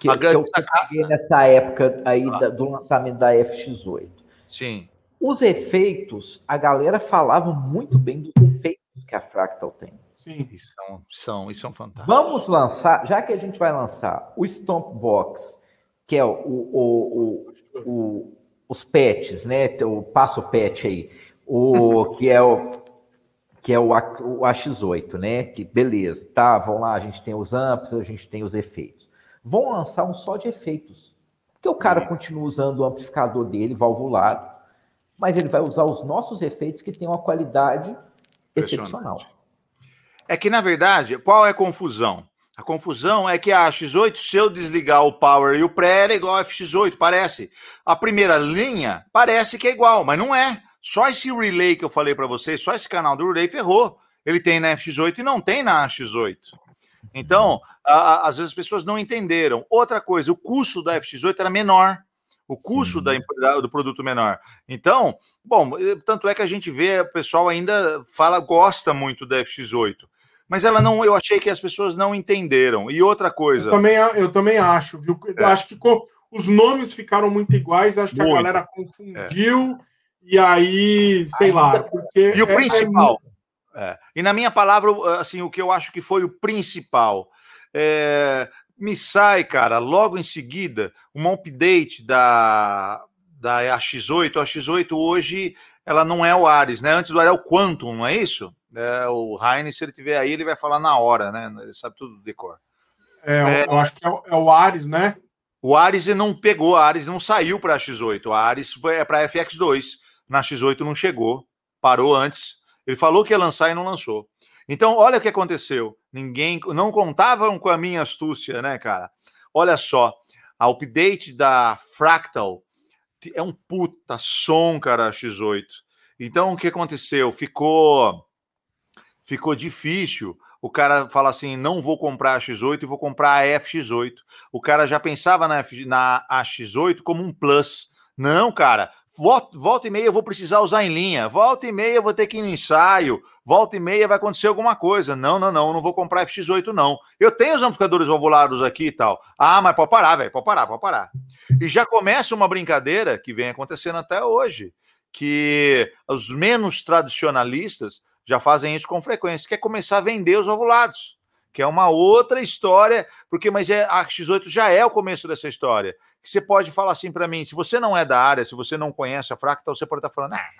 que, a grande que eu peguei nessa época aí ah. da, do lançamento da FX8. Sim. Os efeitos, a galera falava muito bem dos efeitos que a Fractal tem. Sim. E são, são, e são fantásticos. Vamos lançar, já que a gente vai lançar o Stomp Box, que é o, o, o, o os patches, né? O passo patch aí, o que é o que é o, o AX8, né? Que beleza, tá? Vamos lá, a gente tem os amps, a gente tem os efeitos vão lançar um só de efeitos. Porque o cara continua usando o amplificador dele, valvulado, mas ele vai usar os nossos efeitos que têm uma qualidade excepcional. É que, na verdade, qual é a confusão? A confusão é que a X8, se eu desligar o power e o pré, é igual a FX8, parece. A primeira linha parece que é igual, mas não é. Só esse relay que eu falei para vocês, só esse canal do relay ferrou. Ele tem na FX8 e não tem na X8. Então, a, a, às vezes as pessoas não entenderam. Outra coisa, o custo da FX8 era menor. O custo da, do produto menor. Então, bom, eh, tanto é que a gente vê, o pessoal ainda fala, gosta muito da FX8. Mas ela não, eu achei que as pessoas não entenderam. E outra coisa. Eu também, eu também acho, viu? É. acho que os nomes ficaram muito iguais, acho que muito. a galera confundiu. É. E aí, sei ainda, lá, porque. E o é, é principal. É. E na minha palavra, assim, o que eu acho que foi o principal. É, me sai, cara, logo em seguida, um update da, da AX8. A X8 hoje ela não é o Ares, né? Antes do Ares é o Quantum, não é isso? É, o Heine, se ele tiver aí, ele vai falar na hora, né? Ele sabe tudo do decor. É, é, eu acho que é o, é o Ares, né? O Ares não pegou, a Ares não saiu para a X8. A Ares foi é para FX2. Na X8 não chegou, parou antes ele falou que ia lançar e não lançou. Então, olha o que aconteceu. Ninguém não contavam com a minha astúcia, né, cara? olha só, a update da Fractal é um puta som, cara, X8. Então, o que aconteceu? Ficou ficou difícil. O cara fala assim: não vou comprar a X8 e vou comprar a FX8. O cara já pensava na, F, na AX8 como um plus. Não, cara, volta, volta e meia eu vou precisar usar em linha, volta e meia eu vou ter que ir no ensaio, volta e meia vai acontecer alguma coisa. Não, não, não, não vou comprar FX8, não. Eu tenho os amplificadores ovulados aqui e tal. Ah, mas pode parar, velho, pode parar, pode parar. E já começa uma brincadeira que vem acontecendo até hoje, que os menos tradicionalistas já fazem isso com frequência, que é começar a vender os ovulados, que é uma outra história, porque mas é, a X8 já é o começo dessa história que você pode falar assim para mim, se você não é da área, se você não conhece a Fractal, você pode estar falando, ah,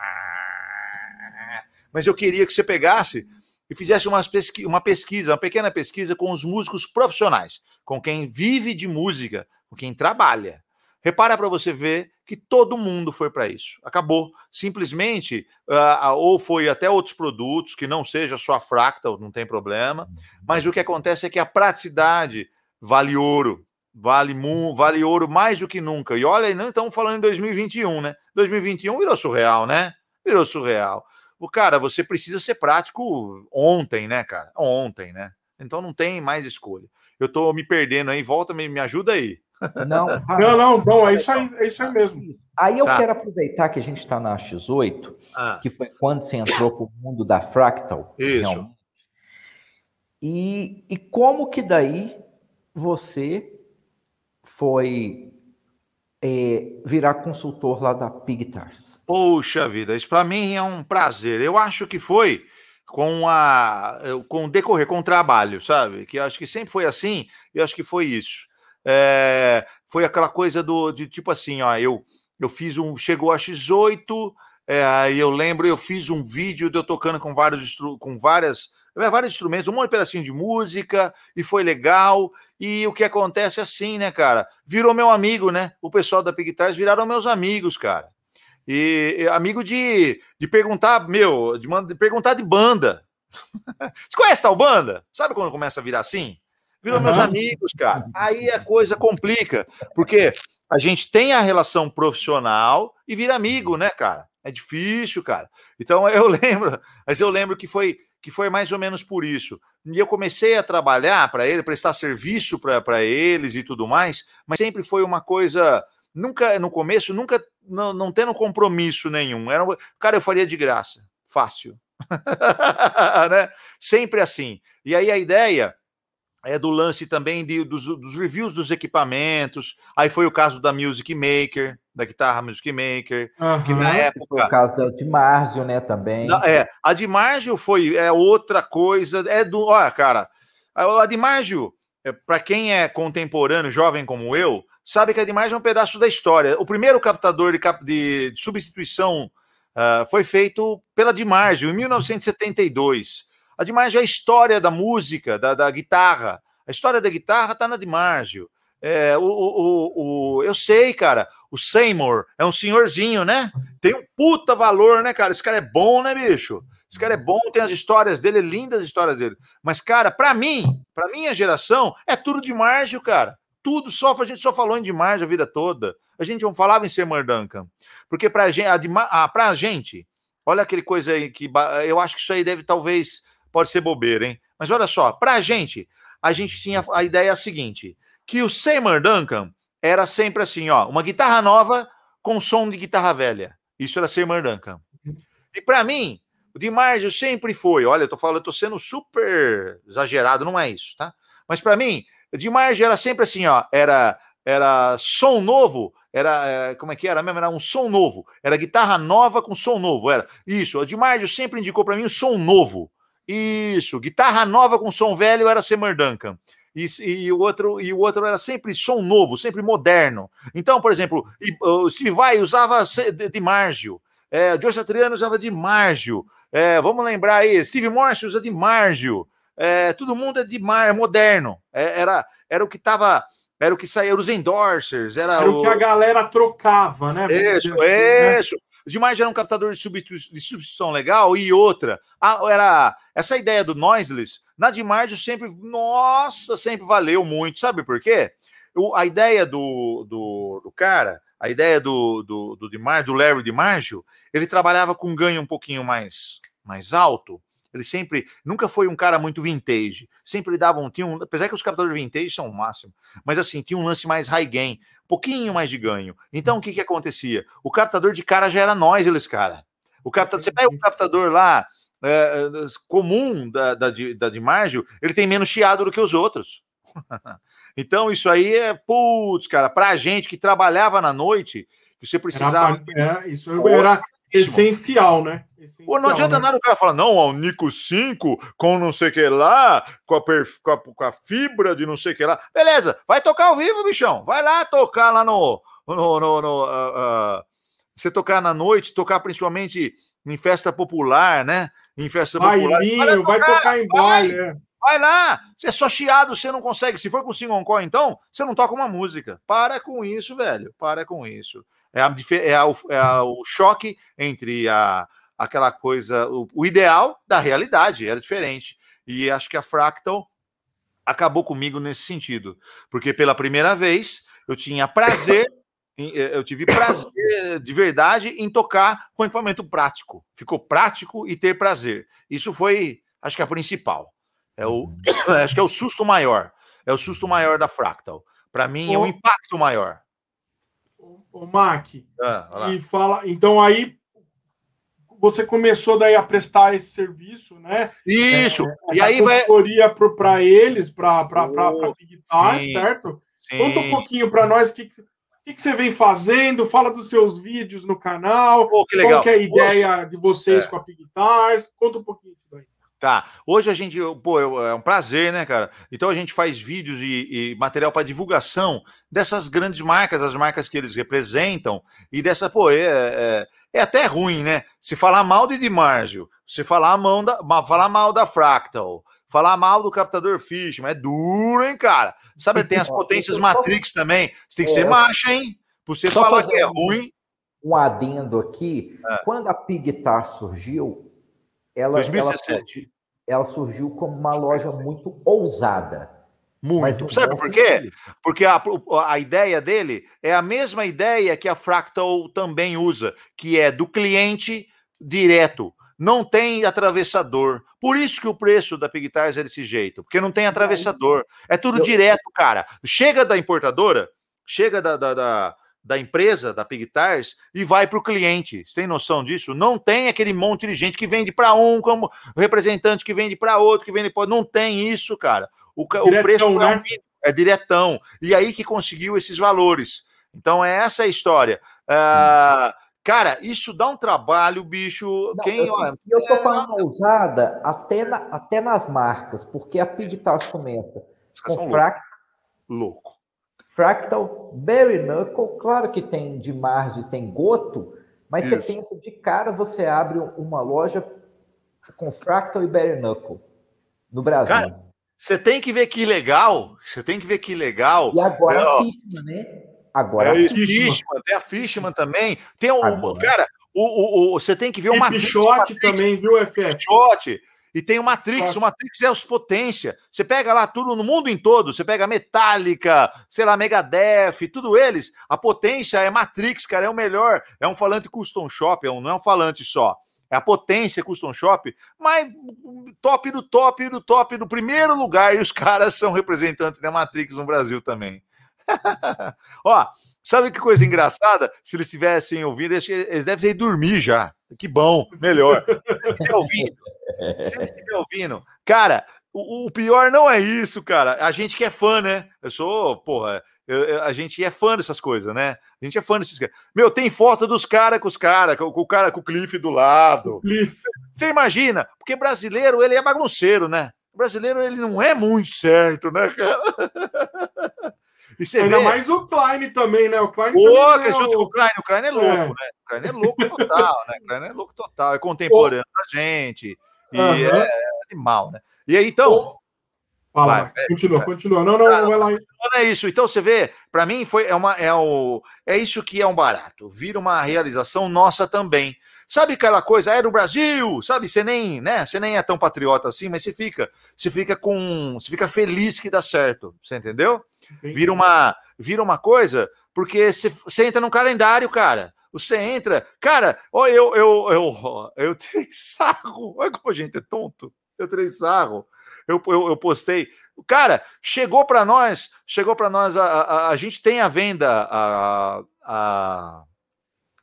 mas eu queria que você pegasse e fizesse uma pesquisa, uma pesquisa, uma pequena pesquisa com os músicos profissionais, com quem vive de música, com quem trabalha. Repara para você ver que todo mundo foi para isso. Acabou. Simplesmente, uh, ou foi até outros produtos, que não seja só a Fractal, não tem problema. Mas o que acontece é que a praticidade vale ouro. Vale, vale ouro mais do que nunca. E olha, não estamos falando em 2021, né? 2021 virou surreal, né? Virou surreal. O cara, você precisa ser prático ontem, né, cara? Ontem, né? Então não tem mais escolha. Eu tô me perdendo aí, volta, me, me ajuda aí. Não, não, não, bom, é isso aí, é isso aí mesmo. Aí eu tá. quero aproveitar que a gente está na X8, ah. que foi quando você entrou para o mundo da Fractal. Isso. E, e como que daí você foi é, virar consultor lá da Pigtars? Poxa vida, isso para mim é um prazer. Eu acho que foi com a com o decorrer, com o trabalho, sabe? Que acho que sempre foi assim, e acho que foi isso. É, foi aquela coisa do de tipo assim, ó, eu eu fiz um chegou a X8, é, aí eu lembro, eu fiz um vídeo de eu tocando com vários com várias vários instrumentos, um monte de pedacinho de música, e foi legal. E o que acontece é assim, né, cara? Virou meu amigo, né? O pessoal da Pigtars viraram meus amigos, cara. E amigo de, de perguntar, meu, de, de perguntar de banda. Você conhece tal banda? Sabe quando começa a virar assim? Virou uhum. meus amigos, cara. Aí a coisa complica, porque a gente tem a relação profissional e vira amigo, né, cara? É difícil, cara. Então eu lembro, mas eu lembro que foi que foi mais ou menos por isso. E eu comecei a trabalhar para ele, prestar serviço para eles e tudo mais, mas sempre foi uma coisa, nunca no começo, nunca não, não tendo compromisso nenhum. Era, cara, eu faria de graça, fácil. né? Sempre assim. E aí a ideia é do lance também de, dos, dos, reviews dos equipamentos. Aí foi o caso da Music Maker, da guitarra Music Maker, uhum. que na época. Foi o caso da de Margio, né, também. é, a de Margio foi é outra coisa. É do. Olha, cara, a, a de Margio, é, para quem é contemporâneo, jovem como eu, sabe que a de Margio é um pedaço da história. O primeiro captador de, cap, de substituição uh, foi feito pela de Margio, em 1972. A Dimargio é a história da música, da, da guitarra. A história da guitarra está na Dimargio. É, o, o, o, eu sei, cara, o Seymour é um senhorzinho, né? Tem um puta valor, né, cara? Esse cara é bom, né, bicho? Esse cara é bom, tem as histórias dele, lindas histórias dele. Mas, cara, para mim, para minha geração, é tudo de Margio, cara. Tudo só, a gente só falou em de a vida toda. A gente não falava em Seymour Duncan. Porque pra gente, a, a, pra gente, olha aquele coisa aí que eu acho que isso aí deve talvez pode ser bobeira, hein? Mas olha só, para a gente, a gente tinha a ideia seguinte: que o Seymour Duncan era sempre assim, ó, uma guitarra nova com som de guitarra velha. Isso era Seymour Duncan. E para mim, o DiMarzio sempre foi, olha, eu tô falando, eu tô sendo super exagerado, não é isso, tá? Mas para mim, o DiMarzio era sempre assim, ó, era era som novo, era é, como é que era mesmo? Era um som novo, era guitarra nova com som novo, era isso. O DiMarzio sempre indicou para mim um som novo. Isso, guitarra nova com som velho era Seymour Duncan. E, e, o outro, e o outro era sempre som novo, sempre moderno. Então, por exemplo, o Steve Vai usava de Margio, é, Joe Satriano usava de Margio. É, vamos lembrar aí, Steve Morse usa de Margio. É, todo mundo é de mar, é moderno. É, era, era o que estava. Era o que saía, os endorsers. Era, era o, o, que a galera trocava, né? Isso, assim, né? isso. Né? Demais era um captador de, substituição legal e outra. era essa ideia do noiseless, na Dimargio sempre, nossa, sempre valeu muito. Sabe por quê? a ideia do, do, do cara, a ideia do, do, do, Dimar, do Larry DiMargio, ele trabalhava com ganho um pouquinho mais, mais alto. Ele sempre, nunca foi um cara muito vintage. Sempre dava um, tinha um, apesar que os captadores vintage são o máximo, mas assim, tinha um lance mais high gain, pouquinho mais de ganho. Então, o que que acontecia? O captador de cara já era nós, eles, cara. O captador, você pega um captador lá, é, comum da, da, da DiMargio, ele tem menos chiado do que os outros. Então, isso aí é, putz, cara, pra gente que trabalhava na noite, que você precisava. Era, é, isso era essencial, né? Essencial, Pô, não adianta né? nada o cara falar, não, o Nico 5 com não sei o que lá, com a, perf... com, a, com a fibra de não sei o que lá. Beleza, vai tocar ao vivo, bichão. Vai lá tocar lá no. no, no, no uh, uh, você tocar na noite, tocar principalmente em festa popular, né? Em festa popular. Vai, vai tocar em baile, é. Vai lá, você é só chiado, você não consegue. Se for com single call, então, você não toca uma música. Para com isso, velho. Para com isso. É, a, é, a, é a, o choque entre a, aquela coisa, o, o, ideal da realidade, era diferente. E acho que a Fractal acabou comigo nesse sentido. Porque pela primeira vez eu tinha prazer, eh, eu tive prazer de verdade em tocar com equipamento prático. Ficou prático e ter prazer. Isso foi, acho que a principal. É o, acho que é o susto maior. É o susto maior da Fractal. Para mim, o, é o impacto maior. O, Mac, ah, e fala. Então aí você começou daí a prestar esse serviço, né? Isso. É, e aí vai para eles, para oh, Guitar, certo? Sim. Conta um pouquinho para nós o que, que, que, você vem fazendo, fala dos seus vídeos no canal, oh, que legal. qual que é a ideia Hoje... de vocês é. com a Pig Guitars, conta um pouquinho disso daí. Tá. Hoje a gente, pô, é um prazer, né, cara? Então a gente faz vídeos e, e material para divulgação dessas grandes marcas, as marcas que eles representam, e dessa, pô, é, é, é até ruim, né? Se falar mal de Dimargio, se falar, mão da, falar mal da Fractal, falar mal do captador Fishman, é duro, hein, cara? Sabe, tem as potências Matrix também. Você tem que ser é. macho, hein? Pra você falar que é ruim. Um adendo aqui, é. quando a Pigtar surgiu, ela, 2017. Ela, ela surgiu como uma loja muito ousada. Muito. Sabe por quê? Porque a, a ideia dele é a mesma ideia que a Fractal também usa, que é do cliente direto. Não tem atravessador. Por isso que o preço da Pigtars é desse jeito, porque não tem atravessador. É tudo direto, cara. Chega da importadora, chega da, da, da da empresa, da Pigtars, e vai para o cliente. Você tem noção disso? Não tem aquele monte de gente que vende para um, como representante que vende para outro, que vende para Não tem isso, cara. O, diretão, o preço né? é, é, diretão. E aí que conseguiu esses valores. Então é essa a história. Uh, cara, isso dá um trabalho, bicho. Não, Quem, eu, olha, eu tô é... falando ousada até, na, até nas marcas, porque a Pigtars começa com fraco. Louco Fractal, Berry Knuckle, claro que tem de Mars e tem Goto, mas Isso. você pensa de cara, você abre uma loja com Fractal e Berry Knuckle no Brasil. Cara, você tem que ver que legal, você tem que ver que legal. E agora é, a Fishman, né? Agora é, a Fishman. Fishman. Tem a Fishman também. Tem um, agora. cara, o, o, o, você tem que ver uma Pichote também, viu, FF? Pichote. E tem o Matrix, o Matrix é os potência. Você pega lá tudo no mundo em todo, você pega Metallica, sei lá, Megadeth, tudo eles. A potência é Matrix, cara, é o melhor. É um falante custom shop, é um, não é um falante só. É a potência custom shop, mas top do top do top do primeiro lugar. E os caras são representantes da Matrix no Brasil também. Ó, sabe que coisa engraçada? Se eles tivessem ouvido, eles devem ir dormir já. Que bom, melhor. Se estiver ouvindo, se estiver ouvindo, cara, o, o, pior não é isso, cara. A gente que é fã, né? Eu sou, porra, eu, eu, a gente é fã dessas coisas, né? A gente é fã desses caras. Meu, tem foto dos caras com os caras, com, com, o cara com o Cliff do lado. Cliff. Você imagina? Porque brasileiro, ele é bagunceiro, né? O brasileiro, ele não é muito certo, né, cara? Ainda vê... mais o Klein também, né? O Klein Pô, é junto o... o Klein, o Klein é louco, é. né? O Klein é louco total, né? O Klein é louco total, é contemporâneo da gente. E uhum. é animal, né? E aí, então. Fala, vai, continua, vai. continua. Não, não, ah, vai lá. É isso. Então você vê, para mim foi é uma é o é isso que é um barato. Vira uma realização nossa também. Sabe aquela coisa, é do Brasil, sabe? Você nem, né? Você nem é tão patriota assim, mas você fica, você fica com, você fica feliz que dá certo, você entendeu? Vira uma, vira uma coisa, porque você, entra no calendário, cara. Você entra, cara, ó, eu, eu, eu, eu tirei sarro. Olha como a gente é tonto. Eu tirei sarro. Eu, eu, eu postei. Cara, chegou para nós, chegou para nós, a, a, a, gente tem a venda a, a,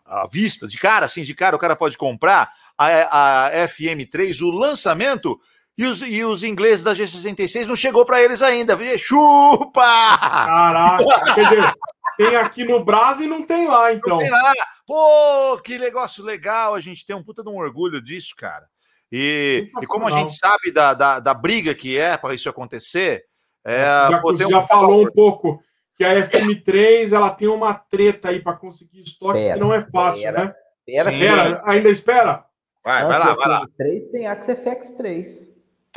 a vista, de cara, assim, de cara, o cara pode comprar a, a FM3, o lançamento, e os, e os ingleses da G66 não chegou para eles ainda. Chupa! Caraca, quer dizer, tem aqui no Brasil e não tem lá, então. Não tem lá. Pô, que negócio legal, a gente tem um puta de um orgulho disso, cara. E, e como a gente sabe da, da, da briga que é para isso acontecer, é, já, pô, já um... falou um pouco que a FM3 ela tem uma treta aí para conseguir estoque pera, que não é fácil, pera, né? Pera, pera, ainda espera? Vai, vai lá, vai lá. Tem Axis FX3.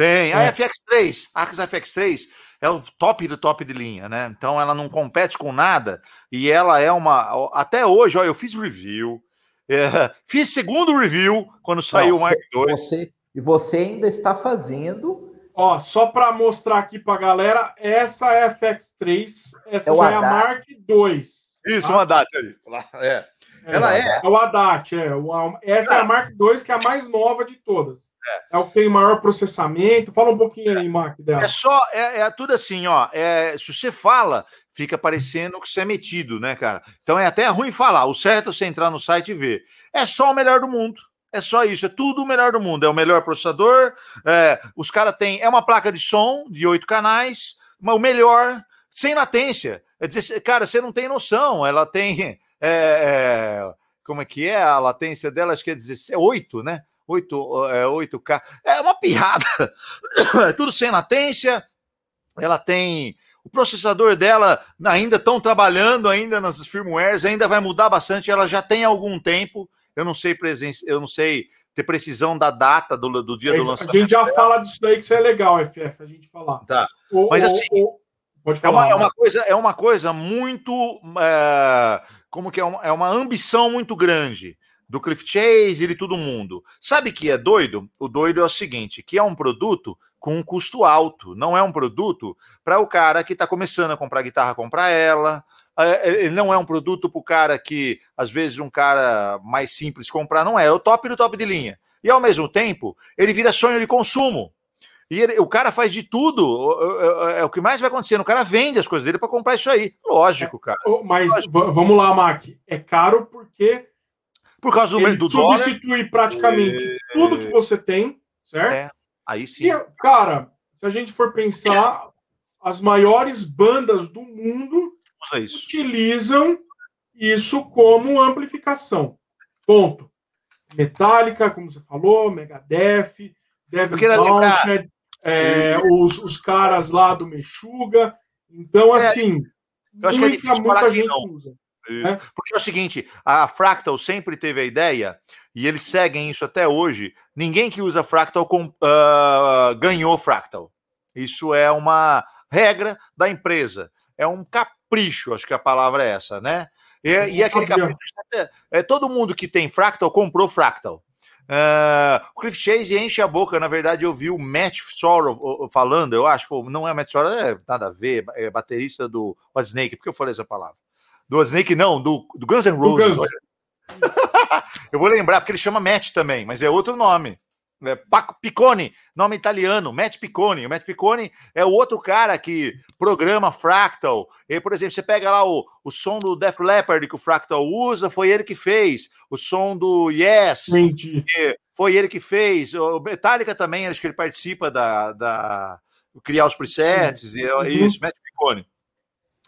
Tem, a é. FX3, a Axis FX3 é o top do top de linha, né? Então ela não compete com nada e ela é uma. Até hoje, ó, eu fiz review, é, fiz segundo review quando saiu o Mark II. Você, e você ainda está fazendo. Ó, só para mostrar aqui para a galera, essa é a FX3, essa é já é a Mark II. Isso, tá? uma data aí. É. É, ela é. É o Haddad, é. Essa é a Mark II, que é a mais nova de todas. É. é o que tem maior processamento. Fala um pouquinho aí, Mark, dela. É só, é, é tudo assim, ó. É, se você fala, fica parecendo que você é metido, né, cara? Então é até ruim falar. O certo é você entrar no site e ver. É só o melhor do mundo. É só isso, é tudo o melhor do mundo. É o melhor processador. É, os caras têm. É uma placa de som de oito canais, mas o melhor, sem latência. É dizer, cara, você não tem noção. Ela tem. É, é, como é que é a latência dela? Acho que é 16, 8, né? 8, é, 8K. É uma pirrada. É tudo sem latência. Ela tem. O processador dela ainda estão trabalhando ainda nas firmwares, ainda vai mudar bastante. Ela já tem algum tempo. Eu não sei presença, eu não sei ter precisão da data do, do dia do lançamento. A gente já fala disso daí que isso é legal, FF, a gente falar. Tá. O, Mas assim, o, o, falar, é, uma, é, uma, coisa, é uma coisa muito é, como que é uma, é uma ambição muito grande do Cliff Chase e de todo mundo. Sabe que é doido? O doido é o seguinte, que é um produto com um custo alto, não é um produto para o cara que está começando a comprar guitarra, comprar ela, é, é, ele não é um produto para o cara que, às vezes, um cara mais simples comprar, não é, é o top do top de linha. E, ao mesmo tempo, ele vira sonho de consumo. E ele, o cara faz de tudo. É, o que mais vai acontecendo. O cara vende as coisas dele para comprar isso aí. Lógico, cara. Mas Lógico. vamos lá, Mac. É caro porque. Por causa do, ele do substitui dólar. praticamente é... tudo que você tem, certo? É, aí sim. E, cara, se a gente for pensar, as maiores bandas do mundo utilizam isso como amplificação. Ponto. Metallica, como você falou, Megadeth, Devin Townshend, é, os, os caras lá do Mexuga. Então, é, assim, eu acho muita, que é muita gente não. usa. Né? Porque é o seguinte, a Fractal sempre teve a ideia, e eles seguem isso até hoje. Ninguém que usa Fractal com, uh, ganhou Fractal. Isso é uma regra da empresa. É um capricho, acho que a palavra é essa, né? E, e aquele capricho. É, é, todo mundo que tem Fractal comprou Fractal. Uh, o Cliff Chase enche a boca. Na verdade, eu vi o Matt Sorrow falando, eu acho, não é Matt Sorrow, é nada a ver, é baterista do What Snake, porque eu falei essa palavra? Do Snake, não, do, do Guns N' Roses. Guns. eu vou lembrar, porque ele chama Matt também, mas é outro nome. É, Paco Piccone, nome italiano, Matt Piccone. O Matt Piccone é o outro cara que programa Fractal. E, por exemplo, você pega lá o, o som do Def Leppard que o Fractal usa, foi ele que fez. O som do Yes, foi ele que fez. O Metallica também, acho que ele participa da, da criar os presets. E, uhum. Isso, Matt Piccone.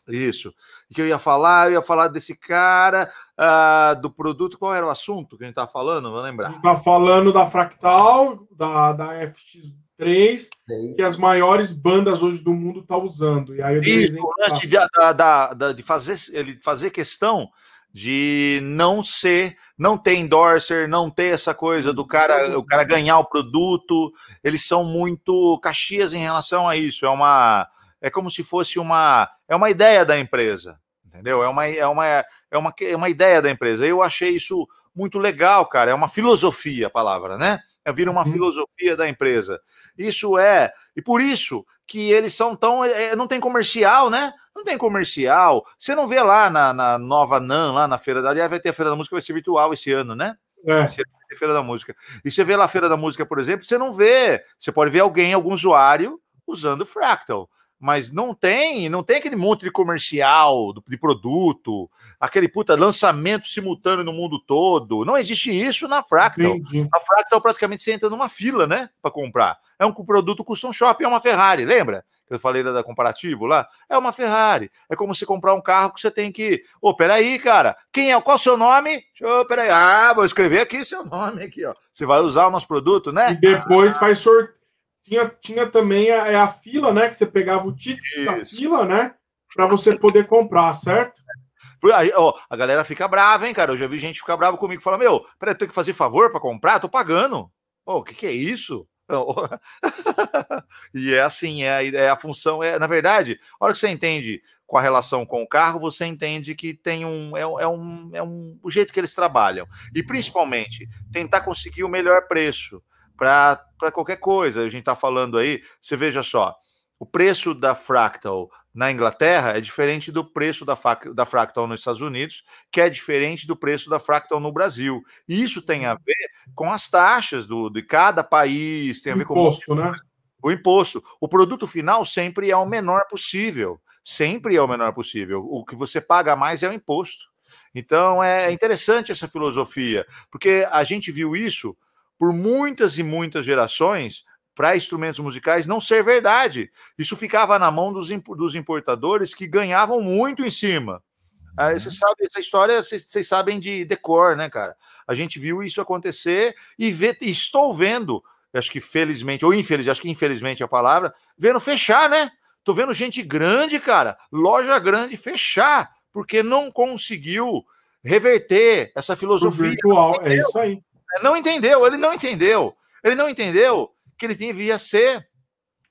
Isso. Que eu ia falar? Eu ia falar desse cara, uh, do produto. Qual era o assunto que a gente estava falando? Vou lembrar. A gente está falando da Fractal, da, da FX3, Sim. que as maiores bandas hoje do mundo estão tá usando. E aí eu Isso, antes de, da, da, da, de fazer, ele fazer questão de não ser, não ter endorser, não ter essa coisa do cara, o cara ganhar o produto. Eles são muito caxias em relação a isso. É uma é como se fosse uma é uma ideia da empresa, entendeu? É uma é uma é uma, é uma ideia da empresa. Eu achei isso muito legal, cara. É uma filosofia a palavra, né? É, vira uma uhum. filosofia da empresa. Isso é, e por isso que eles são tão. É, não tem comercial, né? Não tem comercial. Você não vê lá na, na Nova NAN, lá na Feira da. Aliás, vai ter a Feira da Música, vai ser virtual esse ano, né? É. Feira da Música. E você vê lá a Feira da Música, por exemplo, você não vê. Você pode ver alguém, algum usuário, usando Fractal mas não tem, não tem aquele monte de comercial de produto, aquele puta lançamento simultâneo no mundo todo. Não existe isso na Fractal. Entendi. A Fractal praticamente você entra numa fila, né, para comprar. É um produto custom shop, é uma Ferrari, lembra? Que eu falei da comparativo lá, é uma Ferrari. É como você comprar um carro que você tem que, ô, oh, peraí, cara, quem é? Qual é o seu nome? Oh, peraí, ah, vou escrever aqui seu nome aqui, ó. Você vai usar o nosso produto, né? E depois ah. faz sorteio tinha, tinha também a, é a fila, né? Que você pegava o ticket da fila, né? Para você poder comprar, certo? Aí, ó, a galera fica brava, hein, cara? Eu já vi gente ficar brava comigo e falar: Meu, peraí, eu tenho que fazer favor para comprar? Tô pagando. O que, que é isso? e é assim, é, é a função, é na verdade, a hora que você entende com a relação com o carro, você entende que tem um é, é, um é um o jeito que eles trabalham e principalmente tentar conseguir o melhor preço para qualquer coisa. A gente está falando aí, você veja só, o preço da Fractal na Inglaterra é diferente do preço da, da Fractal nos Estados Unidos, que é diferente do preço da Fractal no Brasil. E isso tem a ver com as taxas do, de cada país, tem a ver com imposto, né? o imposto. O produto final sempre é o menor possível. Sempre é o menor possível. O que você paga mais é o imposto. Então é interessante essa filosofia, porque a gente viu isso por muitas e muitas gerações para instrumentos musicais não ser verdade. Isso ficava na mão dos, dos importadores que ganhavam muito em cima. Aí você uhum. sabe, essa história vocês, vocês, sabem de decor, né, cara? A gente viu isso acontecer e, vê, estou vendo, acho que felizmente, ou infelizmente, acho que infelizmente é a palavra, vendo fechar, né? Tô vendo gente grande, cara, loja grande fechar, porque não conseguiu reverter essa filosofia. Virtual, é isso aí. Não entendeu, ele não entendeu. Ele não entendeu que ele devia ser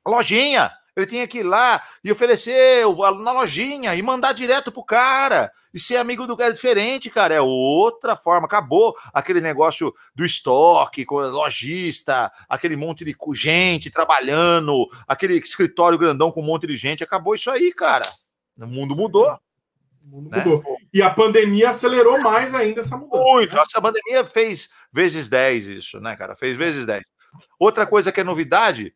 lojinha. Ele tinha que ir lá e oferecer na lojinha e mandar direto pro cara. E ser amigo do cara é diferente, cara. É outra forma. Acabou aquele negócio do estoque, com lojista, aquele monte de gente trabalhando, aquele escritório grandão com um monte de gente. Acabou isso aí, cara. O mundo mudou. O mundo né? mudou. E a pandemia acelerou mais ainda essa mudança. Muito. Né? A pandemia fez vezes 10 isso, né, cara? Fez vezes 10. Outra coisa que é novidade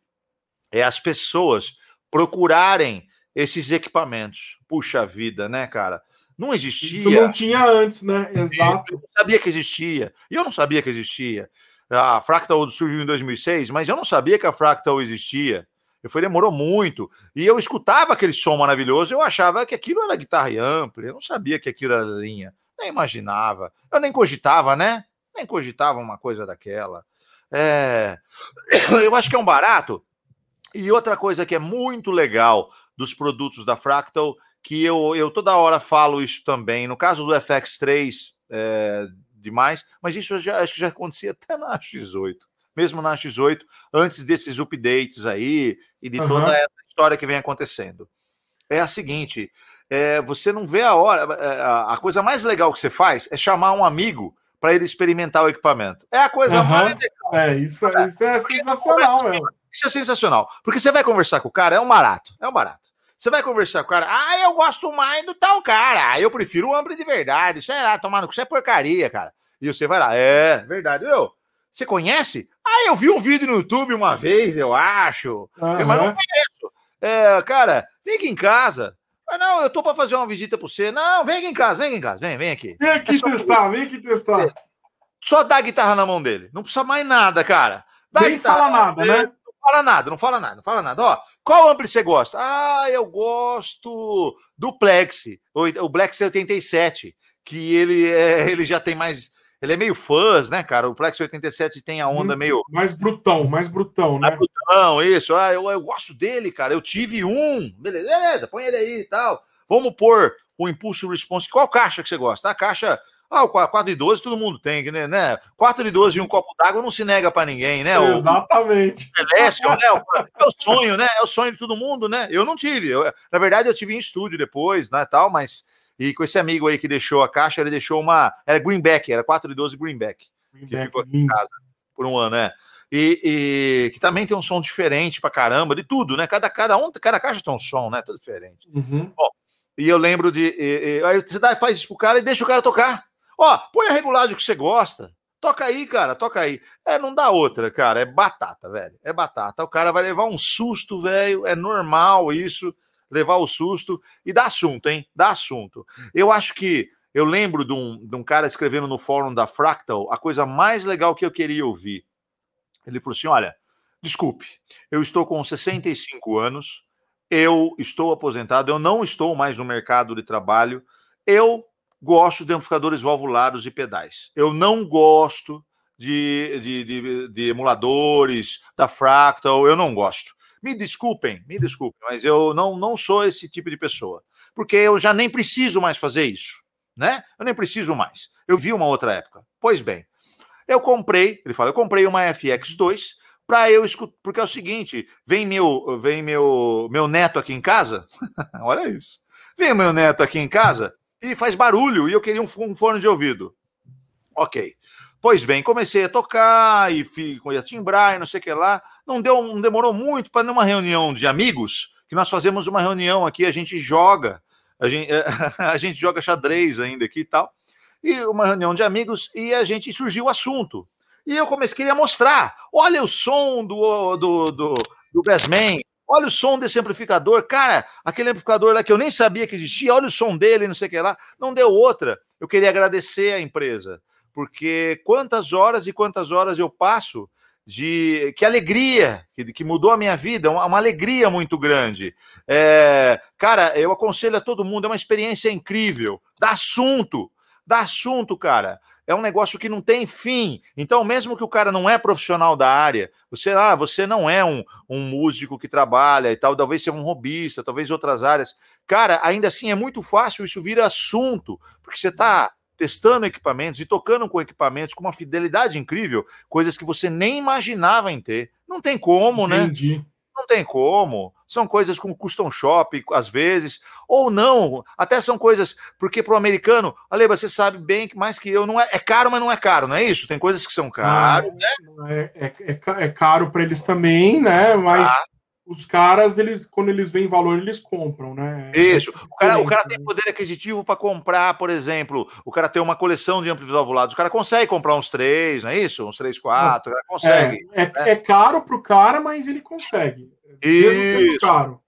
é as pessoas procurarem esses equipamentos. Puxa vida, né, cara? Não existia. Isso não tinha antes, né? Exato. Eu não sabia que existia. E eu não sabia que existia. A Fractal surgiu em 2006, mas eu não sabia que a Fractal existia. Eu falei, demorou muito. E eu escutava aquele som maravilhoso, eu achava que aquilo era guitarra ampla, eu não sabia que aquilo era linha, nem imaginava, eu nem cogitava, né? Nem cogitava uma coisa daquela. É... Eu acho que é um barato. E outra coisa que é muito legal dos produtos da Fractal, que eu, eu toda hora falo isso também, no caso do FX3, é, demais, mas isso já, acho que já acontecia até na X8 mesmo na X8, antes desses updates aí e de uhum. toda essa história que vem acontecendo. É a seguinte: é, você não vê a hora. É, a coisa mais legal que você faz é chamar um amigo para ele experimentar o equipamento. É a coisa uhum. mais legal. É, isso, é, isso é sensacional, mesmo. Isso é sensacional. Porque você vai conversar com o cara, é um barato. É um barato. Você vai conversar com o cara, ah, eu gosto mais do tal cara, ah, eu prefiro o amplo de verdade, sei lá, tomando, isso é porcaria, cara. E você vai lá, é, verdade, eu. Você conhece? Ah, eu vi um vídeo no YouTube uma vez, eu acho. Uhum. Mas não conheço. É, cara, vem aqui em casa. Ah, não, eu tô para fazer uma visita para você. Não, vem aqui em casa, vem aqui em casa, vem, vem aqui. Vem aqui é testar, vem aqui testar. Só dá a guitarra na mão dele. Não precisa mais nada, cara. Dá Nem fala nada, né? Não fala nada, não fala nada, não fala nada. Ó, qual ampli você gosta? Ah, eu gosto do Plex, o Plex 87, que ele, é, ele já tem mais ele é meio fãs, né, cara? O Plex 87 tem a onda meio. Mais brutão, mais brutão, né? Mais brutão, isso. Ah, eu, eu gosto dele, cara. Eu tive um. Beleza, beleza, põe ele aí e tal. Vamos pôr o Impulso Response. Qual caixa que você gosta? A caixa. Ah, o 4 de 12 todo mundo tem, né? 4 de 12 e um copo d'água não se nega para ninguém, né? Exatamente. O Celestial, né? É o sonho, né? É o sonho de todo mundo, né? Eu não tive. Eu, na verdade, eu tive em estúdio depois, né, tal, mas E com esse amigo aí que deixou a caixa, ele deixou uma. Era greenback, era 412 greenback. greenback que ficou aqui em casa por um ano, né? E, e, que também tem um som diferente pra caramba, de tudo, né? Cada, cada, um, cada caixa tem um som, né? Tudo diferente. Uhum. Bom, e eu lembro de. E, e, aí você dá, faz isso pro cara e deixa o cara tocar. Ó, põe a regulagem que você gosta. Toca aí, cara, toca aí. É, não dá outra, cara. É batata, velho. É batata. O cara vai levar um susto, velho. É normal isso, levar o susto. E dá assunto, hein? Dá assunto. Eu acho que. Eu lembro de um, de um cara escrevendo no fórum da Fractal a coisa mais legal que eu queria ouvir. Ele falou assim: olha, desculpe, eu estou com 65 anos, eu estou aposentado, eu não estou mais no mercado de trabalho, eu gosto de amplificadores valvulados e pedais. Eu não gosto de, de, de, de, emuladores, da Fractal, eu não gosto. Me desculpem, me desculpem, mas eu não, não sou esse tipo de pessoa. Porque eu já nem preciso mais fazer isso, né? Eu nem preciso mais. Eu vi uma outra época. Pois bem, eu comprei, ele fala, eu comprei uma FX2 para eu escutar, porque é o seguinte, vem meu, vem meu, meu neto aqui em casa, olha isso, vem meu neto aqui em casa, e faz barulho, e eu queria um, um fone de ouvido. Ok. Pois bem, comecei a tocar e fui, ia timbrar e não sei o que lá. Não deu, não demorou muito para numa reunião de amigos, que nós fazemos uma reunião aqui, a gente joga, a gente, a gente joga xadrez ainda aqui e tal. E uma reunião de amigos e a gente surgiu o assunto. E eu comecei queria mostrar. Olha o som do do, do, do Bassman, Olha o som desse amplificador, cara, aquele amplificador lá que eu nem sabia que existia, olha o som dele, não sei o que lá. Não deu outra. Eu queria agradecer à empresa, porque quantas horas e quantas horas eu passo de que alegria que, que mudou a minha vida, uma, uma alegria muito grande. É, cara, eu aconselho a todo mundo, é uma experiência incrível. Dá assunto, dá assunto, cara é um negócio que não tem fim. Então, mesmo que o cara não é profissional da área, você, ah, você não é um, um músico que trabalha e tal, talvez seja um robista, talvez outras áreas. Cara, ainda assim é muito fácil, isso vira assunto, porque você está testando equipamentos e tocando com equipamentos com uma fidelidade incrível, coisas que você nem imaginava em ter. Não tem como, né? Entendi. né? Não tem como. São coisas com custom shop, às vezes, ou não. Até são coisas, porque para o americano, Ale, você sabe bem que mais que eu, não é, é caro, mas não é caro, não é isso? Tem coisas que são caras, ah, né? É, é, é, é caro para eles também, né? Mas. Ah os caras, eles, quando eles veem valor, eles compram, né? É Isso. O cara, o cara tem né? poder aquisitivo para comprar, por exemplo, o cara tem uma coleção de amplos valvulados, o cara consegue comprar uns três, não é isso? Uns três, quatro, o cara consegue. É, é, né? é caro para o cara, mas ele consegue. Isso. Caro.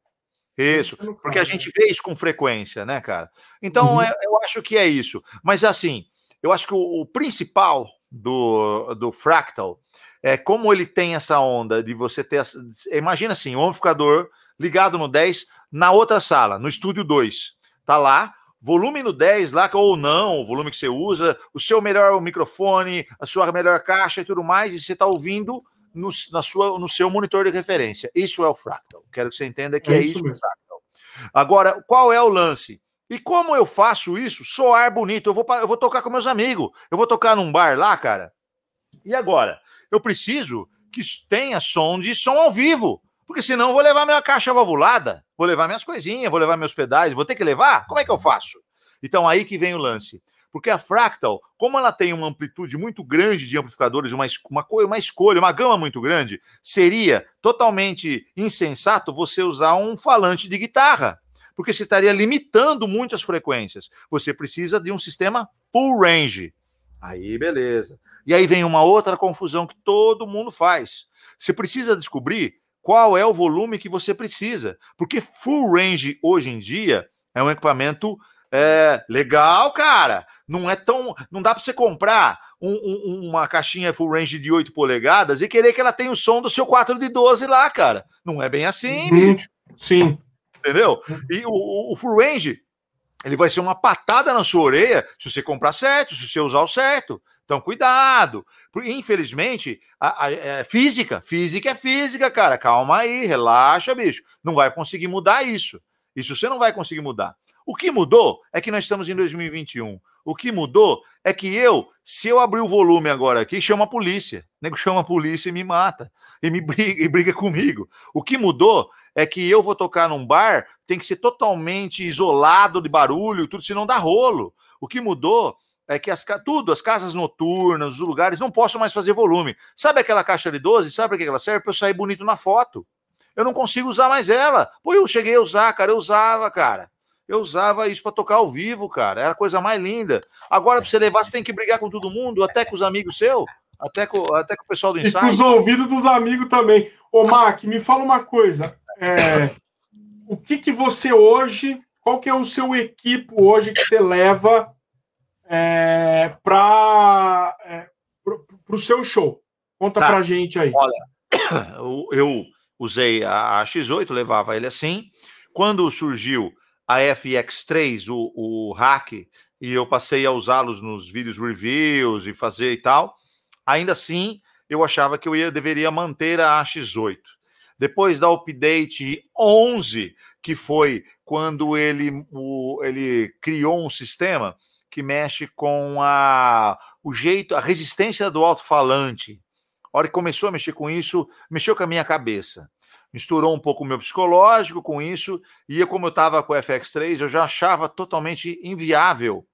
Isso, porque a gente vê isso com frequência, né, cara? Então, uhum. eu, eu acho que é isso. Mas, assim, eu acho que o, o principal do, do Fractal é como ele tem essa onda de você ter. Imagina assim, um amplificador ligado no 10 na outra sala, no estúdio 2. Tá lá, volume no 10 lá, ou não, o volume que você usa, o seu melhor microfone, a sua melhor caixa e tudo mais, e você está ouvindo no, na sua, no seu monitor de referência. Isso é o Fractal. Quero que você entenda que é, é isso, isso o Fractal. Agora, qual é o lance? E como eu faço isso? Soar bonito. Eu vou, eu vou tocar com meus amigos. Eu vou tocar num bar lá, cara. E agora? Eu preciso que tenha som de som ao vivo. Porque senão eu vou levar minha caixa valvulada, vou levar minhas coisinhas, vou levar meus pedais, vou ter que levar? Como é que eu faço? Então aí que vem o lance. Porque a Fractal, como ela tem uma amplitude muito grande de amplificadores, uma, uma, uma escolha, uma gama muito grande, seria totalmente insensato você usar um falante de guitarra, porque você estaria limitando muitas frequências. Você precisa de um sistema full range. Aí, beleza. E aí vem uma outra confusão que todo mundo faz. Você precisa descobrir qual é o volume que você precisa. Porque full range hoje em dia é um equipamento é, legal, cara. Não é tão. Não dá para você comprar um, um, uma caixinha full range de 8 polegadas e querer que ela tenha o som do seu 4 de 12 lá, cara. Não é bem assim, uhum. bicho. Sim. Entendeu? E o, o full range ele vai ser uma patada na sua orelha se você comprar certo, se você usar o certo. Então, cuidado. Infelizmente, a, a, a, é física, física é física, cara. Calma aí, relaxa, bicho. Não vai conseguir mudar isso. Isso você não vai conseguir mudar. O que mudou é que nós estamos em 2021. O que mudou é que eu, se eu abrir o volume agora aqui, chama a polícia. O nego chama a polícia e me mata. E me briga, e briga comigo. O que mudou é que eu vou tocar num bar, tem que ser totalmente isolado de barulho, tudo, senão dá rolo. O que mudou é que as, tudo, as casas noturnas, os lugares, não posso mais fazer volume. Sabe aquela caixa de 12? Sabe para que ela serve? Para eu sair bonito na foto. Eu não consigo usar mais ela. Pô, eu cheguei a usar, cara, eu usava, cara. Eu usava isso para tocar ao vivo, cara. Era a coisa mais linda. Agora, para você levar, você tem que brigar com todo mundo, até com os amigos seus, até com, até com o pessoal do ensaio. E com os ouvidos dos amigos também. Ô, Mac, me fala uma coisa. É, o que, que você hoje, qual que é o seu equipo hoje que você leva é, para é, o seu show? Conta tá. pra gente aí. Olha, eu usei a X8, levava ele assim. Quando surgiu a FX3, o, o hack, e eu passei a usá-los nos vídeos reviews e fazer e tal, ainda assim eu achava que eu ia, deveria manter a X8. Depois da update 11, que foi quando ele, o, ele criou um sistema que mexe com a, o jeito, a resistência do alto-falante. A hora que começou a mexer com isso, mexeu com a minha cabeça misturou um pouco o meu psicológico com isso, e eu, como eu estava com o FX3, eu já achava totalmente inviável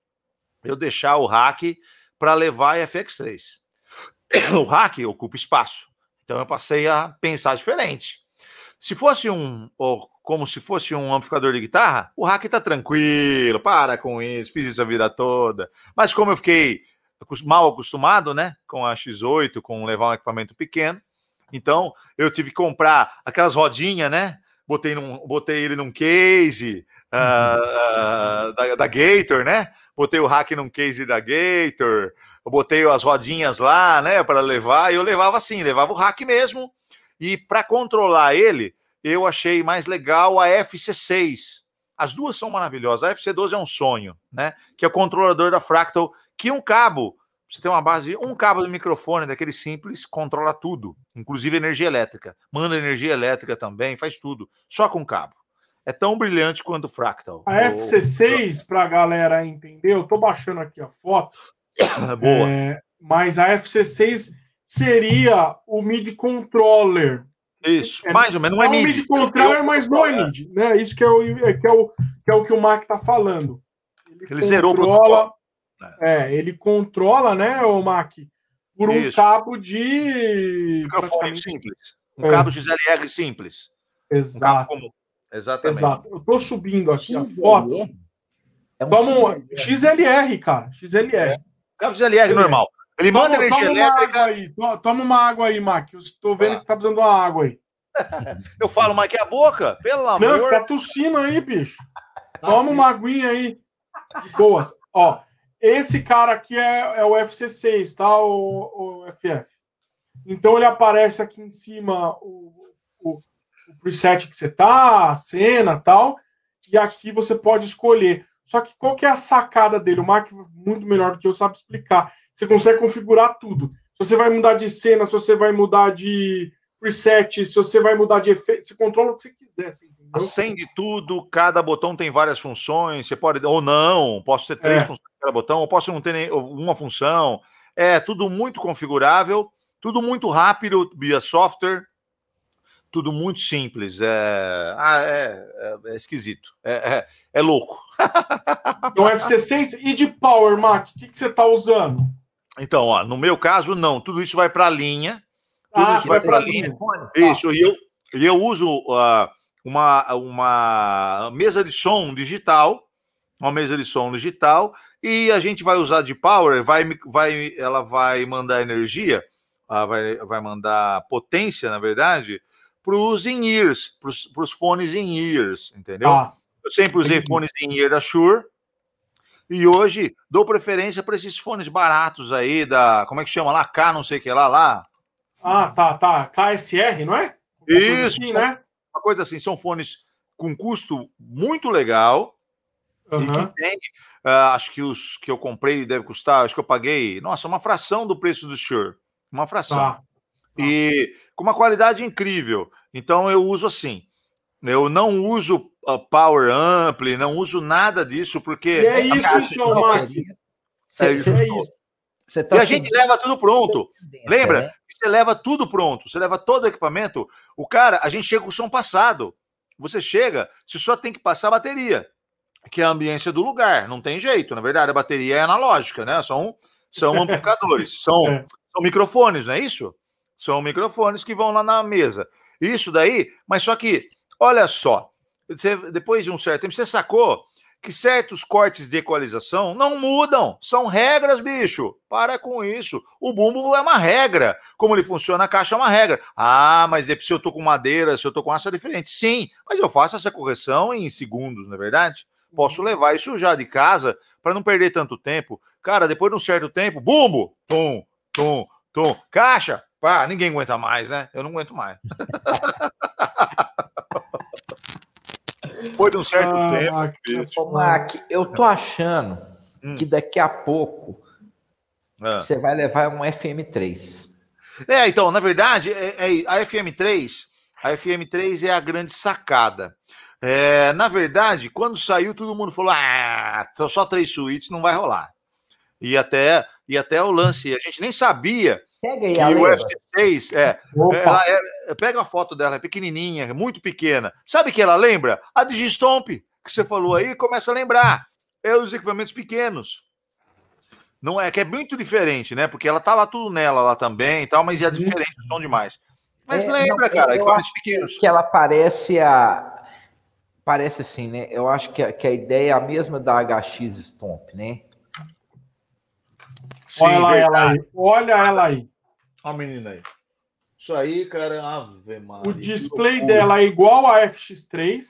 eu deixar o hack para levar a FX3. O hack ocupa espaço, então eu passei a pensar diferente. Se fosse um, como se fosse um amplificador de guitarra, o hack está tranquilo, para com isso, fiz isso a vida toda. Mas como eu fiquei mal acostumado, né, com a X8, com levar um equipamento pequeno, então, eu tive que comprar aquelas rodinhas, né? Botei, num, botei ele num case uh, uh, da, da Gator, né? Botei o hack num case da Gator, botei as rodinhas lá, né, para levar, e eu levava assim, levava o hack mesmo. E para controlar ele, eu achei mais legal a FC6. As duas são maravilhosas. A FC12 é um sonho, né? Que é o controlador da Fractal, que um cabo você tem uma base, um cabo do microfone daquele simples, controla tudo, inclusive energia elétrica. Manda energia elétrica também, faz tudo, só com cabo. É tão brilhante quanto o Fractal. A FC6, para a galera entender, eu estou baixando aqui a foto. Boa. É, mas a FC6 seria o MIDI controller. Isso, é, mais ou menos, não é, é MIDI. MIDI controller, mas não é MIDI, né? Isso que é o que é o que, é o, que o Mark está falando. Ele, Ele zerou o protocolo é, ele controla, né, o Mac, por um Isso. cabo de. Microfone simples. Um é. cabo XLR simples. Exato. Um cabo comum. Exatamente. Exato. Eu tô subindo aqui XLR? a foto. É um Toma XLR. XLR, cara. XLR. É. Cabo XLR é. normal. Ele toma, manda energia toma elétrica. Uma aí. Toma uma água aí, Mac. Eu estou vendo ah. que você tá precisando de uma água aí. Eu falo, Mac, é a boca? Pelo amor. Não, você tá tossindo aí, bicho. Tá toma assim. uma aguinha aí. Boas. Ó, esse cara aqui é, é o FC6, tá? O, o, FF. Então ele aparece aqui em cima o, o, o preset que você tá, a cena tal, e aqui você pode escolher. Só que qual que é a sacada dele? O Mac muito melhor do que eu sabe explicar. Você consegue configurar tudo. Se você vai mudar de cena, se você vai mudar de preset, se você vai mudar de efeito, você controla o que você quiser. Assim, Acende tudo, cada botão tem várias funções, você pode, ou não, posso ter três é. funções cada botão, ou posso não ter uma função. É tudo muito configurável, tudo muito rápido via software, tudo muito simples. É, ah, é, é, é esquisito, é, é, é louco. Então, FC6 e de Power Mac, o que, que você está usando? Então, ó, no meu caso, não, tudo isso vai para a linha. Tudo ah, isso vai para a linha. Isso, e eu, eu uso uh, uma, uma mesa de som digital, uma mesa de som digital, e a gente vai usar de power, vai, vai, ela vai mandar energia, uh, vai, vai mandar potência, na verdade, para os in-ears, para os fones in-ears, entendeu? Ah, eu sempre usei fones in-ear da Shure, e hoje dou preferência para esses fones baratos aí da. Como é que chama lá? K, não sei o que lá, lá. Ah, tá, tá. KSR, não é? Isso, assim, né? Uma coisa assim, são fones com custo muito legal. Uhum. E que tem, uh, acho que os que eu comprei deve custar, acho que eu paguei, nossa, uma fração do preço do Shure. Uma fração. Tá. E com uma qualidade incrível. Então eu uso assim. Eu não uso uh, Power Ampli, não uso nada disso, porque. E é isso, então, Mark. Cê, é, cê, é tá e a gente leva tudo pronto. Lembra? Né? Você leva tudo pronto, você leva todo o equipamento. O cara, a gente chega com o som passado. Você chega, você só tem que passar a bateria, que é a ambiência do lugar. Não tem jeito, na verdade, a bateria é analógica, né? São, são amplificadores, são, é. são microfones, não é isso? São microfones que vão lá na mesa. Isso daí, mas só que, olha só, você, depois de um certo tempo, você sacou que certos cortes de equalização não mudam. São regras, bicho. Para com isso. O bumbo é uma regra. Como ele funciona, a caixa é uma regra. Ah, mas se eu tô com madeira, se eu tô com aço é diferente. Sim, mas eu faço essa correção em segundos, não é verdade? Posso uhum. levar isso já de casa para não perder tanto tempo. Cara, depois de um certo tempo, bumbo, tum, tum, tum, caixa, pá, ninguém aguenta mais, né? Eu não aguento mais. Depois de um certo ah, tempo. Mac, eu tô achando hum. que daqui a pouco ah. você vai levar um FM3. É, então, na verdade, é, é, a FM3, a FM3 é a grande sacada. É, na verdade, quando saiu, todo mundo falou: ah, só três suítes, não vai rolar. E até, e até o lance, a gente nem sabia Pega aí, que o F6, é, ela é, pega a foto dela, é pequenininha, muito pequena. Sabe que ela lembra? A Digistomp, que você falou aí, começa a lembrar. É os equipamentos pequenos. Não é que é muito diferente, né? Porque ela tá lá tudo nela lá também e tal, mas é uhum. diferente o som demais. Mas é, lembra, não, cara, equipamentos pequenos. Que ela parece a parece assim, né? Eu acho que a, que a ideia é a mesma da HX Stomp, né? Sim, olha ela aí. Olha ela aí. Olha a menina aí. Isso aí, cara, Ave Maria, O display dela é igual a FX3,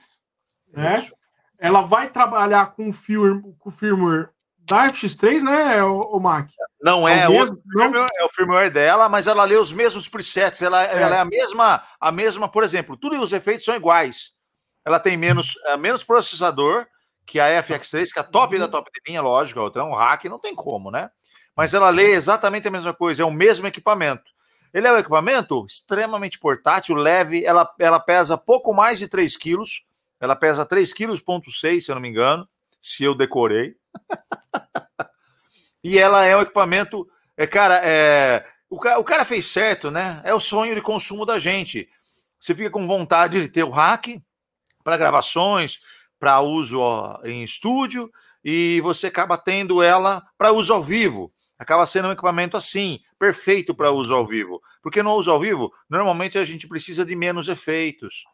né? Isso. Ela vai trabalhar com o firmware, com o firmware da FX3, né, o, o Mac? Não é, é, o mesmo, não? é o firmware dela, mas ela lê os mesmos presets. Ela é. ela é, a mesma, a mesma, por exemplo, tudo os efeitos são iguais. Ela tem menos, é, menos processador que a FX3, que é a top da top de linha, lógico, a outra é um hack, não tem como, né? Mas ela lê exatamente a mesma coisa, é o mesmo equipamento. Ele é um equipamento extremamente portátil, leve, ela, ela pesa pouco mais de 3 quilos, ela pesa 3,6 kg, se eu não me engano, se eu decorei. e ela é um equipamento, é, cara, é, o, o cara fez certo, né? É o sonho de consumo da gente. Você fica com vontade de ter o hack para gravações, para uso ó, em estúdio, e você acaba tendo ela para uso ao vivo acaba sendo um equipamento assim, perfeito para uso ao vivo. Porque no uso ao vivo, normalmente a gente precisa de menos efeitos.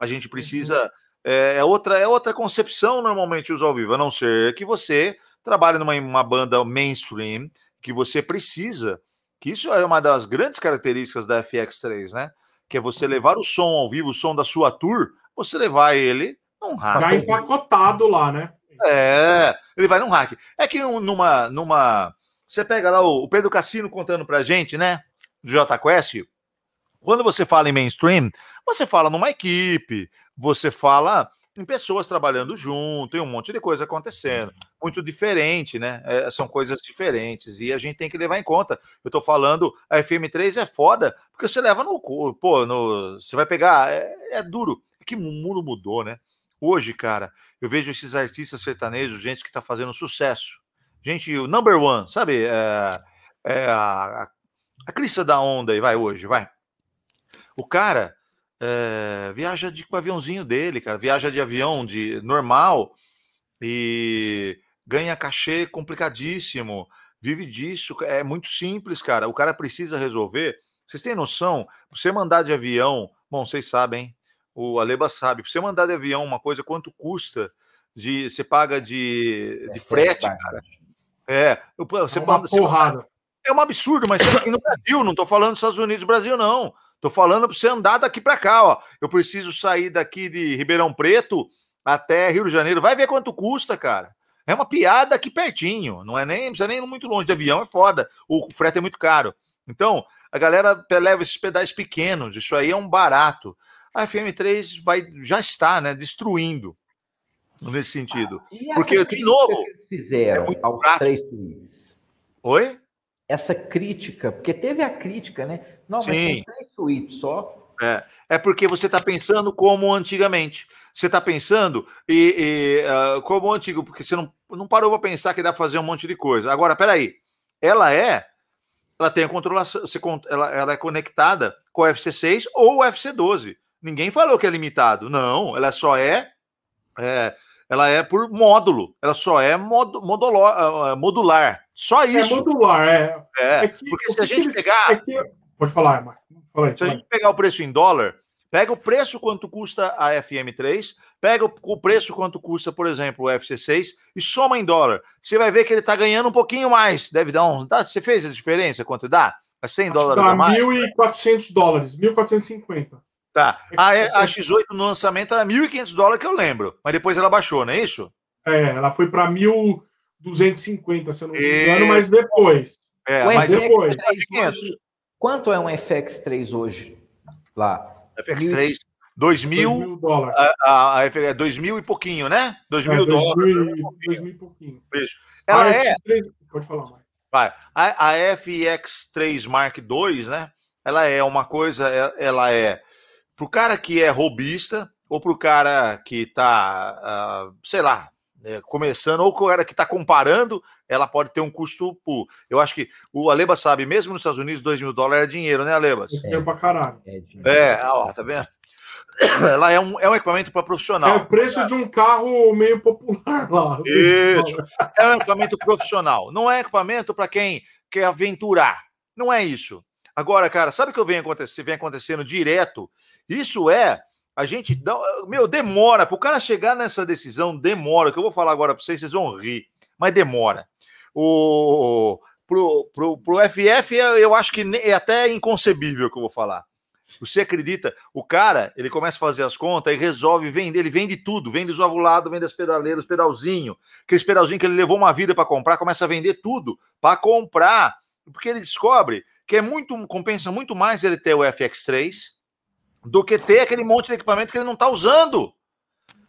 A gente precisa. Uhum. É, é, outra, é outra concepção normalmente uso ao vivo, a não ser que você trabalhe numa uma banda mainstream, que você precisa. Que isso é uma das grandes características da FX3, né? Que é você levar o som ao vivo, o som da sua tour, você levar ele num hack. Já empacotado lá, né? É, ele vai num hack. É que numa, numa você pega lá o, Pedro Cassino contando pra gente, né? Do JQuest. Quando você fala em mainstream, você fala numa equipe, você fala em pessoas trabalhando junto, tem um monte de coisa acontecendo. Muito diferente, né? É, são coisas diferentes e a gente tem que levar em conta. Eu tô falando, a FM3 é foda, porque você leva no. Pô, no, você vai pegar. É, é duro. É que o mundo mudou, né? Hoje, cara, eu vejo esses artistas sertanejos, gente que tá fazendo sucesso. Gente, o number one, sabe? É, é a, a crista da onda aí, vai hoje, vai. O cara é, viaja de, com o aviãozinho dele, cara, viaja de avião de normal e ganha cachê complicadíssimo, vive disso, é muito simples, cara. O cara precisa resolver. Vocês têm noção? você mandar de avião, bom, vocês sabem, o Aleba sabe, pra você mandar de avião uma coisa, quanto custa? De, você paga de, de é, frete, cara. É, você é uma manda, porrada. é um absurdo, mas aqui no Brasil, não estou falando dos Estados Unidos, Brasil, não. Estou falando para você andar daqui para cá, ó. Eu preciso sair daqui de Ribeirão Preto até Rio de Janeiro. Vai ver quanto custa, cara. É uma piada aqui pertinho, não é nem, não precisa nem ir muito longe. De avião é foda, o frete é muito caro. Então, a galera leva esses pedais pequenos, isso aí é um barato. A FM3 vai, já está, né, destruindo nesse sentido. Ah, Porque, de novo. fizeram é aos prático. três. Oi? Essa crítica, porque teve a crítica, né? Não, Sim. mas tem três só. É, é porque você está pensando como antigamente. Você está pensando e, e uh, como antigo, porque você não, não parou para pensar que dá para fazer um monte de coisa. Agora, peraí, ela é, ela tem a controlação, ela, ela é conectada com o FC6 ou o FC12. Ninguém falou que é limitado. Não, ela só é, é ela é por módulo, ela só é mod, modular, modular. Só é isso. É modular, é. É, é que, porque se a gente pegar. É que... Pode falar, Marcos. Se a gente pegar o preço em dólar, pega o preço quanto custa a FM3, pega o preço quanto custa, por exemplo, o FC6 e soma em dólar. Você vai ver que ele está ganhando um pouquinho mais. Deve dar um. Você fez a diferença? Quanto dá? É 100 dólares dá a mais? 1.400 dólares, 1.450. Tá. A, a X8 no lançamento era 1.500 dólares, que eu lembro. Mas depois ela baixou, não é isso? É, ela foi para 1.250, se eu não me engano, e... mas depois. É, mas depois. Quanto é um FX3 hoje lá? FX3, 2 mil, dólares. A, a, a, é 2 mil e pouquinho, né? 2 mil é, dólares. 2 mil e pouquinho. Isso. Ela ah, é. Pode falar mais. Vai. A, a FX3 Mark II, né? Ela é uma coisa, é, ela é para o cara que é robista ou para o cara que está, uh, sei lá, é, começando, ou o cara que está comparando, ela pode ter um custo. Pô, eu acho que o Aleba sabe, mesmo nos Estados Unidos, 2 mil dólares é dinheiro, né, Alebas? É dinheiro pra caralho. É, é ó, tá vendo? Ela é um, é um equipamento para profissional. É o preço de um carro meio popular lá. Isso. É um equipamento profissional. Não é equipamento para quem quer aventurar. Não é isso. Agora, cara, sabe o que vem acontecendo, vem acontecendo direto? Isso é a gente dá, meu, demora para o cara chegar nessa decisão, demora. Que eu vou falar agora para vocês, vocês vão rir, mas demora. O pro, pro, pro FF eu acho que é até inconcebível o que eu vou falar. Você acredita? O cara, ele começa a fazer as contas e resolve vender, ele vende tudo, vende os ovulados, vende as pedaleiras, pedalzinho, aquele pedalzinho que ele levou uma vida para comprar, começa a vender tudo para comprar, porque ele descobre que é muito compensa muito mais ele ter o FX3 do que ter aquele monte de equipamento que ele não está usando.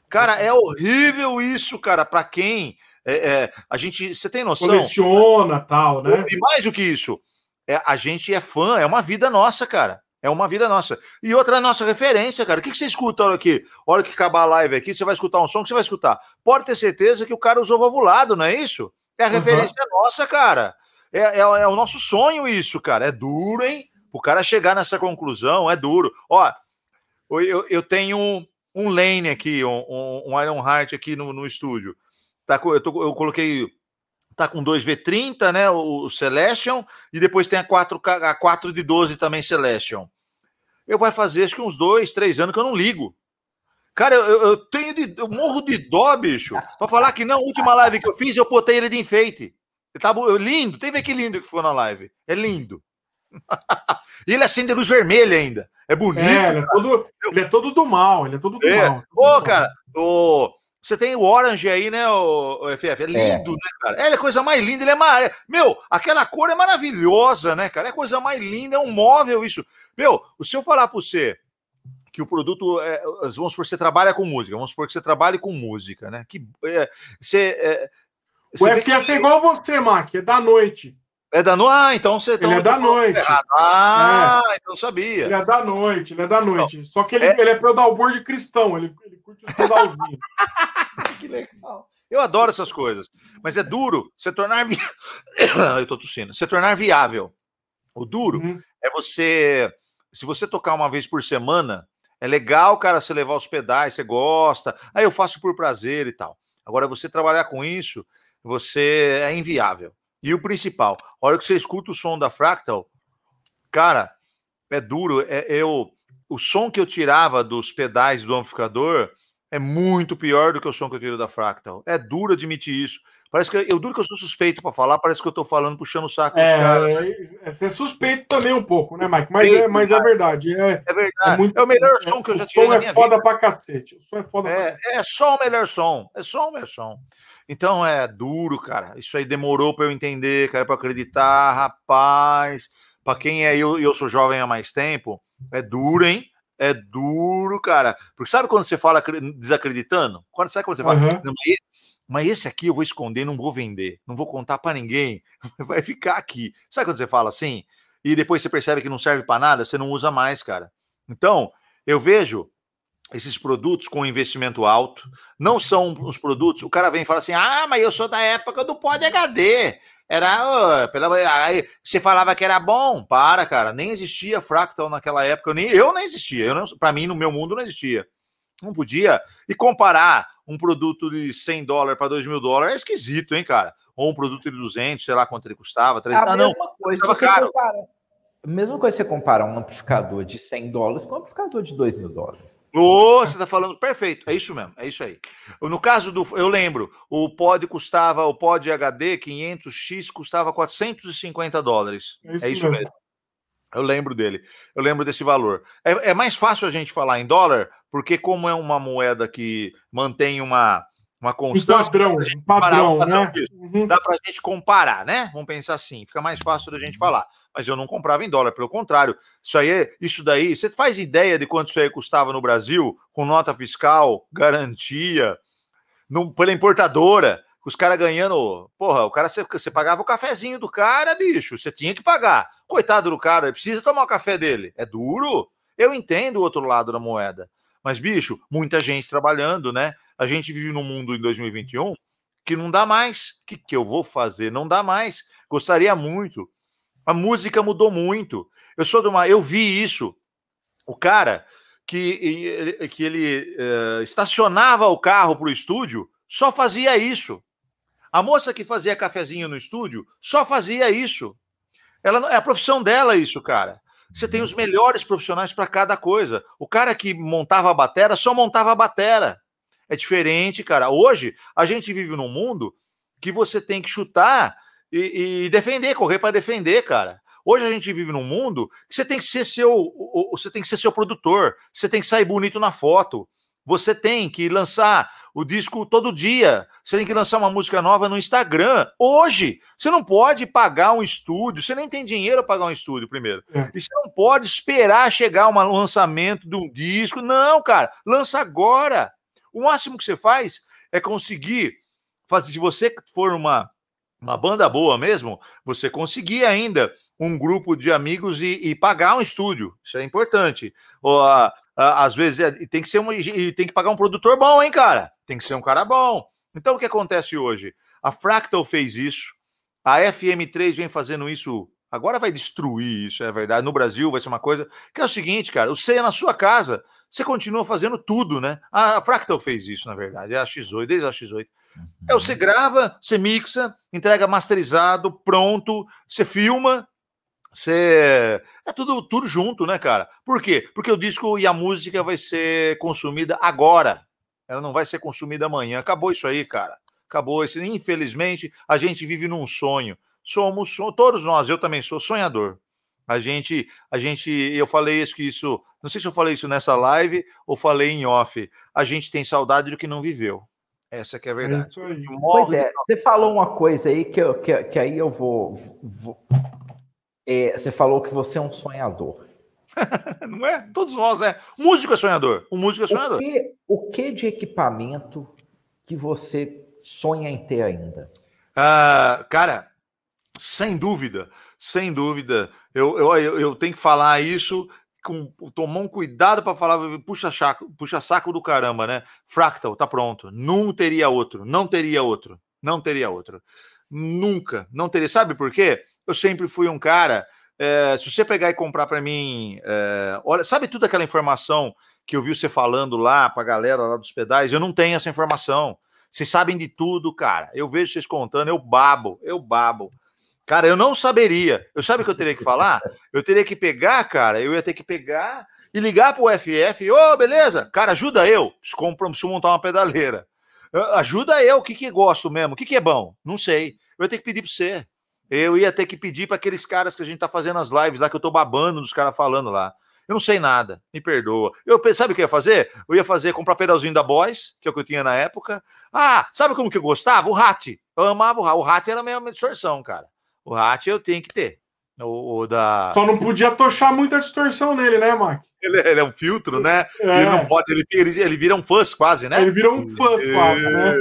Cara, é horrível isso, cara, para quem é, é, a gente, você tem noção? Coleciona tal, né? E mais do que isso, é, a gente é fã, é uma vida nossa, cara. É uma vida nossa. E outra é nossa referência, cara. O que, que você escuta hora aqui? Hora que acabar a live aqui, você vai escutar um som que você vai escutar. Pode ter certeza que o cara usou valvulado, não é isso? É a referência uhum. nossa, cara. É, é, é, o nosso sonho isso, cara. É duro, hein? O cara chegar nessa conclusão é duro. Ó, eu, eu tenho um, um lane aqui, um, um Iron Heart aqui no, no estúdio. Tá, eu, tô, eu coloquei tá com 2V30, né? O, o Celestion, e depois tem a 4, a 4 de 12 também Celestion. Eu vai fazer acho que uns dois, três anos que eu não ligo. Cara, eu, eu tenho de, eu morro de dó, bicho. Pra falar que não, última live que eu fiz, eu botei ele de enfeite. Tá lindo, tem ver que lindo que foi na live. É lindo. E ele acende luz vermelha ainda. É bonito. É, ele, é todo, ele é todo do mal, ele é todo do é. mal. Ô, cara, o, você tem o Orange aí, né, o, o FF? É, é lindo, é. né, cara? Ele é a coisa mais linda, ele é mar... Meu, aquela cor é maravilhosa, né, cara? É a coisa mais linda, é um móvel isso. Meu, se eu falar para você que o produto, é, vamos supor que você trabalha com música, vamos supor que você trabalhe com música, né? Que é, você, é, o FF que... é igual você, Mac, é da noite. É da noite? Ah, então você Ele é da noite. Ah, é. então sabia. Ele é da noite, ele é da noite. Não. Só que ele é, ele é pedalboard cristão, ele, ele curte os pedalzinhos. que legal. Eu adoro essas coisas. Mas é duro se tornar. Vi... Eu tô tossindo. Se tornar viável. O duro uhum. é você. Se você tocar uma vez por semana, é legal, cara, você levar os pedais, você gosta. Aí eu faço por prazer e tal. Agora, você trabalhar com isso, você é inviável. E o principal, a hora que você escuta o som da Fractal, cara, é duro. É, eu, o som que eu tirava dos pedais do amplificador é muito pior do que o som que eu tiro da Fractal. É duro admitir isso. Parece que eu duro que eu sou suspeito para falar, parece que eu tô falando puxando o saco é, dos caras. É, é suspeito também um pouco, né, Mike? Mas, é, mas é verdade. É, é verdade. É, muito, é o melhor som que eu já tirei. O som é foda vida. pra cacete. O som é foda é, é só o melhor som. É só o melhor som. Então é duro, cara. Isso aí demorou para eu entender, cara, para acreditar, rapaz. Para quem é eu, eu sou jovem há mais tempo, é duro, hein? É duro, cara. Porque sabe quando você fala desacreditando? Quando sabe quando você fala, uhum. Mas esse aqui eu vou esconder, não vou vender, não vou contar para ninguém, vai ficar aqui. Sabe quando você fala assim? E depois você percebe que não serve para nada, você não usa mais, cara. Então, eu vejo esses produtos com investimento alto, não são os produtos. O cara vem e fala assim: ah, mas eu sou da época do Pod HD. Era. Oh, pela, aí, você falava que era bom. Para, cara. Nem existia Fractal naquela época. Eu nem, eu nem existia. Para mim, no meu mundo, não existia. Não podia. E comparar um produto de 100 dólares para 2 mil dólares é esquisito, hein, cara? Ou um produto de 200, sei lá quanto ele custava. 300. É a ah, mesma não, coisa. Custava caro. Compara, mesma coisa você comparar um amplificador de 100 dólares com um amplificador de 2 mil dólares. Oh, você está falando perfeito, é isso mesmo, é isso aí. No caso do, eu lembro, o pod custava, o pod HD 500x custava 450 dólares. É isso, é isso mesmo. mesmo. Eu lembro dele, eu lembro desse valor. É, é mais fácil a gente falar em dólar, porque como é uma moeda que mantém uma, uma constância. Um padrão, um padrão, padrão né? Uhum. Dá para a gente comparar, né? Vamos pensar assim, fica mais fácil da gente falar. Mas eu não comprava em dólar, pelo contrário. Isso aí, isso daí, você faz ideia de quanto isso aí custava no Brasil, com nota fiscal, garantia, no, pela importadora, os caras ganhando. Porra, o cara, você, você pagava o cafezinho do cara, bicho, você tinha que pagar. Coitado do cara, precisa tomar o café dele. É duro. Eu entendo o outro lado da moeda. Mas, bicho, muita gente trabalhando, né? A gente vive num mundo em 2021 que não dá mais. O que, que eu vou fazer? Não dá mais. Gostaria muito. A música mudou muito. Eu sou de uma. Eu vi isso. O cara que, que ele uh, estacionava o carro para o estúdio só fazia isso. A moça que fazia cafezinho no estúdio só fazia isso. Ela é a profissão dela isso, cara. Você tem os melhores profissionais para cada coisa. O cara que montava a batera só montava a batera. É diferente, cara. Hoje a gente vive num mundo que você tem que chutar e, e defender, correr para defender, cara. Hoje a gente vive num mundo que você tem que ser seu, você tem que ser seu produtor, você tem que sair bonito na foto, você tem que lançar o disco todo dia. Você tem que lançar uma música nova no Instagram. Hoje, você não pode pagar um estúdio, você nem tem dinheiro para pagar um estúdio primeiro. É. E você não pode esperar chegar um lançamento de um disco. Não, cara, lança agora. O máximo que você faz é conseguir fazer, se você for uma, uma banda boa mesmo, você conseguir ainda um grupo de amigos e, e pagar um estúdio. Isso é importante. Ou, a, às vezes é, tem que ser um, tem que pagar um produtor bom, hein, cara? Tem que ser um cara bom. Então o que acontece hoje? A Fractal fez isso, a FM3 vem fazendo isso Agora vai destruir isso, é verdade. No Brasil vai ser uma coisa que é o seguinte, cara, você é na sua casa, você continua fazendo tudo, né? A Fractal fez isso, na verdade, é a X8, desde a X8. É, você uhum. grava, você mixa, entrega masterizado, pronto, você filma, você. É tudo, tudo junto, né, cara? Por quê? Porque o disco e a música vai ser consumida agora. Ela não vai ser consumida amanhã. Acabou isso aí, cara. Acabou isso. Infelizmente, a gente vive num sonho somos, todos nós, eu também sou sonhador. A gente, a gente, eu falei isso que isso, não sei se eu falei isso nessa live ou falei em off. A gente tem saudade do que não viveu. Essa que é a verdade. É pois é, você falou uma coisa aí que, eu, que, que aí eu vou. vou é, você falou que você é um sonhador. não é? Todos nós, é. O músico é sonhador. O músico é sonhador. O que, o que de equipamento que você sonha em ter ainda? Uh, cara, sem dúvida, sem dúvida. Eu, eu, eu tenho que falar isso com tomar um cuidado para falar, puxa saco, puxa saco do caramba, né? Fractal, tá pronto. Não teria outro, não teria outro, não teria outro. Nunca, não teria. Sabe por quê? Eu sempre fui um cara. É, se você pegar e comprar para mim, é, olha, sabe tudo aquela informação que eu vi você falando lá para a galera lá dos pedais? Eu não tenho essa informação. Vocês sabem de tudo, cara. Eu vejo vocês contando, eu babo, eu babo. Cara, eu não saberia. Eu sabe o que eu teria que falar? Eu teria que pegar, cara, eu ia ter que pegar e ligar para o FF. Ô, oh, beleza? Cara, ajuda eu. Preciso montar uma pedaleira. Ajuda eu, o que, que gosto mesmo? O que, que é bom? Não sei. Eu ia ter que pedir para você. Eu ia ter que pedir para aqueles caras que a gente tá fazendo as lives lá, que eu tô babando dos caras falando lá. Eu não sei nada, me perdoa. Eu sabe o que eu ia fazer? Eu ia fazer comprar pedalzinho da Boys, que é o que eu tinha na época. Ah, sabe como que eu gostava? O Hat. Eu amava o Hat. O Hat era a minha distorção, cara. O Hat eu tenho que ter. O, o, da... Só não podia tochar muita distorção nele, né, Mark? Ele, ele, é um filtro, né? É. Ele não pode, ele, ele, ele vira um fuzz quase, né? Ele vira um fuzz quase, né?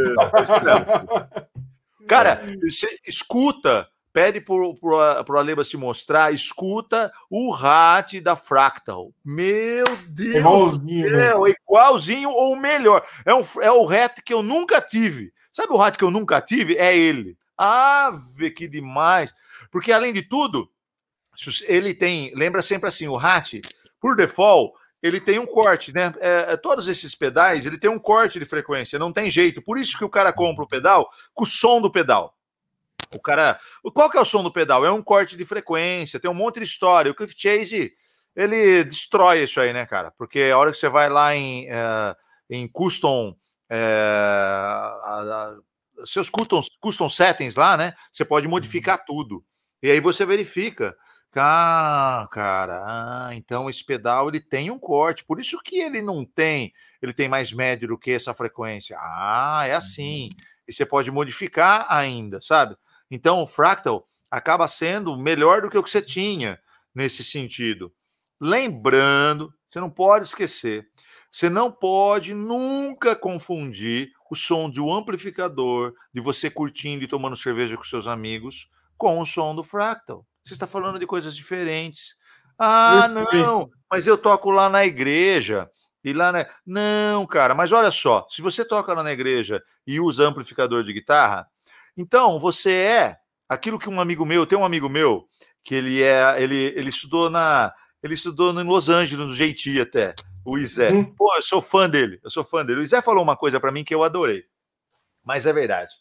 Cara, você escuta, pede pro, pro, pro Aleba se mostrar, escuta o RAT da Fractal. Meu Deus! Igualzinho, né? é, igualzinho ou melhor. É, um, é o RAT que eu nunca tive. Sabe o RAT que eu nunca tive? É ele. Ave, que demais! Porque, além de tudo, ele tem. Lembra sempre assim: o RAT, por default, ele tem um corte, né? É, é, todos esses pedais, ele tem um corte de frequência, não tem jeito. Por isso que o cara compra o pedal com o som do pedal. O cara. Qual que é o som do pedal? É um corte de frequência, tem um monte de história. O Cliff Chase, ele destrói isso aí, né, cara? Porque a hora que você vai lá em, uh, em custom. Uh, seus custom, custom settings lá, né? Você pode modificar tudo. E aí você verifica. Ah, cara, ah, então esse pedal ele tem um corte, por isso que ele não tem, ele tem mais médio do que essa frequência. Ah, é assim. E você pode modificar ainda, sabe? Então o fractal acaba sendo melhor do que o que você tinha nesse sentido. Lembrando, você não pode esquecer, você não pode nunca confundir o som de um amplificador, de você curtindo e tomando cerveja com seus amigos, com o som do fractal. Você está falando de coisas diferentes. Ah, não, mas eu toco lá na igreja. E lá na... Não, cara, mas olha só, se você toca lá na igreja e usa amplificador de guitarra, então você é aquilo que um amigo meu, tem um amigo meu que ele é, ele, ele estudou na, ele estudou em Los Angeles, no Jeiti até, o Isé. Hum. Pô, eu sou fã dele, eu sou fã dele. O Isé falou uma coisa para mim que eu adorei, mas é verdade.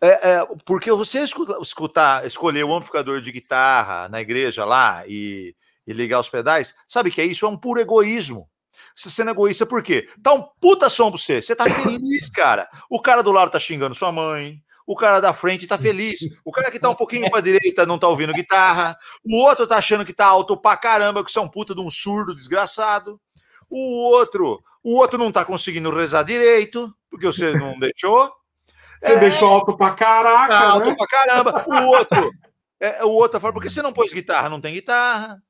É, é, porque você escutar, escolher o amplificador de guitarra na igreja lá e, e ligar os pedais, sabe que é isso? É um puro egoísmo. Você sendo egoísta por quê? Tá um puta som pra você. Você tá feliz, cara. O cara do lado tá xingando sua mãe. O cara da frente tá feliz. O cara que tá um pouquinho pra direita não tá ouvindo guitarra. O outro tá achando que tá alto pra caramba, que você é um puta de um surdo desgraçado. O outro, o outro não tá conseguindo rezar direito, porque você não deixou. Você é, deixou alto pra caraca. Alto né? pra caramba. O outro, é, o outro fala, por que você não pôs guitarra? Não tem guitarra.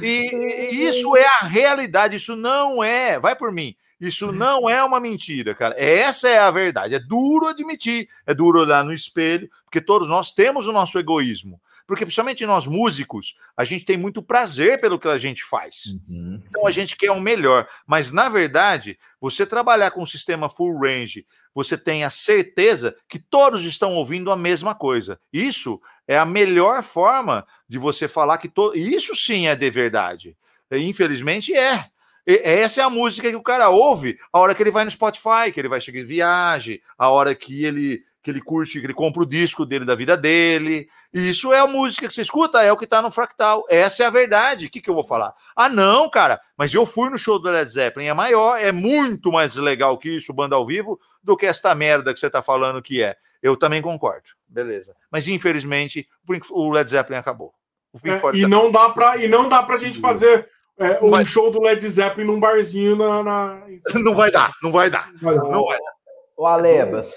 E, e, isso é a realidade, isso não é, vai por mim, isso não é uma mentira, cara. Essa é a verdade. É duro admitir, é duro olhar no espelho, porque todos nós temos o nosso egoísmo. Porque, principalmente nós músicos, a gente tem muito prazer pelo que a gente faz. Uhum. Então a gente quer o melhor. Mas, na verdade, você trabalhar com um sistema full range, você tem a certeza que todos estão ouvindo a mesma coisa. Isso é a melhor forma de você falar que todo. Isso sim é de verdade. Infelizmente é. Essa é a música que o cara ouve a hora que ele vai no Spotify, que ele vai chegar em viagem, a hora que ele que ele curte, que ele compra o disco dele da vida dele. Isso é a música que você escuta, é o que tá no Fractal. Essa é a verdade. O que, que eu vou falar? Ah, não, cara, mas eu fui no show do Led Zeppelin, é maior, é muito mais legal que isso, banda ao vivo, do que esta merda que você tá falando que é. Eu também concordo. Beleza. Mas infelizmente, o Led Zeppelin acabou. É, e, não dá pra, e não dá pra gente fazer é, um vai... show do Led Zeppelin num barzinho na. na... Não vai dar, não vai dar. Não vai dar. O Alebas,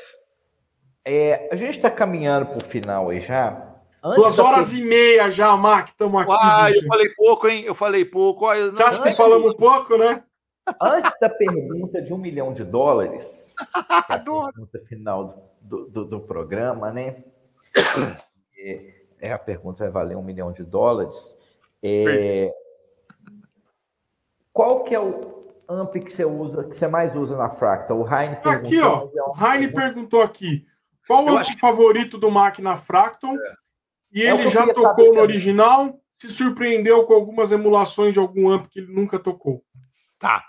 é, a gente está caminhando para o final aí já. Antes Duas horas e meia já, Mark, estamos aqui. Ah, eu falei pouco, hein? Eu falei pouco. Eu... Você acha que falamos pouco, né? Antes da pergunta de um milhão de dólares, é a pergunta final do, do, do programa, né? É, é, a pergunta vai valer um milhão de dólares. É, qual que é o ampli que você usa, que você mais usa na Fractal? O Heine perguntou. Aqui, ó. O Heine perguntou aqui. Qual é o que... favorito do Máquina Fractal? É. E é ele já tocou no original? Se surpreendeu com algumas emulações de algum amp que ele nunca tocou? Tá.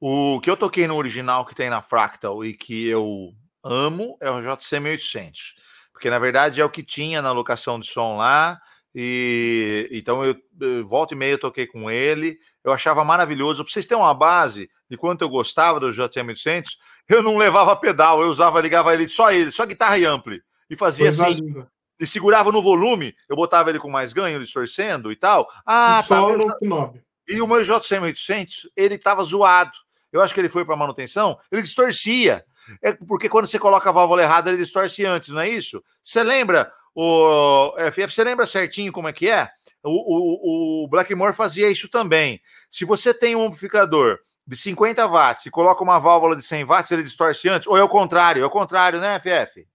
O que eu toquei no original que tem na Fractal e que eu amo é o JC 1800. Porque na verdade é o que tinha na locação de som lá. E então eu, eu volta e meia eu toquei com ele. Eu achava maravilhoso. Para vocês terem uma base de quanto eu gostava do JC 1800, eu não levava pedal, eu usava, ligava ele só ele, só guitarra e ampli. E fazia Coisa assim. Linda. E segurava no volume, eu botava ele com mais ganho, distorcendo e tal. Ah, e tá. Meu, e o meu JCM800, ele tava zoado. Eu acho que ele foi para manutenção, ele distorcia. É porque quando você coloca a válvula errada, ele distorce antes, não é isso? Você lembra, o FF, você lembra certinho como é que é? O, o, o Blackmore fazia isso também. Se você tem um amplificador de 50 watts e coloca uma válvula de 100 watts, ele distorce antes? Ou é o contrário? É o contrário, né, FF?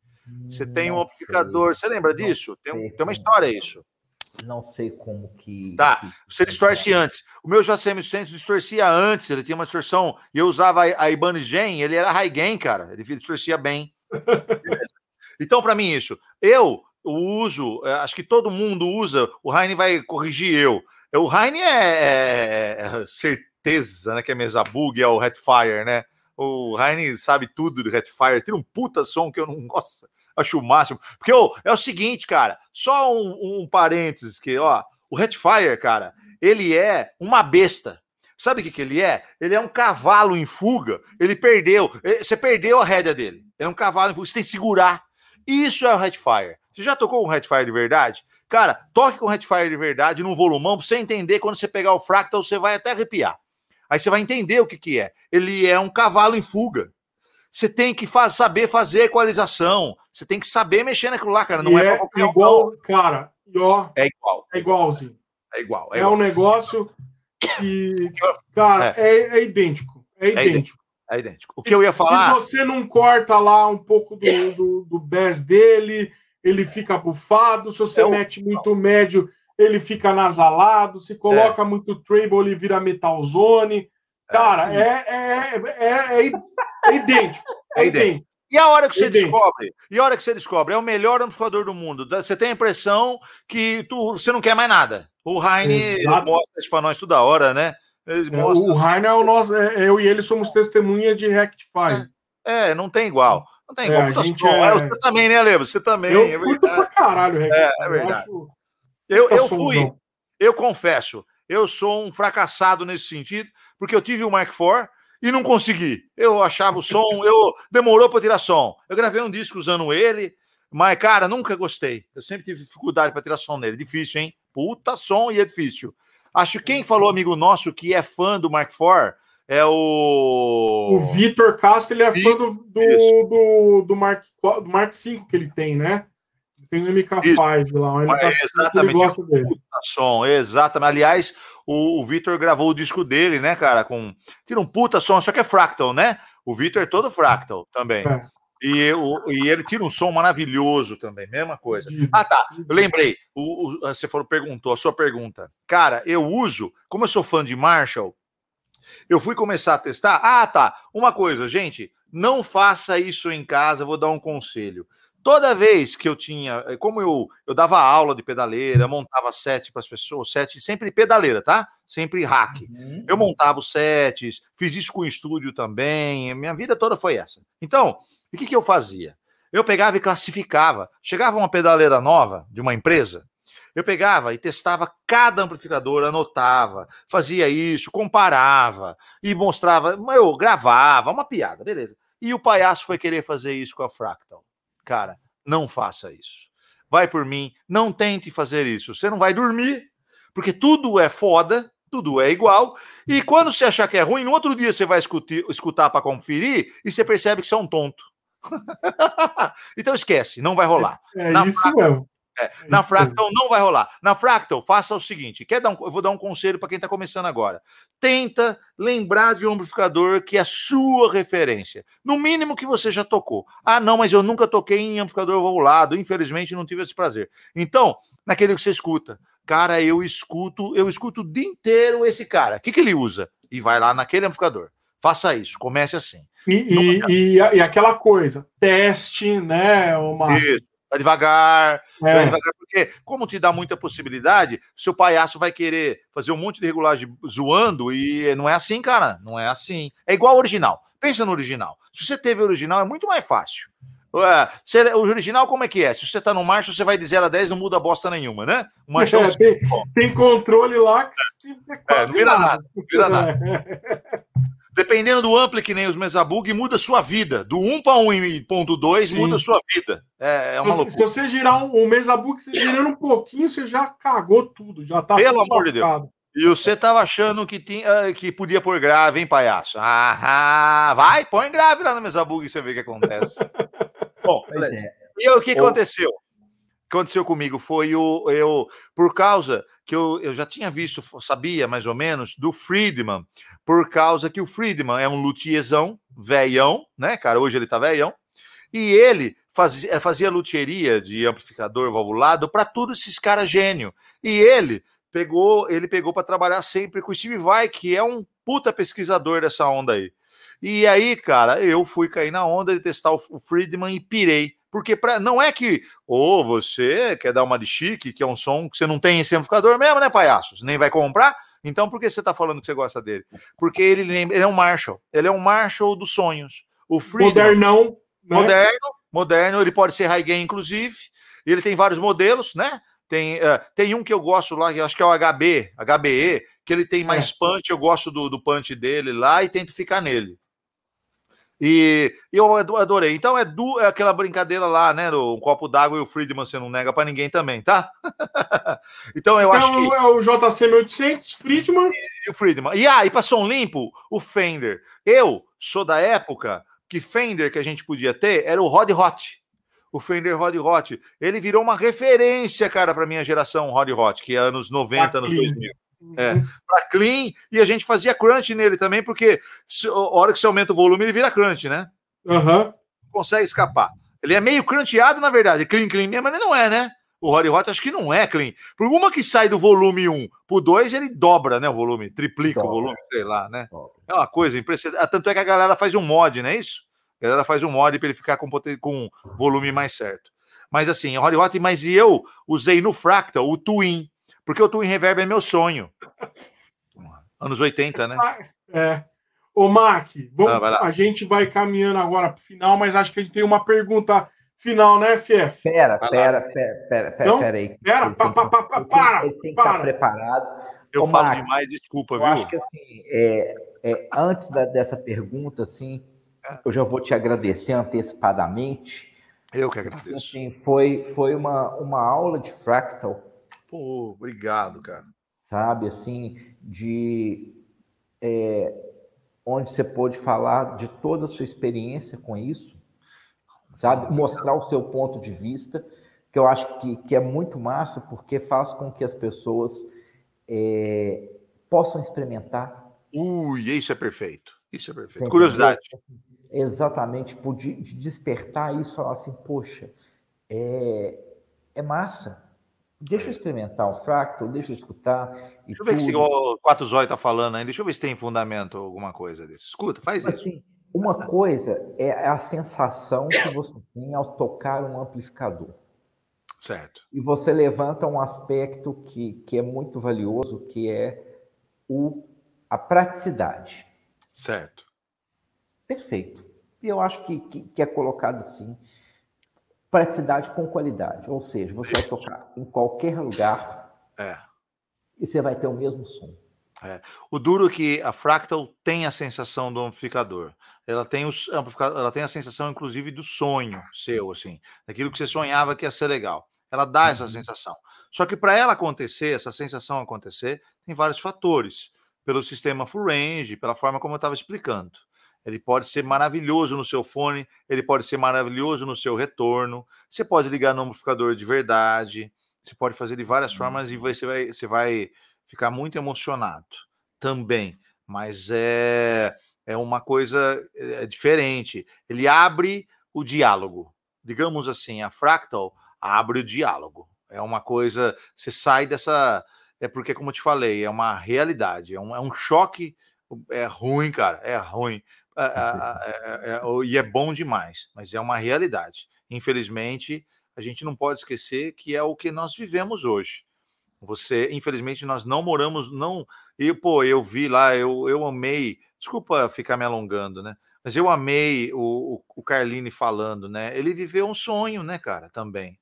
Você tem um amplificador. Você lembra disso? Tem, tem uma história isso. Não sei como que. Tá, você distorce antes. O meu JCM100 distorcia antes, ele tinha uma distorção. E eu usava a Ibanez Gen, ele era high gain, cara. Ele distorcia bem. então, para mim, isso. Eu uso, é, acho que todo mundo usa, o Heine vai corrigir eu. O Heine é, é, é certeza, né? Que é mesa bug, é o Retfire, né? O Heine sabe tudo do Retfire, tira um puta som que eu não gosto acho o máximo. Porque oh, é o seguinte, cara, só um, um parênteses que, ó, o Retfire, cara, ele é uma besta. Sabe o que, que ele é? Ele é um cavalo em fuga. Ele perdeu. Eh, você perdeu a rédea dele. Ele é um cavalo em fuga. Você tem que segurar. Isso é o Redfire. Você já tocou um Redfire de verdade? Cara, toque com Redfire de verdade num volumão pra você entender. Quando você pegar o fractal, você vai até arrepiar. Aí você vai entender o que, que é. Ele é um cavalo em fuga. Você tem que faz, saber fazer equalização. Você tem que saber mexer naquilo lá, cara. Não é, é igual, cara. Ó, é igual. É igualzinho. É igual. É, é igual. um negócio que, cara, é, é, é idêntico. É, é idêntico. É idêntico. O que eu ia falar. Se você não corta lá um pouco do, do, do bass dele, ele fica bufado. Se você mete muito médio, ele fica nasalado. Se coloca muito treble, ele vira metalzone. Cara, é, é, é, é, idêntico. É idêntico. E a hora que você descobre, e a hora que você descobre, é o melhor amplificador do mundo. Você tem a impressão que tu, você não quer mais nada. O Heine mostra isso para nós toda hora, né? o Heine é o nosso. eu e ele somos testemunha de Rectify. É, não tem igual. Não tem a gente é... Você também, né, Levo? Você também. Eu é curto pra caralho. É, é verdade. Eu, eu fui, eu confesso, eu sou um fracassado nesse sentido, porque eu tive o Mark IV e não consegui. Eu achava o som, eu demorou para tirar som. Eu gravei um disco usando ele, mas cara, nunca gostei. Eu sempre tive dificuldade para tirar som nele. Difícil, hein? Puta som e é difícil. Acho que quem falou amigo nosso que é fã do Mark IV é o o Vitor Castro, ele é fã do do, do, do, Mark do Mark V que ele tem, né? Tem um MK5 Isso. lá, um MK5 é, exatamente. ele gosta dele. Som, exatamente. Aliás, o, o Vitor gravou o disco dele, né, cara? Com tira um puta som, só que é fractal, né? O Vitor é todo fractal também. É. E, o, e ele tira um som maravilhoso também, mesma coisa. Ah, tá. Eu lembrei. O, o, você falou, perguntou a sua pergunta. Cara, eu uso, como eu sou fã de Marshall, eu fui começar a testar. Ah, tá. Uma coisa, gente, não faça isso em casa, vou dar um conselho. Toda vez que eu tinha, eh, como eu, eu dava aula de pedaleira, montava set para as pessoas, set sempre pedaleira, tá? Sempre hack. Uhum. Eu montava os sets, fiz isso com o estúdio também, minha vida toda foi essa. Então, o que, que eu fazia? Eu pegava e classificava. Chegava uma pedaleira nova de uma empresa, eu pegava e testava cada amplificador, anotava, fazia isso, comparava e mostrava. Eu gravava, uma piada, beleza. E o palhaço foi querer fazer isso com a Fractal. Cara, não faça isso. Vai por mim, não tente fazer isso. Você não vai dormir, porque tudo é foda, tudo é igual. E quando você achar que é ruim, no outro dia você vai escutar, escutar para conferir e você percebe que você é um tonto. então esquece, não vai rolar. É, é isso fraca, mesmo. É, é na Fractal não vai rolar. Na Fractal, faça o seguinte: quer dar um, eu vou dar um conselho para quem está começando agora. Tenta lembrar de um amplificador que é a sua referência. No mínimo que você já tocou. Ah, não, mas eu nunca toquei em amplificador volado. Infelizmente, não tive esse prazer. Então, naquele que você escuta. Cara, eu escuto, eu escuto o dia inteiro esse cara. O que, que ele usa? E vai lá naquele amplificador. Faça isso, comece assim. E, e, e, e, aquela coisa, teste, né? Uma... Isso. Vai devagar, é. vai devagar, porque, como te dá muita possibilidade, seu palhaço vai querer fazer um monte de regulagem zoando, e não é assim, cara. Não é assim. É igual ao original. Pensa no original. Se você teve o original, é muito mais fácil. Ué, o original, como é que é? Se você tá no marcha, você vai de 0 a 10, não muda bosta nenhuma, né? O marchão, é, tem, tem, controle lá que é, não vira nada. Não vira nada. Dependendo do ampli que nem os Mesabug, muda sua vida. Do 1 para 1.2 muda sua vida. É, é uma se, loucura. Se você girar um, um Mesabug, você girando um pouquinho, você já cagou tudo. Já tá Pelo amor de Deus. E você tava achando que, tinha, que podia pôr grave, hein, palhaço? Ah, vai, põe grave lá no Mesabug e você vê o que acontece. Bom, é. e o que aconteceu? O que aconteceu comigo foi o eu por causa que eu, eu já tinha visto, sabia mais ou menos, do Friedman, por causa que o Friedman é um luthierzão, velhão, né, cara? Hoje ele tá velhão. E ele fazia, fazia luthieria de amplificador valvulado para todos esses caras gênio. E ele pegou, ele pegou para trabalhar sempre com o Steve Vai, que é um puta pesquisador dessa onda aí. E aí, cara, eu fui cair na onda de testar o Friedman e pirei. Porque pra, não é que, ou oh, você quer dar uma de chique, que é um som que você não tem esse amplificador mesmo, né, palhaço? Você nem vai comprar? Então por que você está falando que você gosta dele? Porque ele, ele é um Marshall. Ele é um Marshall dos sonhos. O Friedman, Modernão. Né? Moderno, moderno. Ele pode ser high gain, inclusive. Ele tem vários modelos, né? Tem, uh, tem um que eu gosto lá, que eu acho que é o HB, HBE, que ele tem mais é. punch, eu gosto do, do punch dele lá e tento ficar nele. E, eu adorei. Então é, do, é aquela brincadeira lá, né? Do um copo d'água e o Friedman você não nega para ninguém também, tá? então eu então, acho que. É o JC 1800, Friedman. E, o Friedman. E ah, e para som limpo, o Fender. Eu sou da época que Fender que a gente podia ter era o Rod Hot. O Fender Rod Hot. Ele virou uma referência, cara, para minha geração Rod Hot, que é anos 90, anos 2000. É, uhum. para clean, e a gente fazia crunch nele também, porque se, a hora que você aumenta o volume, ele vira crunch, né? Uhum. Consegue escapar. Ele é meio crunchado, na verdade. Clean, clean mesmo, mas ele não é, né? O Rory Hot acho que não é clean. Por uma que sai do volume 1 pro 2, ele dobra, né? O volume, triplica dobra. o volume, sei lá, né? Dobra. É uma coisa impressionante. Ah, tanto é que a galera faz um mod, não é isso? A galera faz um mod para ele ficar com, com volume mais certo. Mas assim, o Rory Hot, mas eu usei no Fractal o Twin. Porque o Twin Reverb é meu sonho. Anos 80, né? É. Ô, Mac, vamos, ah, a gente vai caminhando agora para o final, mas acho que a gente tem uma pergunta final, né, Fief? Pera, pera, pera, pera, pera, pera aí. Pera, pa, pa, pa, pa, para, ele tem que estar preparado. Eu Ô, falo Mac, demais, desculpa, eu viu? Acho que assim, é, é, antes da, dessa pergunta, assim, é. eu já vou te agradecer antecipadamente. Eu que agradeço. Assim, foi, foi uma, uma aula de fractal Pô, obrigado, cara. Sabe, assim, de é, onde você pôde falar de toda a sua experiência com isso, sabe? Mostrar o seu ponto de vista, que eu acho que, que é muito massa, porque faz com que as pessoas é, possam experimentar. Ui, isso é perfeito. Isso é perfeito. Curiosidade. Exatamente, de despertar isso, falar assim, poxa, é, é massa, Deixa eu experimentar o fractal, deixa eu escutar. Deixa eu ver tudo. que o Quatro Zóio está falando aí. Deixa eu ver se tem fundamento alguma coisa desse. Escuta, faz Mas, isso. Assim, uma coisa é a sensação que você tem ao tocar um amplificador. Certo. E você levanta um aspecto que, que é muito valioso, que é o, a praticidade. Certo. Perfeito. E eu acho que, que, que é colocado assim praticidade com qualidade. Ou seja, você vai tocar em qualquer lugar é. e você vai ter o mesmo som. É. O duro é que a Fractal tem a sensação do amplificador. Ela tem, os, ela tem a sensação, inclusive, do sonho seu, assim, daquilo que você sonhava que ia ser legal. Ela dá uhum. essa sensação. Só que para ela acontecer, essa sensação acontecer, tem vários fatores. Pelo sistema full range, pela forma como eu estava explicando. Ele pode ser maravilhoso no seu fone, ele pode ser maravilhoso no seu retorno. Você pode ligar no amplificador de verdade, você pode fazer de várias formas e uhum. você vai, você vai ficar muito emocionado também. Mas é, é uma coisa é diferente. Ele abre o diálogo. Digamos assim, a Fractal abre o diálogo. É uma coisa. Você sai dessa. É porque, como eu te falei, é uma realidade, é um, é um choque. É ruim, cara, é ruim. É, é, e é bom demais, mas é uma realidade. Infelizmente, a gente não pode esquecer que é o que nós vivemos hoje. Você, infelizmente, nós não moramos, não. E, pô, eu vi lá, eu, eu amei. Desculpa ficar me alongando, né? Mas eu amei o, o, o Carline falando, né? Ele viveu um sonho, né, cara, também.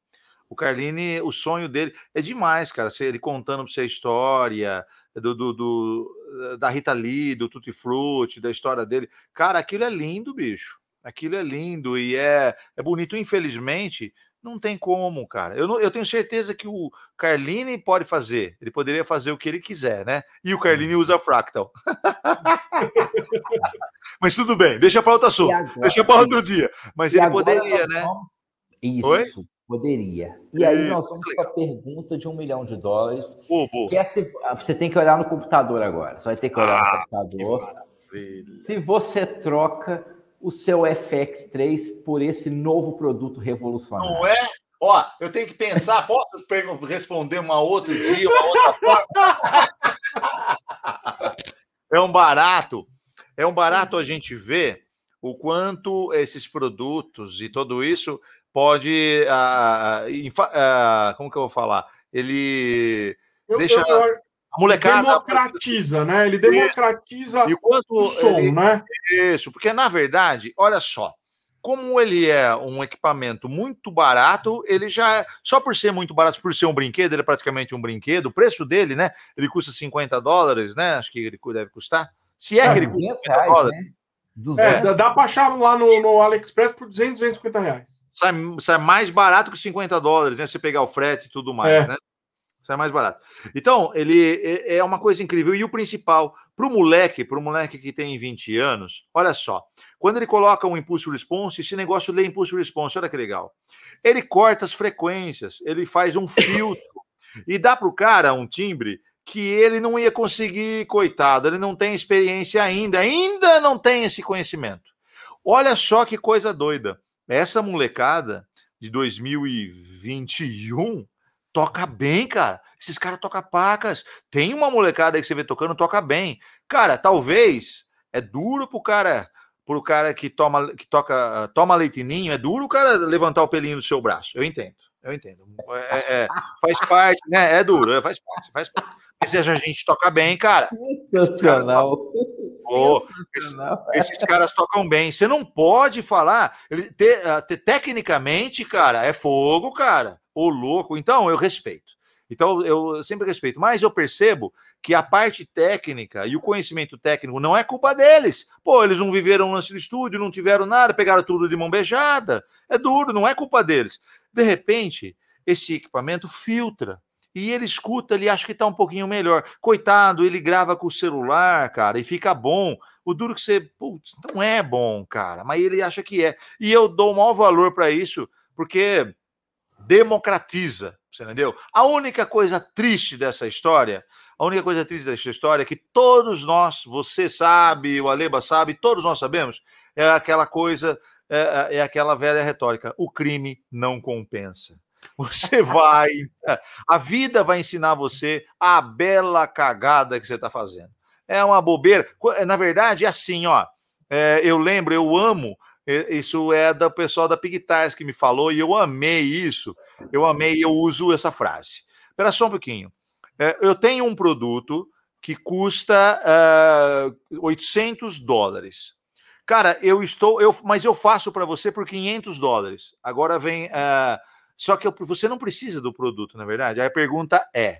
O Carline, o sonho dele é demais, cara. Ele contando pra você a história, do, do, do, da Rita Lee, do Tutti Frutti, da história dele. Cara, aquilo é lindo, bicho. Aquilo é lindo e é, é bonito. Infelizmente, não tem como, cara. Eu, não, eu tenho certeza que o Carline pode fazer. Ele poderia fazer o que ele quiser, né? E o Carline usa fractal. Mas tudo bem, deixa para outro assunto. Deixa para outro dia. Mas ele poderia, né? Isso. Oi? Poderia. E aí Isso, nós vamos para a pergunta de um milhão de dólares. Que é se, ah, você tem que olhar no computador agora. Você vai ter que olhar ah, no computador. Se você troca o seu FX3 por esse novo produto revolucionário? Não é? Ó, eu tenho que pensar, posso responder uma outra dia, uma outra forma? é um barato, é um barato a gente ver o quanto esses produtos e tudo isso pode, uh, uh, como que eu vou falar? Ele eu, deixa eu, eu, a molecada democratiza, né? Ele democratiza e quanto o som, ele, né? Isso, porque na verdade, olha só, como ele é um equipamento muito barato, ele já, só por ser muito barato, por ser um brinquedo, ele é praticamente um brinquedo, o preço dele, né? Ele custa 50 dólares, né? Acho que ele deve custar. Se é, é que ele custa 50 reais, dólares. Né? É, dá para achar lá no, no AliExpress por 200, 250 reais. Sai, sai mais barato que 50 dólares, né? Você pegar o frete e tudo mais, é. né? Sai mais barato. Então, ele é, é uma coisa incrível. E o principal, para o moleque, para o moleque que tem 20 anos, olha só, quando ele coloca um impulso response, esse negócio lê impulso response, olha que legal. Ele corta as frequências, ele faz um filtro e dá para o cara um timbre que ele não ia conseguir, coitado, ele não tem experiência ainda, ainda não tem esse conhecimento. Olha só que coisa doida. Essa molecada de 2021 toca bem, cara. Esses caras tocam pacas. Tem uma molecada aí que você vê tocando, toca bem. Cara, talvez é duro pro cara, pro cara que toma que toca, toma leitinho, é duro o cara levantar o pelinho do seu braço. Eu entendo. Eu entendo. É, é, é faz parte, né? É duro, é, faz parte, faz parte. Mas a gente toca bem, cara. Sensacional. Esses, esses, caras tocam bem. Você não pode falar. Ele, ter, ter, tecnicamente, cara, é fogo, cara. Ô, louco. Então, eu respeito. Então, eu sempre respeito. Mas eu percebo que a parte técnica e o conhecimento técnico não é culpa deles. Pô, eles não viveram lance de estúdio, não tiveram nada, pegaram tudo de mão beijada. É duro, não é culpa deles. De repente, esse equipamento filtra. E ele escuta, ele acha que está um pouquinho melhor. Coitado, ele grava com o celular, cara, e fica bom. O duro que você, putz, não é bom, cara, mas ele acha que é. E eu dou o maior valor para isso, porque democratiza, você entendeu? A única coisa triste dessa história, a única coisa triste dessa história é que todos nós, você sabe, o Aleba sabe, todos nós sabemos, é aquela coisa, é, é aquela velha retórica: o crime não compensa. Você vai, a vida vai ensinar você a bela cagada que você está fazendo. É uma bobeira. Na verdade, é assim, ó. É, eu lembro, eu amo isso é da pessoal da Pigtais que me falou e eu amei isso. Eu amei, eu uso essa frase. Espera só um pouquinho. É, eu tenho um produto que custa uh, 800 dólares. Cara, eu estou, eu, mas eu faço para você por 500 dólares. Agora vem, uh, só que você não precisa do produto, na verdade. Aí a pergunta é: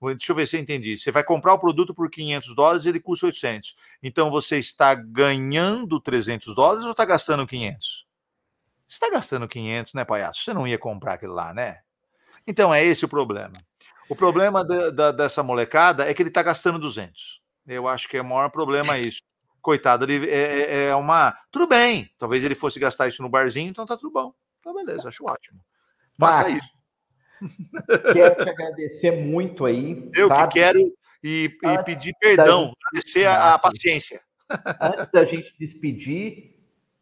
Deixa eu ver se eu entendi. Você vai comprar o produto por 500 dólares ele custa 800. Então você está ganhando 300 dólares ou está gastando 500? Você está gastando 500, né, palhaço? Você não ia comprar aquilo lá, né? Então é esse o problema. O problema da, da, dessa molecada é que ele está gastando 200. Eu acho que é o maior problema é isso. Coitado, ele é, é, é uma. Tudo bem. Talvez ele fosse gastar isso no barzinho, então tá tudo bom. Então, beleza, acho ótimo. Faça isso. Quero te agradecer muito aí. Eu sabe? que quero e, e pedir perdão, agradecer a, a, paciência. Antes da gente despedir,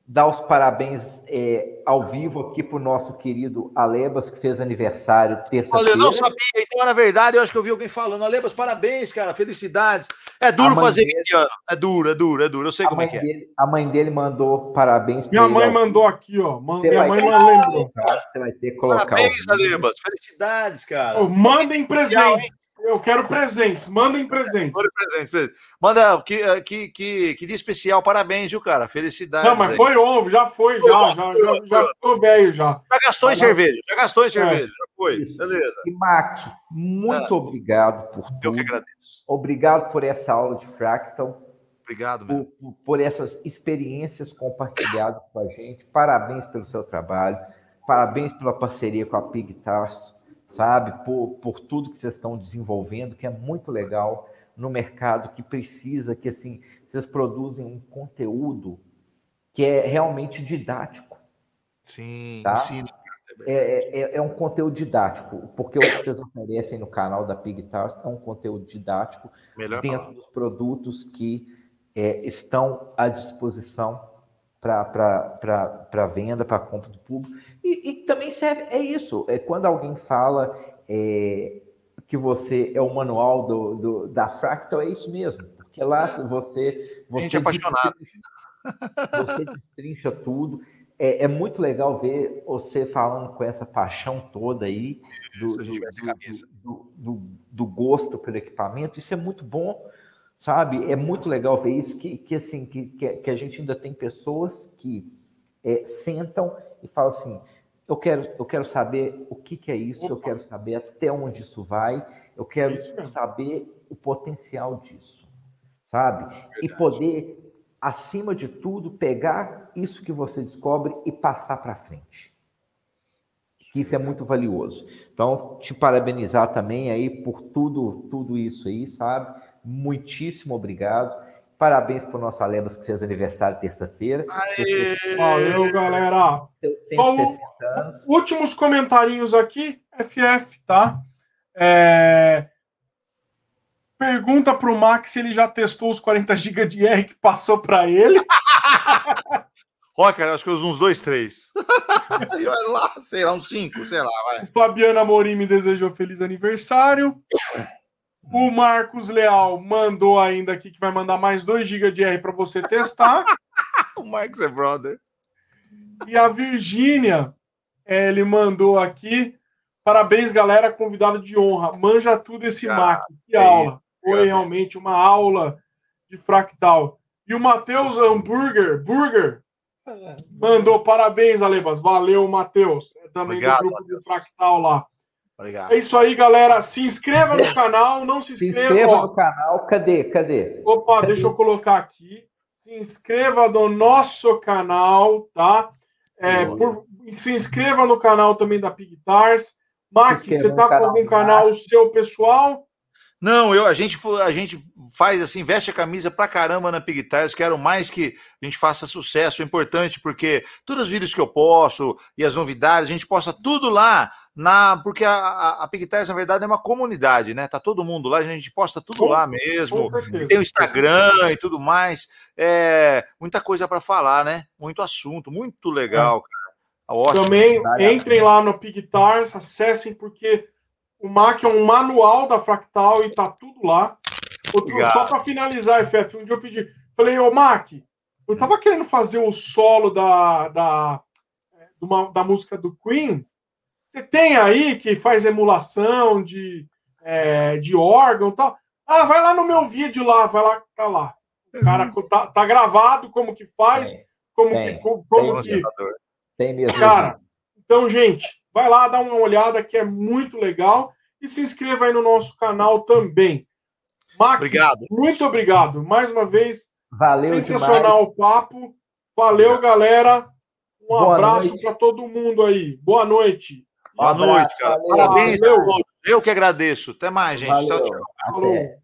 dar os parabéns é, ao vivo aqui para o nosso querido Alebas, que fez aniversário terça-feira. Olha, eu não sabia, então, na verdade, eu acho que eu vi alguém falando, Alebas, parabéns, cara, felicidades. É duro fazer dele, ano, é duro, é duro, é duro, eu sei como é que é. Dele, a mãe dele mandou parabéns Minha mãe ele, mandou aqui, ó, minha mãe não lembrou. Você vai ter que colocar. Parabéns, Alebas, felicidades, cara. Oh, mandem presente. Eu quero presentes. Mandem presentes. Manda presente, presente. Manda que, eh, que, que, que dia especial. Parabéns, viu, cara? Felicidade. Não, mas aí. foi ovo, já foi, já. Já, já, já, já ficou velho já. Já gastou em cerveja. Já gastou em é. cerveja. Já foi. Isso. Beleza. E, Mac, muito é. obrigado por tudo. Eu que agradeço. Obrigado por essa aula de Fractal. Obrigado, por, por essas experiências compartilhadas com a gente. Parabéns pelo seu trabalho. Parabéns pela parceria com a Pig Tarso sabe, por, por tudo que vocês estão desenvolvendo, que é muito legal no mercado, que precisa, que assim, vocês produzem um conteúdo que é realmente didático. Sim, tá? sim. É, é, é, um conteúdo didático, porque o que vocês oferecem no canal da Pig Towers é um conteúdo didático Melhor dentro palavra. dos produtos que é, estão à disposição para venda, para compra do público. E, e, também serve, é isso, é quando alguém fala é, que você é o manual do, do, da Fractal, é isso mesmo. Porque lá você. você Gente é apaixonado. Você destrincha tudo. É, é, muito legal ver você falando com essa paixão toda aí do, do, do, do, do gosto pelo equipamento. Isso é muito bom sabe? É muito legal ver isso, que, que assim, que, que a gente ainda tem pessoas que é, sentam e falam assim, eu quero, eu quero saber o que, que é isso, Opa. eu quero saber até onde isso vai, eu quero saber o potencial disso, sabe? E poder, acima de tudo, pegar isso que você descobre e passar para frente. Isso é muito valioso. Então, te parabenizar também aí por tudo, tudo isso aí, sabe? muitíssimo obrigado. Parabéns para o nosso Alemos que fez aniversário terça-feira. Valeu, galera. Só últimos comentários aqui, FF, tá? É... Pergunta para o Max se ele já testou os 40 GB de R que passou para ele. Olha, cara, acho que eu uso uns dois, três. lá, sei lá, uns cinco, sei lá, vai. Fabiana Morim me desejou feliz aniversário. O Marcos Leal mandou ainda aqui que vai mandar mais 2 GB de R para você testar. o Marcos é brother. E a Virgínia, é, ele mandou aqui. Parabéns, galera, convidado de honra. Manja tudo esse ah, Mac. Que é aula. Foi realmente uma aula de fractal. E o Matheus Hamburger, Burger, mandou parabéns, Alebas. Valeu, Matheus. É também Obrigado, do grupo Mateus. do Fractal lá. Obrigado. É isso aí, galera. Se inscreva no canal, não se inscreva. Se inscreva no canal. Cadê? Cadê? Opa, Cadê? deixa eu colocar aqui. Se inscreva no nosso canal, tá? É, por, se inscreva no canal também da Pigtars. Mac, você tá com algum canal seu pessoal? Não, eu, a, gente, a gente faz assim, veste a camisa pra caramba na Pigtars. Quero mais que a gente faça sucesso. É importante porque todos os vídeos que eu posto e as novidades, a gente posta tudo lá na porque a, a, a Pigtails, na verdade, é uma comunidade, né? Tá todo mundo lá, a gente posta tudo lá mesmo. Tem o Instagram e tudo mais. É, muita coisa para falar, né? Muito assunto, muito legal, é. cara. Ótimo. Também entrem lá no Pigtars, acessem, porque o Mac é um manual da Fractal e tá tudo lá. Outro, só para finalizar, FF, um dia eu pedi, falei, ô Mac, eu tava querendo fazer o solo da, da, da música do Queen, você tem aí que faz emulação de, é, de órgão e tal. Ah, vai lá no meu vídeo lá, vai lá, tá lá. O cara uhum. tá, tá gravado como que faz, tem, como tem, que. Como, como tem, que... tem mesmo. Cara, então, gente, vai lá dar uma olhada que é muito legal e se inscreva aí no nosso canal também. Mac, obrigado. Muito obrigado. Mais uma vez. Valeu, Sensacional demais. o papo. Valeu, galera. Um Boa abraço para todo mundo aí. Boa noite. Boa noite, cara. Valeu, Parabéns valeu. Eu que agradeço. Até mais, gente. Valeu. Tchau, tchau. Até.